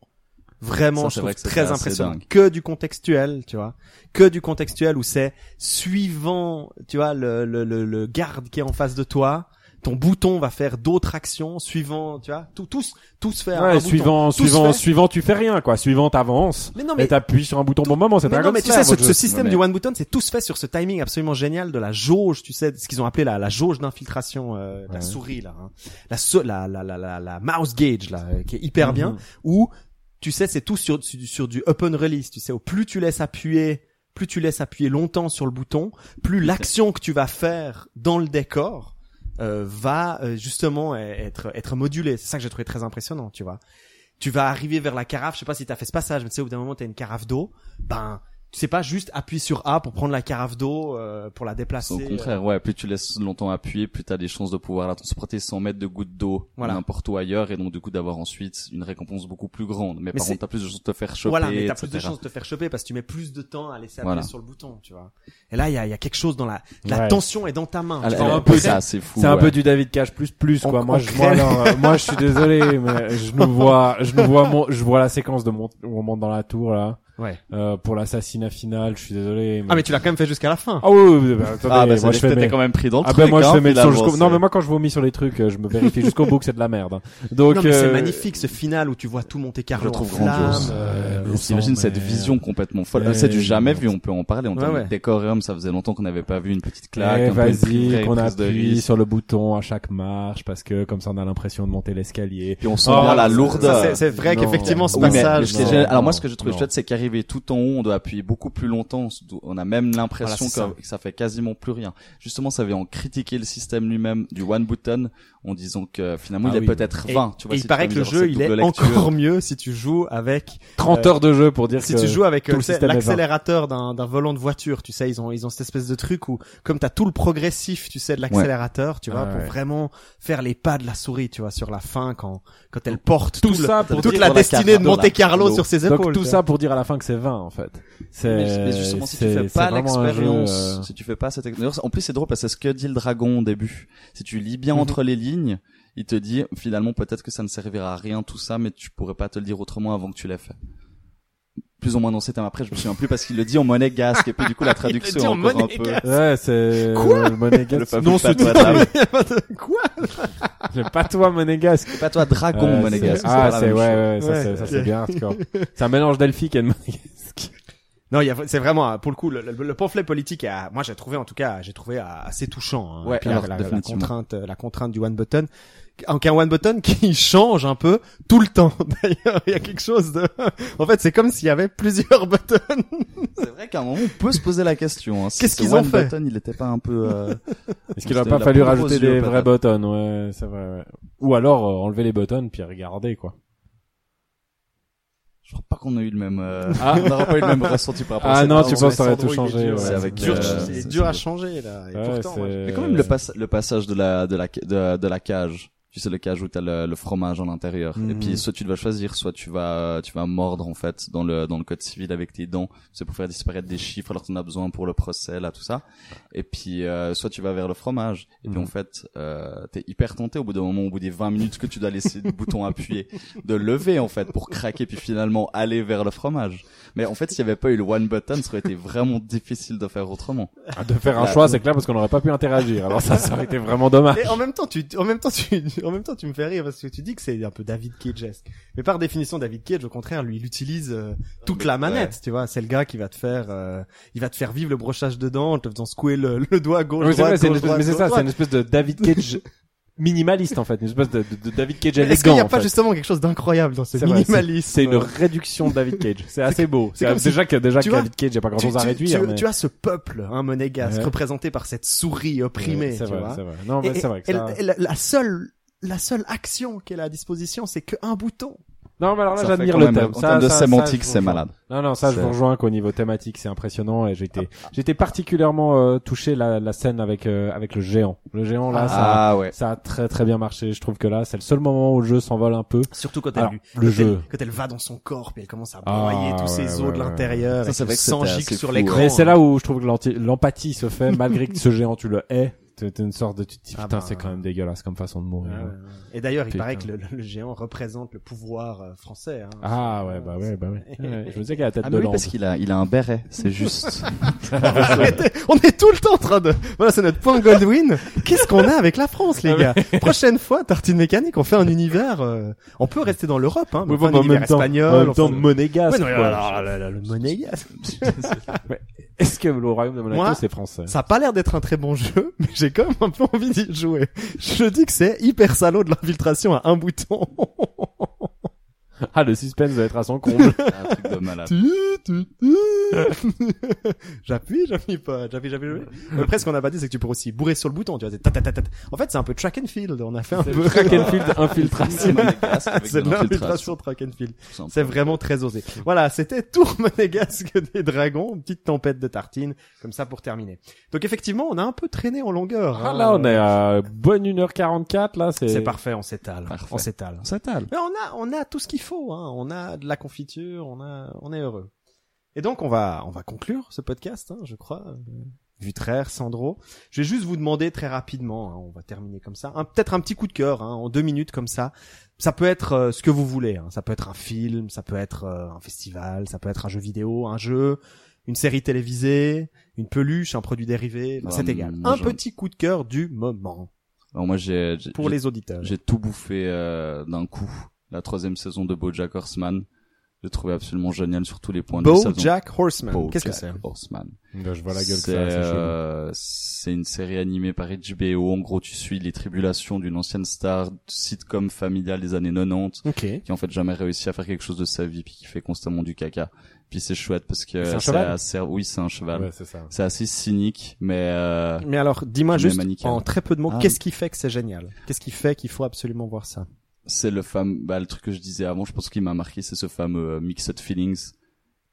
Vraiment, Ça, je trouve vrai que très impressionnant. Que du contextuel, tu vois. Que du contextuel où c'est suivant, tu vois, le, le, le, le garde qui est en face de toi, ton bouton va faire d'autres actions suivant, tu vois. Tout, tous, tous fait un Ouais, bouton. suivant, Tous suivant, suivant, tu fais rien, quoi. Suivant, t'avances. Mais non, Mais t'appuies sur un bouton au bon moment, c'est pas non, mais tu sais, ce, ce système mais- du one button, c'est tous fait sur ce timing absolument génial de la jauge, tu sais, ce qu'ils ont appelé la, la jauge d'infiltration, euh, la Ouais. souris là, hein. la, so- la, la, la, la, la mouse gauge là, euh, qui est hyper Mhm. bien, où tu sais, c'est tout sur, sur, sur du open release, tu sais, au plus tu laisses appuyer, plus tu laisses appuyer longtemps sur le bouton, plus l'action que tu vas faire dans le décor euh, va euh, justement être être modulée. C'est ça que j'ai trouvé très impressionnant, tu vois. Tu vas arriver vers la carafe, je sais pas si t'as fait ce passage, mais tu sais, au bout d'un moment t'as une carafe d'eau, ben tu sais pas juste appuyer sur A pour prendre la carafe d'eau euh, pour la déplacer. Au contraire, ouais, plus tu laisses longtemps appuyer, plus t'as des chances de pouvoir la transporter sans mettre de gouttes d'eau Voilà. n'importe où ailleurs et donc du coup d'avoir ensuite une récompense beaucoup plus grande. Mais, par c'est- contre, t'as plus de chances de te faire choper. Voilà, mais t'as plus de chances de te faire choper parce que tu mets plus de temps à laisser appuyer Voilà. sur le bouton, tu vois. Et là, il y a, il y a quelque chose dans la, la Ouais. tension est dans ta main. Tu vois. un peu- ça, c'est fou. C'est un peu du David Cage plus plus On- quoi. Moi, on je, moi, euh, moi, je suis désolé, mais je nous vois, je nous vois mon, je vois la séquence de mon, où on monte dans la tour là, Ouais. euh, pour l'assassinat final. Je suis désolé. Mais... Ah, mais tu l'as quand même fait jusqu'à la fin. Ah oui, oui, oui, bah, attendez, Ah bah moi je fais t'étais mes... quand même pris dans le Ah truc. ben moi je hein, fais mes jusqu'au... non c'est- mais moi quand je vomis sur les trucs, euh, je me vérifie jusqu'au bout que c'est de la merde. hein. Donc mais c'est euh, magnifique ce final où tu vois tout Monte Je Carlo le en trouve flammes. grandiose. euh, S'imagine sang, cette vision complètement folle. Mais- C'est du jamais vu, on peut en parler. En Ouais, termes ouais. de décorium, ça faisait longtemps qu'on n'avait pas vu une petite claque. Eh, un peu une vas-y, qu'on appuie sur le bouton à chaque marche parce que comme ça on a l'impression de monter l'escalier. Puis on sent Oh, bien la lourdeur. C'est- vrai qu'effectivement ce passage. alors moi, ce que j'ai trouvé chouette, c'est qu'arrivé tout en haut, on doit appuyer beaucoup plus longtemps. On a même l'impression Voilà, que, ça fait quasiment plus rien. Justement, ça avait en critiqué le système lui-même du one button en disant que finalement, Ah il est peut-être Et, 20. tu vois, il paraît que le jeu, il est encore mieux si tu joues avec 30 Euh, heures de jeu pour dire si que tu joues avec euh, l'accélérateur d'un d'un volant de voiture, tu sais, ils ont ils ont cette espèce de truc où comme t'as tout le progressif, tu sais, de l'accélérateur, tu vois, Ah pour ouais. vraiment faire les pas de la souris, tu vois, sur la fin quand quand elle porte Tout tout le- ça pour toute dire la destinée de Monte. Carlo sur ses Donc épaules. tout ça pour dire à la fin que c'est 20 en fait. C'est justement, si tu fais pas l'expérience, euh, si tu fais pas cette expérience, en plus c'est drôle parce que c'est ce que dit le dragon au début. Si tu lis bien Mhm. entre les lignes, il te dit finalement peut-être que ça ne servira à rien tout ça, mais tu pourrais pas te le dire autrement avant que tu l'aies fait. Plus ou moins dans ces termes. Après, je me souviens plus parce qu'il le dit en monégasque et puis du coup la traduction dit en encore un monégasque. peu. Ouais, c'est Quoi le monégasque. Le non patois d'âme. Quoi Le patois monégasque. C'est pas toi dragon Ouais, monégasque. c'est- c'est Ah, c'est ouais, ouais, ça Ouais, c'est ça ok. c'est bien hardcore. C'est un mélange delphique et de monégasque. Non, il y a, c'est vraiment pour le coup le, le- le pamphlet politique. est- moi, j'ai trouvé en tout cas, j'ai trouvé assez touchant. Hein. Ouais, Puis la- alors, la, la définitivement. contrainte, la contrainte du one button, donc un one button qui change un peu tout le temps. D'ailleurs, il y a quelque chose de. En fait, c'est comme s'il y avait plusieurs buttons. C'est vrai qu'à un moment on peut se poser la question. Hein, si Qu'est-ce ce qu'ils ont one fait button, il était pas un peu. euh, Est-ce qu'il aurait pas fallu rajouter des vrais buttons Ouais, c'est vrai. ouais. Ou alors euh, enlever les buttons puis regarder quoi. Je crois pas qu'on a eu le même. euh, Ah. on n'aura pas eu le même ressenti par rapport à Ah cette non, tu penses que ça aurait tout changé dur, ouais. c'est avec, dur, euh, c'est c'est- dur à changer là. Et Ouais, pourtant, moi, Mais quand même le, le passage de la de la de, de la cage. Tu sais le cage où t'as le, le fromage en l'intérieur. Et Mhm. puis soit tu dois choisir, soit tu vas tu vas mordre en fait dans le dans le code civil avec tes dents. C'est pour faire disparaître des chiffres alors qu'on a besoin pour le procès là tout ça. Et puis euh, soit tu vas vers le fromage. Et puis Mhm. en fait euh, t'es hyper tenté au bout d'un moment, au bout des 20 minutes que tu dois laisser le bouton appuyé, de lever en fait pour craquer puis finalement aller vers le fromage. Mais en fait s'il y avait pas eu le one button, ça aurait été vraiment difficile de faire autrement. Ah, De faire un Là, choix, c'est clair parce qu'on n'aurait pas pu interagir. Alors ça, ça aurait été vraiment dommage. Et en même temps, tu, en même temps, tu, en même temps, tu me fais rire parce que tu dis que c'est un peu David Cage-esque. Mais par définition, David Cage, au contraire, lui, il utilise euh, toute la manette, tu vois. C'est le gars qui va te faire, euh, il va te faire vivre le brochage dedans en te faisant secouer le, le doigt gauche, Oui, c'est droite, vrai, c'est une gauche, espèce, droite, mais c'est ça, c'est une espèce de David Cage minimaliste en fait, une espèce de, de- de David Cage Est-ce élégant. qu'il n'y a pas fait. justement quelque chose d'incroyable dans ce C'est minimalisme C'est une réduction de David Cage. C'est assez beau. c'est C'est si- déjà que déjà que vois, David Cage, il a pas grand tu, chose à réduire. tu- mais... tu as ce peuple, hein, monégasque, Ouais. représenté par cette souris opprimée, c'est tu vrai, c'est vrai. Non, mais c'est vrai que ça... la seule, la seule action qu'elle a à disposition, c'est qu'un bouton. Non, mais alors là, Ça j'admire le thème. En Ça, termes de ça, ça, sémantique, c'est malade. Non, non, ça, je vous rejoins qu'au niveau thématique, c'est impressionnant et j'ai été, j'ai été particulièrement euh, touché la, la scène avec euh, avec le géant. Le géant là, ça, Ah ouais. ça a très très bien marché. Je trouve que là, c'est le seul moment où le jeu s'envole un peu. Surtout quand Alors, elle, le quand jeu. elle, quand elle va dans son corps, puis elle commence à Ah, broyer tous ses ouais, os ouais, de l'intérieur, Ça, gicle assez sur l'écran. ouais. Mais c'est là où je trouve que l'empathie se fait malgré que ce géant tu le hais. C'est une sorte de tu te dis, Ah putain, bah, c'est quand même dégueulasse comme façon de mourir. Ouais, ouais, ouais. Et d'ailleurs, il paraît que le, le géant représente le pouvoir euh, français. Hein. Ah ouais, bah ouais, bah ouais. Ouais, Je me disais qu'il a la tête Ah de mais oui, parce qu'il a, il a un béret, c'est juste. On est tout le temps en train de... Voilà, c'est notre point Goldwyn. Qu'est-ce qu'on a avec la France, les gars? Prochaine fois, Tartine Mécanique, on fait un univers... euh, On peut rester dans l'Europe, hein, mais bon, un en même temps, espagnol. en même temps monégasque. Ouais, non, mais quoi. alors, là, là, le monégasque. Est-ce que le royaume de Monaco c'est français? Ça a pas l'air d'être un très bon jeu, mais j'ai quand même un peu envie d'y jouer. Je dis que c'est hyper salaud de l'infiltration à un bouton. Ah, le suspense doit être à son comble. un truc de malade. Tu, tu, tu. j'appuie, j'appuie pas, j'appuie, j'appuie, Après, ce qu'on a pas dit, c'est que tu peux aussi bourrer sur le bouton, tu vois. c'est ta, ta, ta, ta. En fait, c'est un peu track and field. On a fait un peu Track and field infiltration. c'est de l'infiltration. track and field. C'est vraiment très osé. Voilà, c'était Tour monégasque des dragons, une petite tempête de tartines, comme ça pour terminer. Donc effectivement, on a un peu traîné en longueur. Ah hein. là, on est à bonne 1h44, là, c'est... C'est parfait, on s'étale. On s'étale. On s'étale. Mais on a, on a tout ce qu'il faut. Hein. On a de la confiture, on a, on est heureux. Et donc on va, on va conclure ce podcast, hein, je crois. Euh, Vutraire, Sandro. Je vais juste vous demander très rapidement, hein, on va terminer comme ça, un- peut-être un petit coup de cœur, hein, en deux minutes comme ça. Ça peut être euh, ce que vous voulez. hein. Ça peut être un film, ça peut être euh, un festival, ça peut être un jeu vidéo, un jeu, une série télévisée, une peluche, un produit dérivé. C'est égal. moi, Un petit coup de cœur du moment Alors moi j'ai, j'ai- pour j'ai- les auditeurs. j'ai tout bouffé euh, d'un coup. La troisième saison de BoJack Horseman. J'ai trouvé absolument génial sur tous les points BoJack Horseman. Qu'est-ce que BoJack c'est? Horseman. Je vois la gueule que C'est euh, c'est une série animée par HBO. En gros, tu suis les tribulations d'une ancienne star de sitcom familiale des années 90 Ok. qui en fait jamais réussi à faire quelque chose de sa vie puis qui fait constamment du caca. Puis c'est chouette parce que C'est un c'est cheval? assez oui, c'est un cheval. Ouais, c'est ça. C'est assez cynique mais euh, Mais alors, dis-moi juste, en très peu de mots, Ah. qu'est-ce qui fait que c'est génial? Qu'est-ce qui fait qu'il faut absolument voir ça? C'est le fameux bah, le truc que je disais avant, je pense qu'il m'a marqué, c'est ce fameux euh, mixed feelings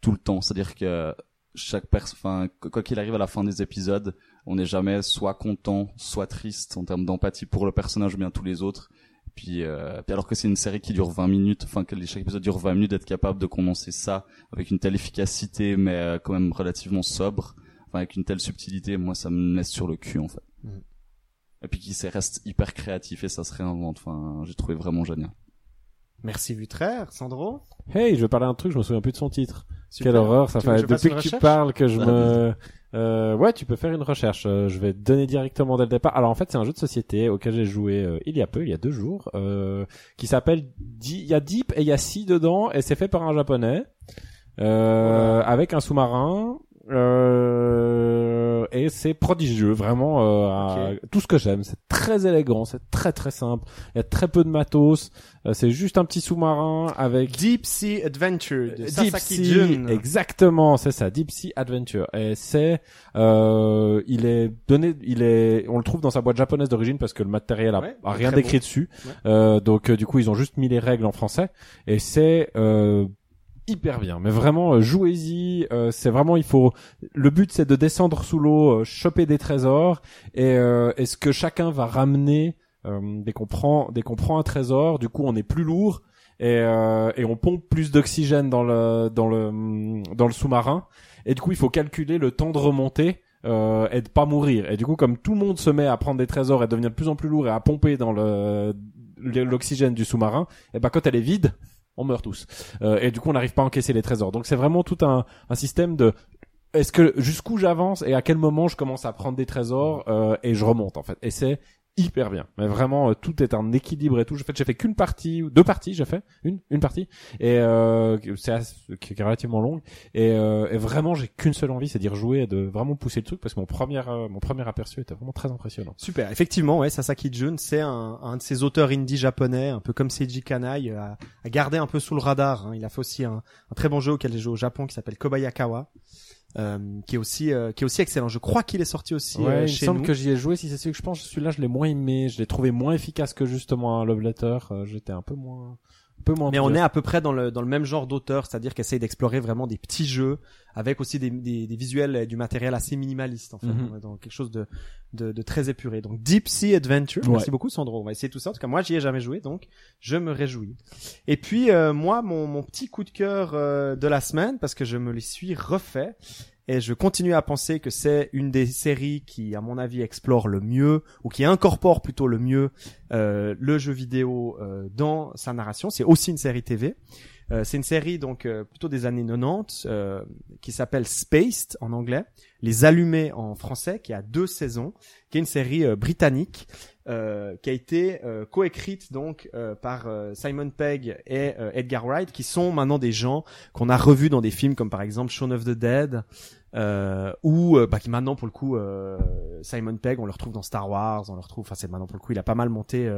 tout le temps, c'est-à-dire que chaque personne quoi qu'il arrive à la fin des épisodes, on n'est jamais soit content, soit triste en termes d'empathie pour le personnage ou bien tous les autres. Puis, euh, puis alors que c'est une série qui dure 20 minutes, enfin que chaque épisode dure 20 minutes, d'être capable de condenser ça avec une telle efficacité, mais euh, quand même relativement sobre, enfin avec une telle subtilité, moi ça me laisse sur le cul en fait. Mhm. Et puis qui s'est- reste hyper créatif et ça se réinvente. Enfin, j'ai trouvé vraiment génial. Merci Vutraire, Sandro. Hey, je vais parler d'un truc, je me souviens plus de son titre. Super. Quelle horreur, ça Tu fait depuis que tu recherche parles que je Ah, me euh, ouais, tu peux faire une recherche. Euh, je vais te donner directement dès le départ. Alors en fait, c'est un jeu de société auquel j'ai joué euh, il y a peu, il y a deux jours, euh, qui s'appelle il y a Deep et il y a Sea dedans et c'est fait par un japonais euh, avec un sous-marin euh, et c'est prodigieux, vraiment euh, à- tout ce que j'aime. C'est très élégant, c'est très très simple. Il y a très peu de matos. Euh, c'est juste un petit sous-marin avec Deep Sea Adventure de Deep Sasaki Sea, exactement, c'est ça, Deep Sea Adventure. Et c'est, euh, il est donné, il est, on le trouve dans sa boîte japonaise d'origine parce que le matériel a, Ouais, a rien d'écrit dessus. Ouais. Euh, donc euh, du coup, ils ont juste mis les règles en français et c'est euh, hyper bien. Mais vraiment, euh, jouez-y. euh, c'est vraiment, il faut. Le but, c'est de descendre sous l'eau, euh, choper des trésors et, euh, et ce que chacun va ramener euh, dès qu'on prend, dès qu'on prend un trésor. Du coup, on est plus lourd et, euh, et on pompe plus d'oxygène dans le dans le dans le sous-marin et du coup il faut calculer le temps de remontée euh, et de pas mourir et du coup comme tout le monde se met à prendre des trésors et devenir de plus en plus lourd et à pomper dans le l'oxygène du sous-marin et ben quand elle est vide on meurt tous. Euh, et du coup on n'arrive pas à encaisser les trésors. Donc c'est vraiment tout un un système de est-ce que jusqu'où j'avance et à quel moment je commence à prendre des trésors euh, et je remonte en fait. Et c'est hyper bien. Mais vraiment, euh, tout est un équilibre et tout. En fait, j'ai fait qu'une partie, deux parties, j'ai fait une, une partie, et euh, c'est qui est relativement longue. Et, euh, et vraiment, j'ai qu'une seule envie, c'est d'y rejouer et de vraiment pousser le truc parce que mon premier, euh, mon premier aperçu était vraiment très impressionnant. Super, effectivement, ouais, Sasaki Jun, c'est un, un de ces auteurs indie japonais, un peu comme Seiji Kanai, à, à garder un peu sous le radar. hein. Il a fait aussi un, un très bon jeu auquel j'ai joué au Japon qui s'appelle Kobayakawa, euh, qui est aussi euh, qui est aussi excellent. Je crois qu'il est sorti aussi ouais, euh, il me chez semble nous. que j'y ai joué. Si c'est celui que je pense, celui-là, je l'ai moins aimé. Je l'ai trouvé moins efficace que justement un Love Letter. Euh, J'étais un peu moins, un peu moins. Mais on est à peu près dans le dans le même genre d'auteur, c'est-à-dire qu'essaye d'explorer vraiment des petits jeux avec aussi des, des, des visuels et du matériel assez minimaliste en fait, Mhm. On est dans quelque chose de, de de très épuré. Donc Deep Sea Adventure, Ouais. merci beaucoup Sandro. On va essayer tout ça. En tout cas, moi j'y ai jamais joué, donc je me réjouis. Et puis euh, moi mon mon petit coup de cœur euh, de la semaine parce que je me les suis refait. Et je continue à penser que c'est une des séries qui, à mon avis, explore le mieux, ou qui incorpore plutôt le mieux euh, le jeu vidéo euh, dans sa narration. C'est aussi une série TV. Euh, c'est une série donc euh, plutôt des années 90 euh, qui s'appelle Spaced en anglais, Les Allumés en français, qui a deux saisons, qui est une série euh, britannique euh, qui a été euh, coécrite donc euh, par euh, Simon Pegg et Edgar Wright, qui sont maintenant des gens qu'on a revus dans des films comme par exemple Shaun of the Dead, ou bah, qui maintenant pour le coup Simon Pegg, on le retrouve dans Star Wars, on le retrouve, enfin c'est maintenant pour le coup, il a pas mal monté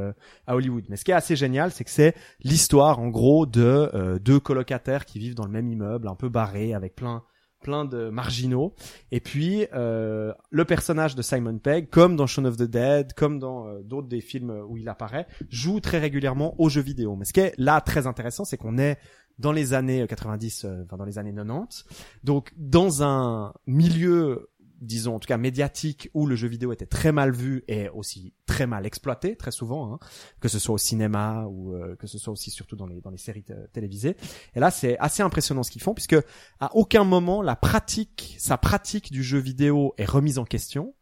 à Hollywood. Mais ce qui est assez génial, c'est que c'est l'histoire en gros de deux colocataires qui vivent dans le même immeuble, un peu barré, avec plein plein de marginaux. Et puis euh, le personnage de Simon Pegg, comme dans Shaun of the Dead, comme dans euh, d'autres des films où il apparaît, joue très régulièrement aux jeux vidéo. Mais ce qui est là très intéressant, c'est qu'on est dans les années 90, euh, enfin dans les années 90, donc dans un milieu disons en tout cas médiatique où le jeu vidéo était très mal vu et aussi très mal exploité très souvent hein, que ce soit au cinéma ou euh, que ce soit aussi surtout dans les dans les séries télévisées. Et là c'est assez impressionnant ce qu'ils font puisque à aucun moment la pratique sa pratique du jeu vidéo est remise en question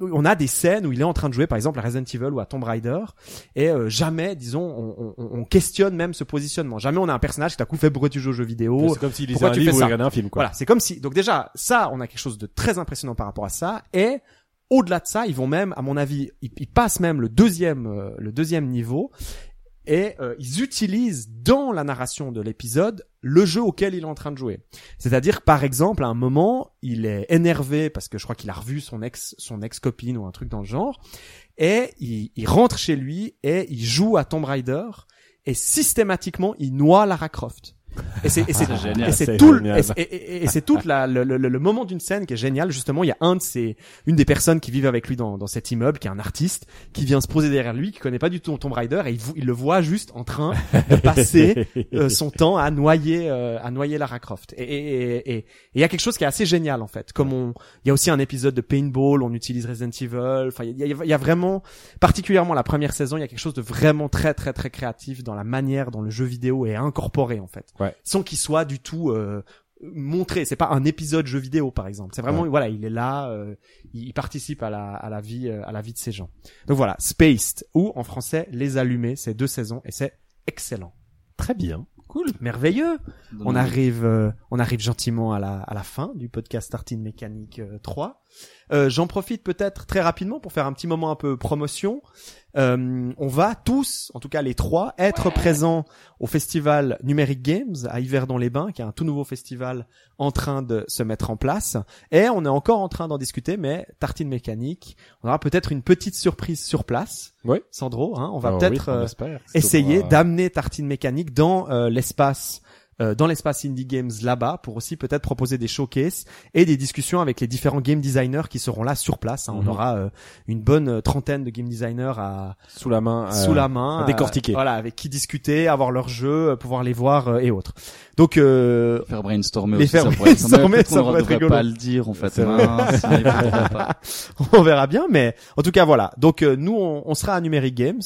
on a des scènes où il est en train de jouer par exemple à Resident Evil ou à Tomb Raider et euh, jamais disons on, on, on questionne même ce positionnement jamais on a un personnage qui d'un coup fait pourquoi tu joues aux jeux vidéo c'est comme s'il lisait un tu livre ou regardait un film, quoi. voilà, c'est comme si. Donc déjà, ça, on a quelque chose de très impressionnant par rapport à ça. Et au-delà de ça, ils vont même, à mon avis, ils, ils passent même le deuxième, euh, le deuxième niveau. Et euh, ils utilisent dans la narration de l'épisode le jeu auquel il est en train de jouer. C'est-à-dire, par exemple, à un moment, il est énervé parce que je crois qu'il a revu son ex, son ex copine ou un truc dans le genre, et il, il rentre chez lui et il joue à Tomb Raider et systématiquement il noie Lara Croft. Et c'est et c'est C'est génial. et c'est C'est tout le- génial. et c'est- et- et- et c'est toute la le, le, le moment d'une scène qui est génial justement il y a un de ces une des personnes qui vivent avec lui dans, dans cet immeuble qui est un artiste qui vient se poser derrière lui qui connaît pas du tout Tomb Raider et il, il le voit juste en train de passer euh, son temps à noyer euh, à noyer Lara Croft et et et- et- et il y a quelque chose qui est assez génial en fait comme on il y a aussi un épisode de paintball on utilise Resident Evil enfin il y a, il y y a vraiment particulièrement la première saison il y a quelque chose de vraiment très très très créatif dans la manière dont le jeu vidéo est incorporé en fait Ouais. Sans qu'il soit du tout euh, montré c'est pas un épisode jeu vidéo par exemple c'est vraiment Ouais. voilà il est là euh, il, participe à la à la vie euh, à la vie de ces gens donc voilà Spaced ou en français Les Allumés c'est deux saisons et c'est excellent Très bien. Cool. merveilleux on arrive, euh, on arrive gentiment à la, à la fin du podcast Tartine Mécanique euh, 3. Euh, J'en profite peut-être très rapidement pour faire un petit moment un peu promotion. Euh, on va tous, en tout cas les trois, être présents au festival Numeric Games à Yverdon-les-Bains, qui est un tout nouveau festival en train de se mettre en place. Et on est encore en train d'en discuter, mais Tartine Mécanique, on aura peut-être une petite surprise sur place. Oui. Sandro, hein, on va peut-être oui, euh, essayer que, d'amener Tartine Mécanique dans euh, l'espace euh, dans l'espace Indie Games là-bas pour aussi peut-être proposer des showcases et des discussions avec les différents game designers qui seront là sur place. hein. On Mhm. aura euh, une bonne euh, trentaine de game designers à, sous la main. euh, sous la main, à décortiquer. euh, voilà, avec qui discuter, avoir leurs jeux, pouvoir les voir euh, et autres. Donc euh, Faire brainstormer Les aussi, faire ça pourrait être- brainstormer, ça pourrait être devrait rigolo. pas le dire, en fait. Mince, on verra bien, mais en tout cas voilà. Donc euh, nous on, on sera à Numeric Games.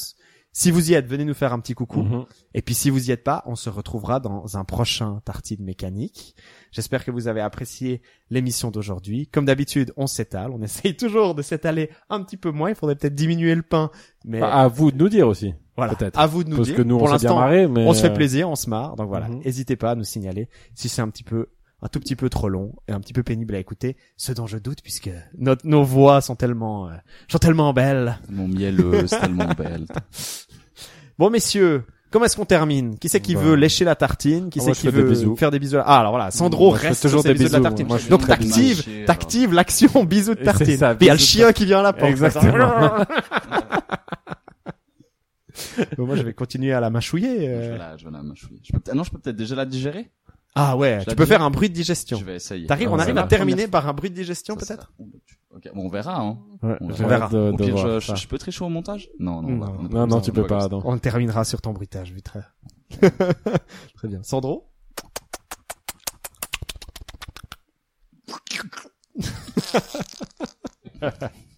Si vous y êtes, venez nous faire un petit coucou. Mhm. Et puis si vous y êtes pas, on se retrouvera dans un prochain Tartine Mécanique. J'espère que vous avez apprécié l'émission d'aujourd'hui. Comme d'habitude, on s'étale. On essaye toujours de s'étaler un petit peu moins. Il faudrait peut-être diminuer le pain. Mais Bah, à vous de nous dire aussi. voilà, à vous de nous Parce dire. que nous, Pour on s'est bien l'instant, marré, mais on se fait euh, plaisir, on se marre. Donc voilà, Mhm. n'hésitez pas à nous signaler si c'est un petit peu un tout petit peu trop long et un petit peu pénible à écouter, ce dont je doute puisque notre, nos voix sont tellement, euh, sont tellement belles. Mon mielleuse, tellement belle. Bon messieurs, comment est-ce qu'on termine? Qui c'est qui Bah. veut lécher la tartine? Qui Ah, c'est je qui des veut faire des bisous? Ah alors voilà, Sandro Moi, je reste toujours sur ses des bisous de la tartine. Moi, je Donc de t'actives, t'actives l'action bisous de tartine. ça, Puis il y a le chien qui vient à la porte. Exactement. Bon, moi je vais continuer à la mâchouiller. Je euh. vais la, je vais la mâchouiller. Je peux, ah non, je peux peut-être déjà la digérer? Ah ouais, Je tu peux faire un bruit de digestion. Je vais essayer. T'arrives, Ah, on c'est arrive à terminer par un bruit de digestion peut-être Ok, bon, on verra. Hein. Ouais, On verra. de, Au de pire, voir je, ça. je, je peux tricher au montage Non, non, Non. on Non, non, tu peux pas. On terminera sur ton bruitage, vite. Très bien. Sandro